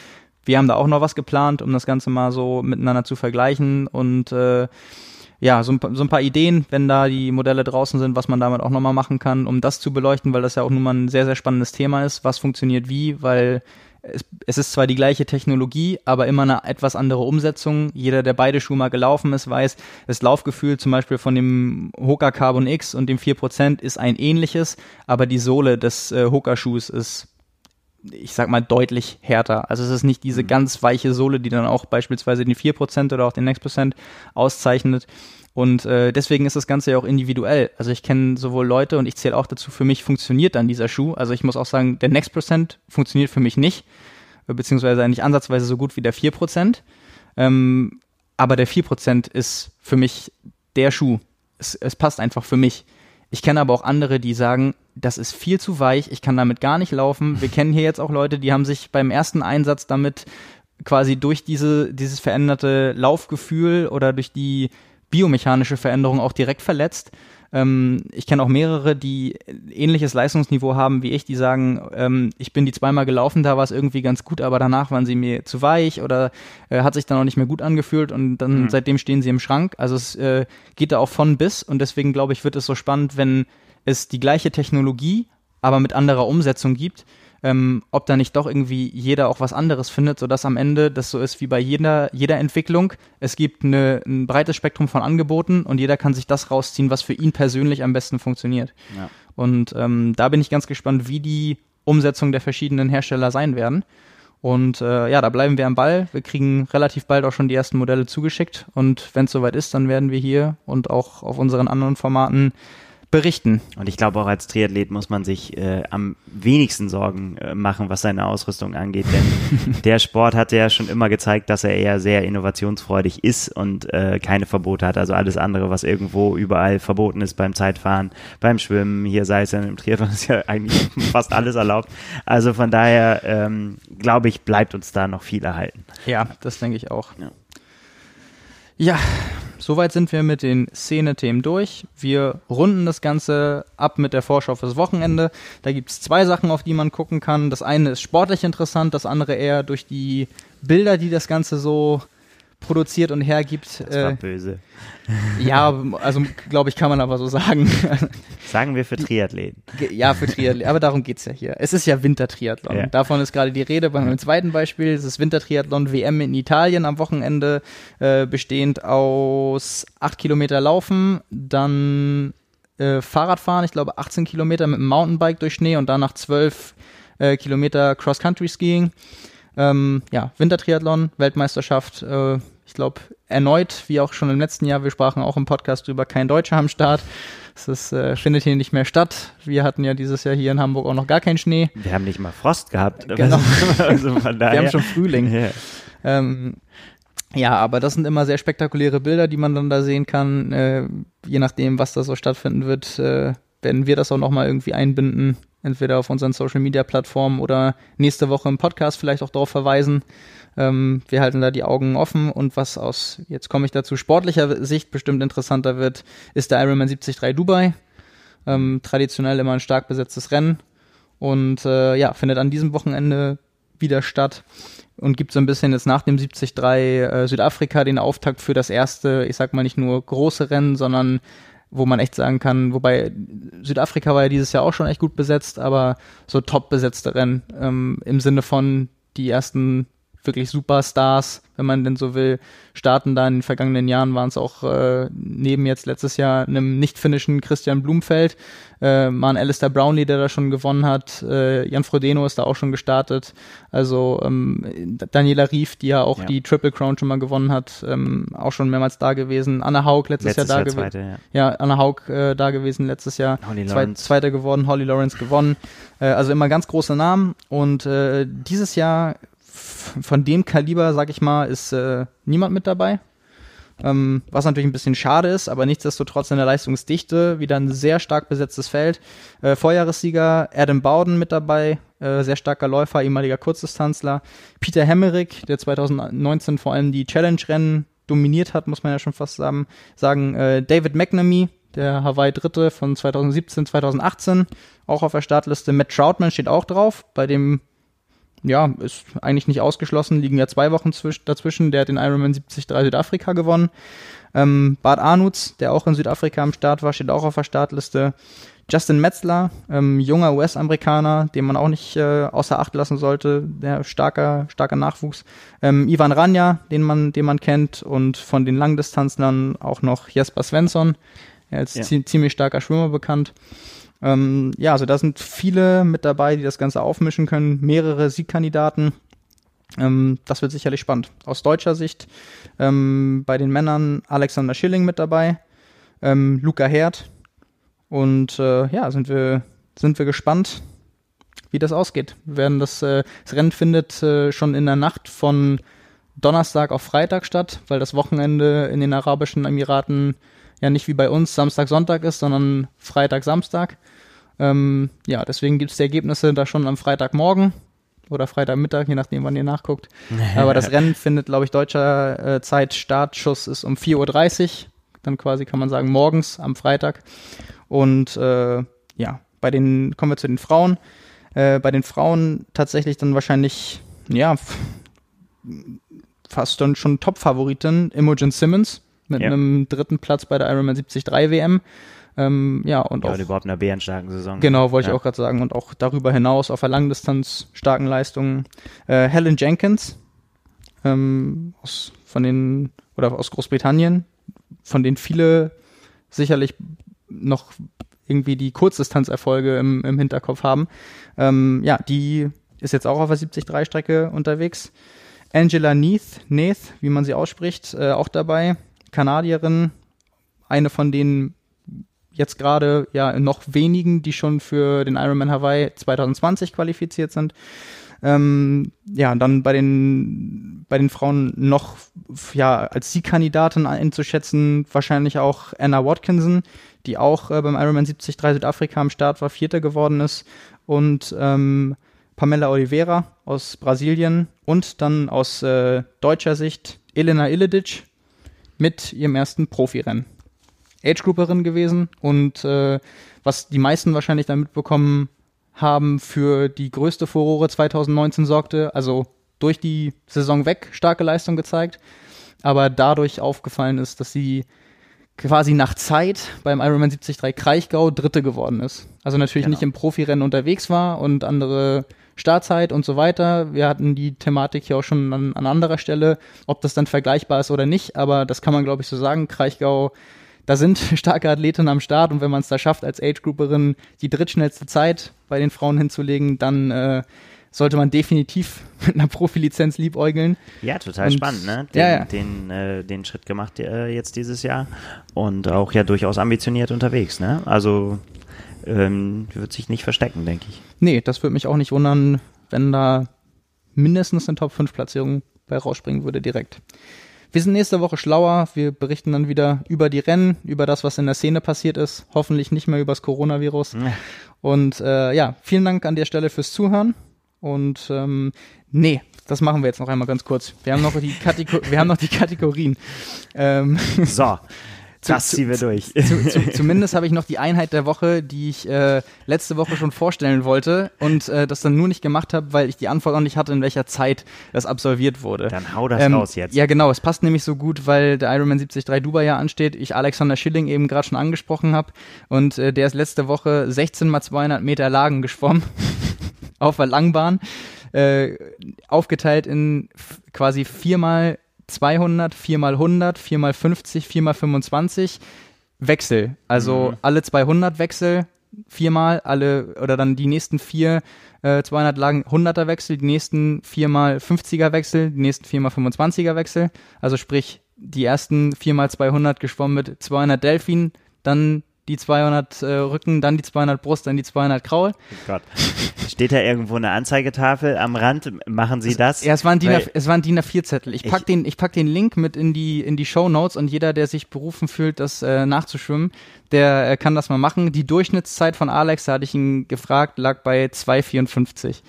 Wir haben da auch noch was geplant, um das Ganze mal so miteinander zu vergleichen und äh, ja, so ein, so ein paar Ideen, wenn da die Modelle draußen sind, was man damit auch nochmal machen kann, um das zu beleuchten, weil das ja auch nun mal ein sehr, sehr spannendes Thema ist. Was funktioniert wie, weil es, es ist zwar die gleiche Technologie, aber immer eine etwas andere Umsetzung. Jeder, der beide Schuhe mal gelaufen ist, weiß, das Laufgefühl zum Beispiel von dem Hoka Carbon X und dem 4% ist ein ähnliches, aber die Sohle des äh, Hoka-Schuhs ist ich sag mal, deutlich härter. Also es ist nicht diese mhm. ganz weiche Sohle, die dann auch beispielsweise den 4% oder auch den Next Percent auszeichnet. Und äh, deswegen ist das Ganze ja auch individuell. Also ich kenne sowohl Leute und ich zähle auch dazu, für mich funktioniert dann dieser Schuh. Also ich muss auch sagen, der Next Percent funktioniert für mich nicht, äh, beziehungsweise nicht ansatzweise so gut wie der 4%. Ähm, aber der 4% ist für mich der Schuh. Es, es passt einfach für mich. Ich kenne aber auch andere, die sagen, das ist viel zu weich, ich kann damit gar nicht laufen. Wir kennen hier jetzt auch Leute, die haben sich beim ersten Einsatz damit quasi durch diese, dieses veränderte Laufgefühl oder durch die biomechanische Veränderung auch direkt verletzt. Ähm, ich kenne auch mehrere, die ähnliches Leistungsniveau haben wie ich, die sagen, ähm, ich bin die zweimal gelaufen, da war es irgendwie ganz gut, aber danach waren sie mir zu weich oder äh, hat sich dann auch nicht mehr gut angefühlt und dann mhm. seitdem stehen sie im Schrank. Also es äh, geht da auch von bis und deswegen glaube ich, wird es so spannend, wenn es die gleiche Technologie, aber mit anderer Umsetzung gibt ähm, ob da nicht doch irgendwie jeder auch was anderes findet, sodass am Ende das so ist wie bei jeder, jeder Entwicklung. Es gibt eine, ein breites Spektrum von Angeboten und jeder kann sich das rausziehen, was für ihn persönlich am besten funktioniert. Ja. Und ähm, da bin ich ganz gespannt, wie die Umsetzung der verschiedenen Hersteller sein werden. Und äh, ja, da bleiben wir am Ball. Wir kriegen relativ bald auch schon die ersten Modelle zugeschickt. Und wenn es soweit ist, dann werden wir hier und auch auf unseren anderen Formaten berichten. Und ich glaube auch als Triathlet muss man sich äh, am wenigsten Sorgen äh, machen, was seine Ausrüstung angeht, denn der Sport hat ja schon immer gezeigt, dass er eher sehr innovationsfreudig ist und äh, keine Verbote hat. Also alles andere, was irgendwo überall verboten ist beim Zeitfahren, beim Schwimmen, hier sei es ja im Triathlon, ist ja eigentlich fast alles erlaubt. Also von daher ähm, glaube ich, bleibt uns da noch viel erhalten. Ja, das denke ich auch. Ja. Ja, soweit sind wir mit den Szene-Themen durch. Wir runden das Ganze ab mit der Vorschau fürs Wochenende. Da gibt es zwei Sachen, auf die man gucken kann. Das eine ist sportlich interessant, das andere eher durch die Bilder, die das Ganze so produziert und hergibt. Das war äh, böse. Ja, also glaube ich, kann man aber so sagen. Sagen wir für Triathleten. Ja, für Triathleten, aber darum geht es ja hier. Es ist ja Wintertriathlon. Ja. Davon ist gerade die Rede. Beim zweiten Beispiel es ist Wintertriathlon WM in Italien am Wochenende, äh, bestehend aus acht Kilometer Laufen, dann äh, Fahrradfahren, ich glaube 18 Kilometer mit dem Mountainbike durch Schnee und danach 12 äh, Kilometer Cross-Country-Skiing. Ähm, ja, Wintertriathlon, Weltmeisterschaft, äh, ich glaube, erneut, wie auch schon im letzten Jahr, wir sprachen auch im Podcast über kein Deutscher am Start. Es äh, findet hier nicht mehr statt. Wir hatten ja dieses Jahr hier in Hamburg auch noch gar keinen Schnee. Wir haben nicht mal Frost gehabt. Genau. also wir haben schon Frühling. Yeah. Ähm, ja, aber das sind immer sehr spektakuläre Bilder, die man dann da sehen kann. Äh, je nachdem, was da so stattfinden wird, äh, werden wir das auch nochmal irgendwie einbinden entweder auf unseren Social Media Plattformen oder nächste Woche im Podcast vielleicht auch darauf verweisen. Ähm, wir halten da die Augen offen und was aus, jetzt komme ich dazu, sportlicher Sicht bestimmt interessanter wird, ist der Ironman 73 Dubai. Ähm, traditionell immer ein stark besetztes Rennen und äh, ja, findet an diesem Wochenende wieder statt und gibt so ein bisschen jetzt nach dem 73 äh, Südafrika den Auftakt für das erste, ich sag mal nicht nur große Rennen, sondern wo man echt sagen kann, wobei Südafrika war ja dieses Jahr auch schon echt gut besetzt, aber so top besetzte Rennen ähm, im Sinne von die ersten wirklich Superstars, wenn man denn so will, starten da in den vergangenen Jahren waren es auch äh, neben jetzt letztes Jahr einem nicht finnischen Christian Blumfeld, äh, mal ein Alistair Brownlee, der da schon gewonnen hat, äh, Jan Frodeno ist da auch schon gestartet, also ähm, Daniela Rief, die ja auch ja. die Triple Crown schon mal gewonnen hat, ähm, auch schon mehrmals da gewesen, Anna Haug letztes, letztes Jahr da gewesen, ja. ja. Anna Haug äh, da gewesen letztes Jahr, Zwei, Zweiter geworden, Holly Lawrence gewonnen, äh, also immer ganz große Namen und äh, dieses Jahr von dem Kaliber, sag ich mal, ist äh, niemand mit dabei. Ähm, was natürlich ein bisschen schade ist, aber nichtsdestotrotz in der Leistungsdichte wieder ein sehr stark besetztes Feld. Äh, Vorjahressieger Adam Bowden mit dabei, äh, sehr starker Läufer, ehemaliger Kurzdistanzler. Peter Hemmerich, der 2019 vor allem die Challenge-Rennen dominiert hat, muss man ja schon fast sagen. sagen äh, David McNamee, der Hawaii Dritte von 2017, 2018, auch auf der Startliste. Matt Troutman steht auch drauf, bei dem ja, ist eigentlich nicht ausgeschlossen, liegen ja zwei Wochen dazwischen. Der hat den Ironman 73 Südafrika gewonnen. Ähm, Bart Arnutz, der auch in Südafrika am Start war, steht auch auf der Startliste. Justin Metzler, ähm, junger US-Amerikaner, den man auch nicht äh, außer Acht lassen sollte, der starker, starker Nachwuchs. Ähm, Ivan Ranja, den man, den man kennt, und von den Langdistanzlern auch noch Jesper Svensson, als ja. ziemlich starker Schwimmer bekannt. Ähm, ja, also da sind viele mit dabei, die das Ganze aufmischen können, mehrere Siegkandidaten. Ähm, das wird sicherlich spannend. Aus deutscher Sicht ähm, bei den Männern Alexander Schilling mit dabei, ähm, Luca Herd und äh, ja, sind wir, sind wir gespannt, wie das ausgeht. Wir werden das, äh, das Rennen findet äh, schon in der Nacht von Donnerstag auf Freitag statt, weil das Wochenende in den Arabischen Emiraten ja nicht wie bei uns Samstag, Sonntag ist, sondern Freitag, Samstag. Ähm, ja, deswegen gibt es die Ergebnisse da schon am Freitagmorgen oder Freitagmittag, je nachdem, wann ihr nachguckt. Aber das Rennen findet, glaube ich, deutscher äh, Zeit Startschuss ist um 4.30 Uhr. dann quasi kann man sagen morgens am Freitag. Und äh, ja, bei den, kommen wir zu den Frauen. Äh, bei den Frauen tatsächlich dann wahrscheinlich, ja, fast dann schon Top-Favoritin Imogen Simmons mit ja. einem dritten Platz bei der Ironman 73 WM. Ähm, ja, und ja, auch. überhaupt einer bärenstarken Saison. Genau, wollte ja. ich auch gerade sagen. Und auch darüber hinaus auf der Langdistanz starken Leistungen. Äh, Helen Jenkins ähm, aus, von den, oder aus Großbritannien, von denen viele sicherlich noch irgendwie die Kurzdistanzerfolge im, im Hinterkopf haben. Ähm, ja, die ist jetzt auch auf der 73-Strecke unterwegs. Angela Neath, Neath, wie man sie ausspricht, äh, auch dabei. Kanadierin, eine von den jetzt gerade ja noch wenigen, die schon für den Ironman Hawaii 2020 qualifiziert sind. Ähm, ja, dann bei den, bei den Frauen noch ja, als Siegkandidatin einzuschätzen, wahrscheinlich auch Anna Watkinson, die auch äh, beim Ironman 73 Südafrika am Start war, Vierter geworden ist. Und ähm, Pamela Oliveira aus Brasilien und dann aus äh, deutscher Sicht Elena Illedic mit ihrem ersten Profirennen. Age-Grouperin gewesen und äh, was die meisten wahrscheinlich dann mitbekommen haben, für die größte Furore 2019 sorgte, also durch die Saison weg starke Leistung gezeigt, aber dadurch aufgefallen ist, dass sie quasi nach Zeit beim Ironman 73 Kraichgau Dritte geworden ist. Also natürlich genau. nicht im Profirennen unterwegs war und andere Startzeit und so weiter. Wir hatten die Thematik hier auch schon an, an anderer Stelle, ob das dann vergleichbar ist oder nicht, aber das kann man glaube ich so sagen. Kraichgau da sind starke Athletinnen am Start und wenn man es da schafft, als Age-Grouperin die drittschnellste Zeit bei den Frauen hinzulegen, dann äh, sollte man definitiv mit einer Profilizenz liebäugeln. Ja, total und, spannend, ne? Den, ja, ja. den, äh, den Schritt gemacht äh, jetzt dieses Jahr und auch ja durchaus ambitioniert unterwegs, ne? Also ähm, wird sich nicht verstecken, denke ich. Nee, das würde mich auch nicht wundern, wenn da mindestens eine Top-5-Platzierung bei rausspringen würde direkt. Wir sind nächste Woche schlauer. Wir berichten dann wieder über die Rennen, über das, was in der Szene passiert ist. Hoffentlich nicht mehr über das Coronavirus. Ja. Und äh, ja, vielen Dank an der Stelle fürs Zuhören. Und ähm, nee, das machen wir jetzt noch einmal ganz kurz. Wir haben noch die, Kategor wir haben noch die Kategorien. Ähm, so, das ziehen wir durch. Zu, zu, zumindest habe ich noch die Einheit der Woche, die ich äh, letzte Woche schon vorstellen wollte und äh, das dann nur nicht gemacht habe, weil ich die Antwort noch nicht hatte, in welcher Zeit das absolviert wurde. Dann hau das ähm, raus jetzt. Ja, genau. Es passt nämlich so gut, weil der Ironman 73 Dubai ja ansteht. Ich Alexander Schilling eben gerade schon angesprochen habe und äh, der ist letzte Woche 16 mal 200 Meter Lagen geschwommen auf der Langbahn. Äh, aufgeteilt in quasi viermal 200, 4 mal 100, 4 mal 50, 4 mal 25 Wechsel. Also mhm. alle 200 Wechsel viermal, alle oder dann die nächsten vier äh, 200 Lagen 100er Wechsel, die nächsten viermal 50er Wechsel, die nächsten viermal 25er Wechsel. Also sprich, die ersten viermal 200 geschwommen mit 200 Delfin, dann die 200 äh, Rücken, dann die 200 Brust, dann die 200 Kraul. Oh Gott. Steht da irgendwo eine Anzeigetafel am Rand? Machen Sie das? Ja, es waren DIN, es waren DIN A4-Zettel. Ich pack ich, den, ich pack den Link mit in die, in die Show Notes und jeder, der sich berufen fühlt, das äh, nachzuschwimmen, der äh, kann das mal machen. Die Durchschnittszeit von Alex, da hatte ich ihn gefragt, lag bei 2,54.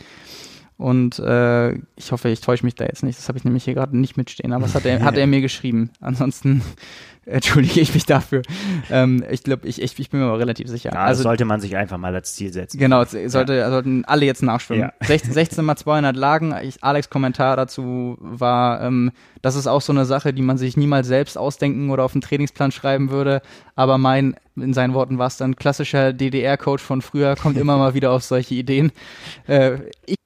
Und äh, ich hoffe, ich täusche mich da jetzt nicht. Das habe ich nämlich hier gerade nicht mitstehen, aber das hat er, hat er mir geschrieben. Ansonsten entschuldige ich mich dafür. Ähm, ich glaube, ich, ich, ich bin mir aber relativ sicher. Ja, also sollte man sich einfach mal als Ziel setzen. Genau, sollte, ja. sollten alle jetzt nachschwimmen. Ja. 16, 16 mal 200 Lagen. Ich, Alex Kommentar dazu war, ähm, das ist auch so eine Sache, die man sich niemals selbst ausdenken oder auf einen Trainingsplan schreiben würde. Aber mein, in seinen Worten war es dann klassischer DDR-Coach von früher, kommt immer mal wieder auf solche Ideen. Äh, ich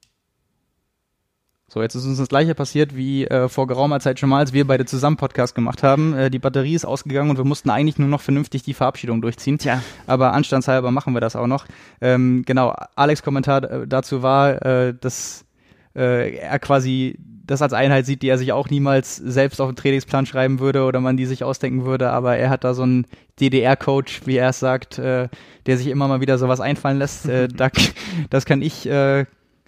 so, jetzt ist uns das gleiche passiert wie äh, vor geraumer Zeit schon mal, als wir beide zusammen Podcast gemacht haben. Äh, die Batterie ist ausgegangen und wir mussten eigentlich nur noch vernünftig die Verabschiedung durchziehen. Tja. Aber anstandshalber machen wir das auch noch. Ähm, genau, Alex Kommentar äh, dazu war, äh, dass äh, er quasi das als Einheit sieht, die er sich auch niemals selbst auf den Trainingsplan schreiben würde oder man die sich ausdenken würde, aber er hat da so einen DDR-Coach, wie er es sagt, äh, der sich immer mal wieder sowas einfallen lässt. Äh, da, das kann ich äh,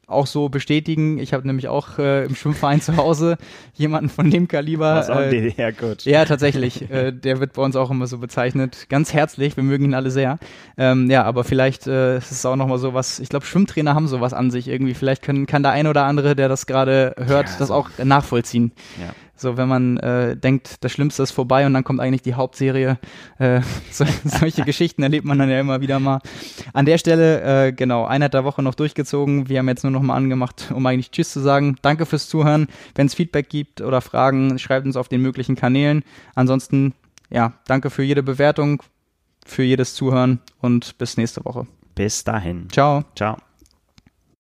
auch so bestätigen. Ich habe nämlich auch äh, im Schwimmverein zu Hause jemanden von dem Kaliber. Was auch äh, DDR-Coach. Ja, tatsächlich. äh, der wird bei uns auch immer so bezeichnet. Ganz herzlich, wir mögen ihn alle sehr. Ähm, ja, aber vielleicht äh, ist es auch nochmal so was, ich glaube, Schwimmtrainer haben sowas an sich irgendwie. Vielleicht können, kann der ein oder andere, der das gerade hört, ja, das auch nachvollziehen. Ja. So, wenn man äh, denkt, das Schlimmste ist vorbei und dann kommt eigentlich die Hauptserie. Äh, so, solche Geschichten erlebt man dann ja immer wieder mal. An der Stelle, äh, genau, Einheit der Woche noch durchgezogen. Wir haben jetzt nur noch mal angemacht, um eigentlich Tschüss zu sagen. Danke fürs Zuhören. Wenn es Feedback gibt oder Fragen, schreibt uns auf den möglichen Kanälen. Ansonsten, ja, danke für jede Bewertung, für jedes Zuhören und bis nächste Woche. Bis dahin. Ciao. Ciao.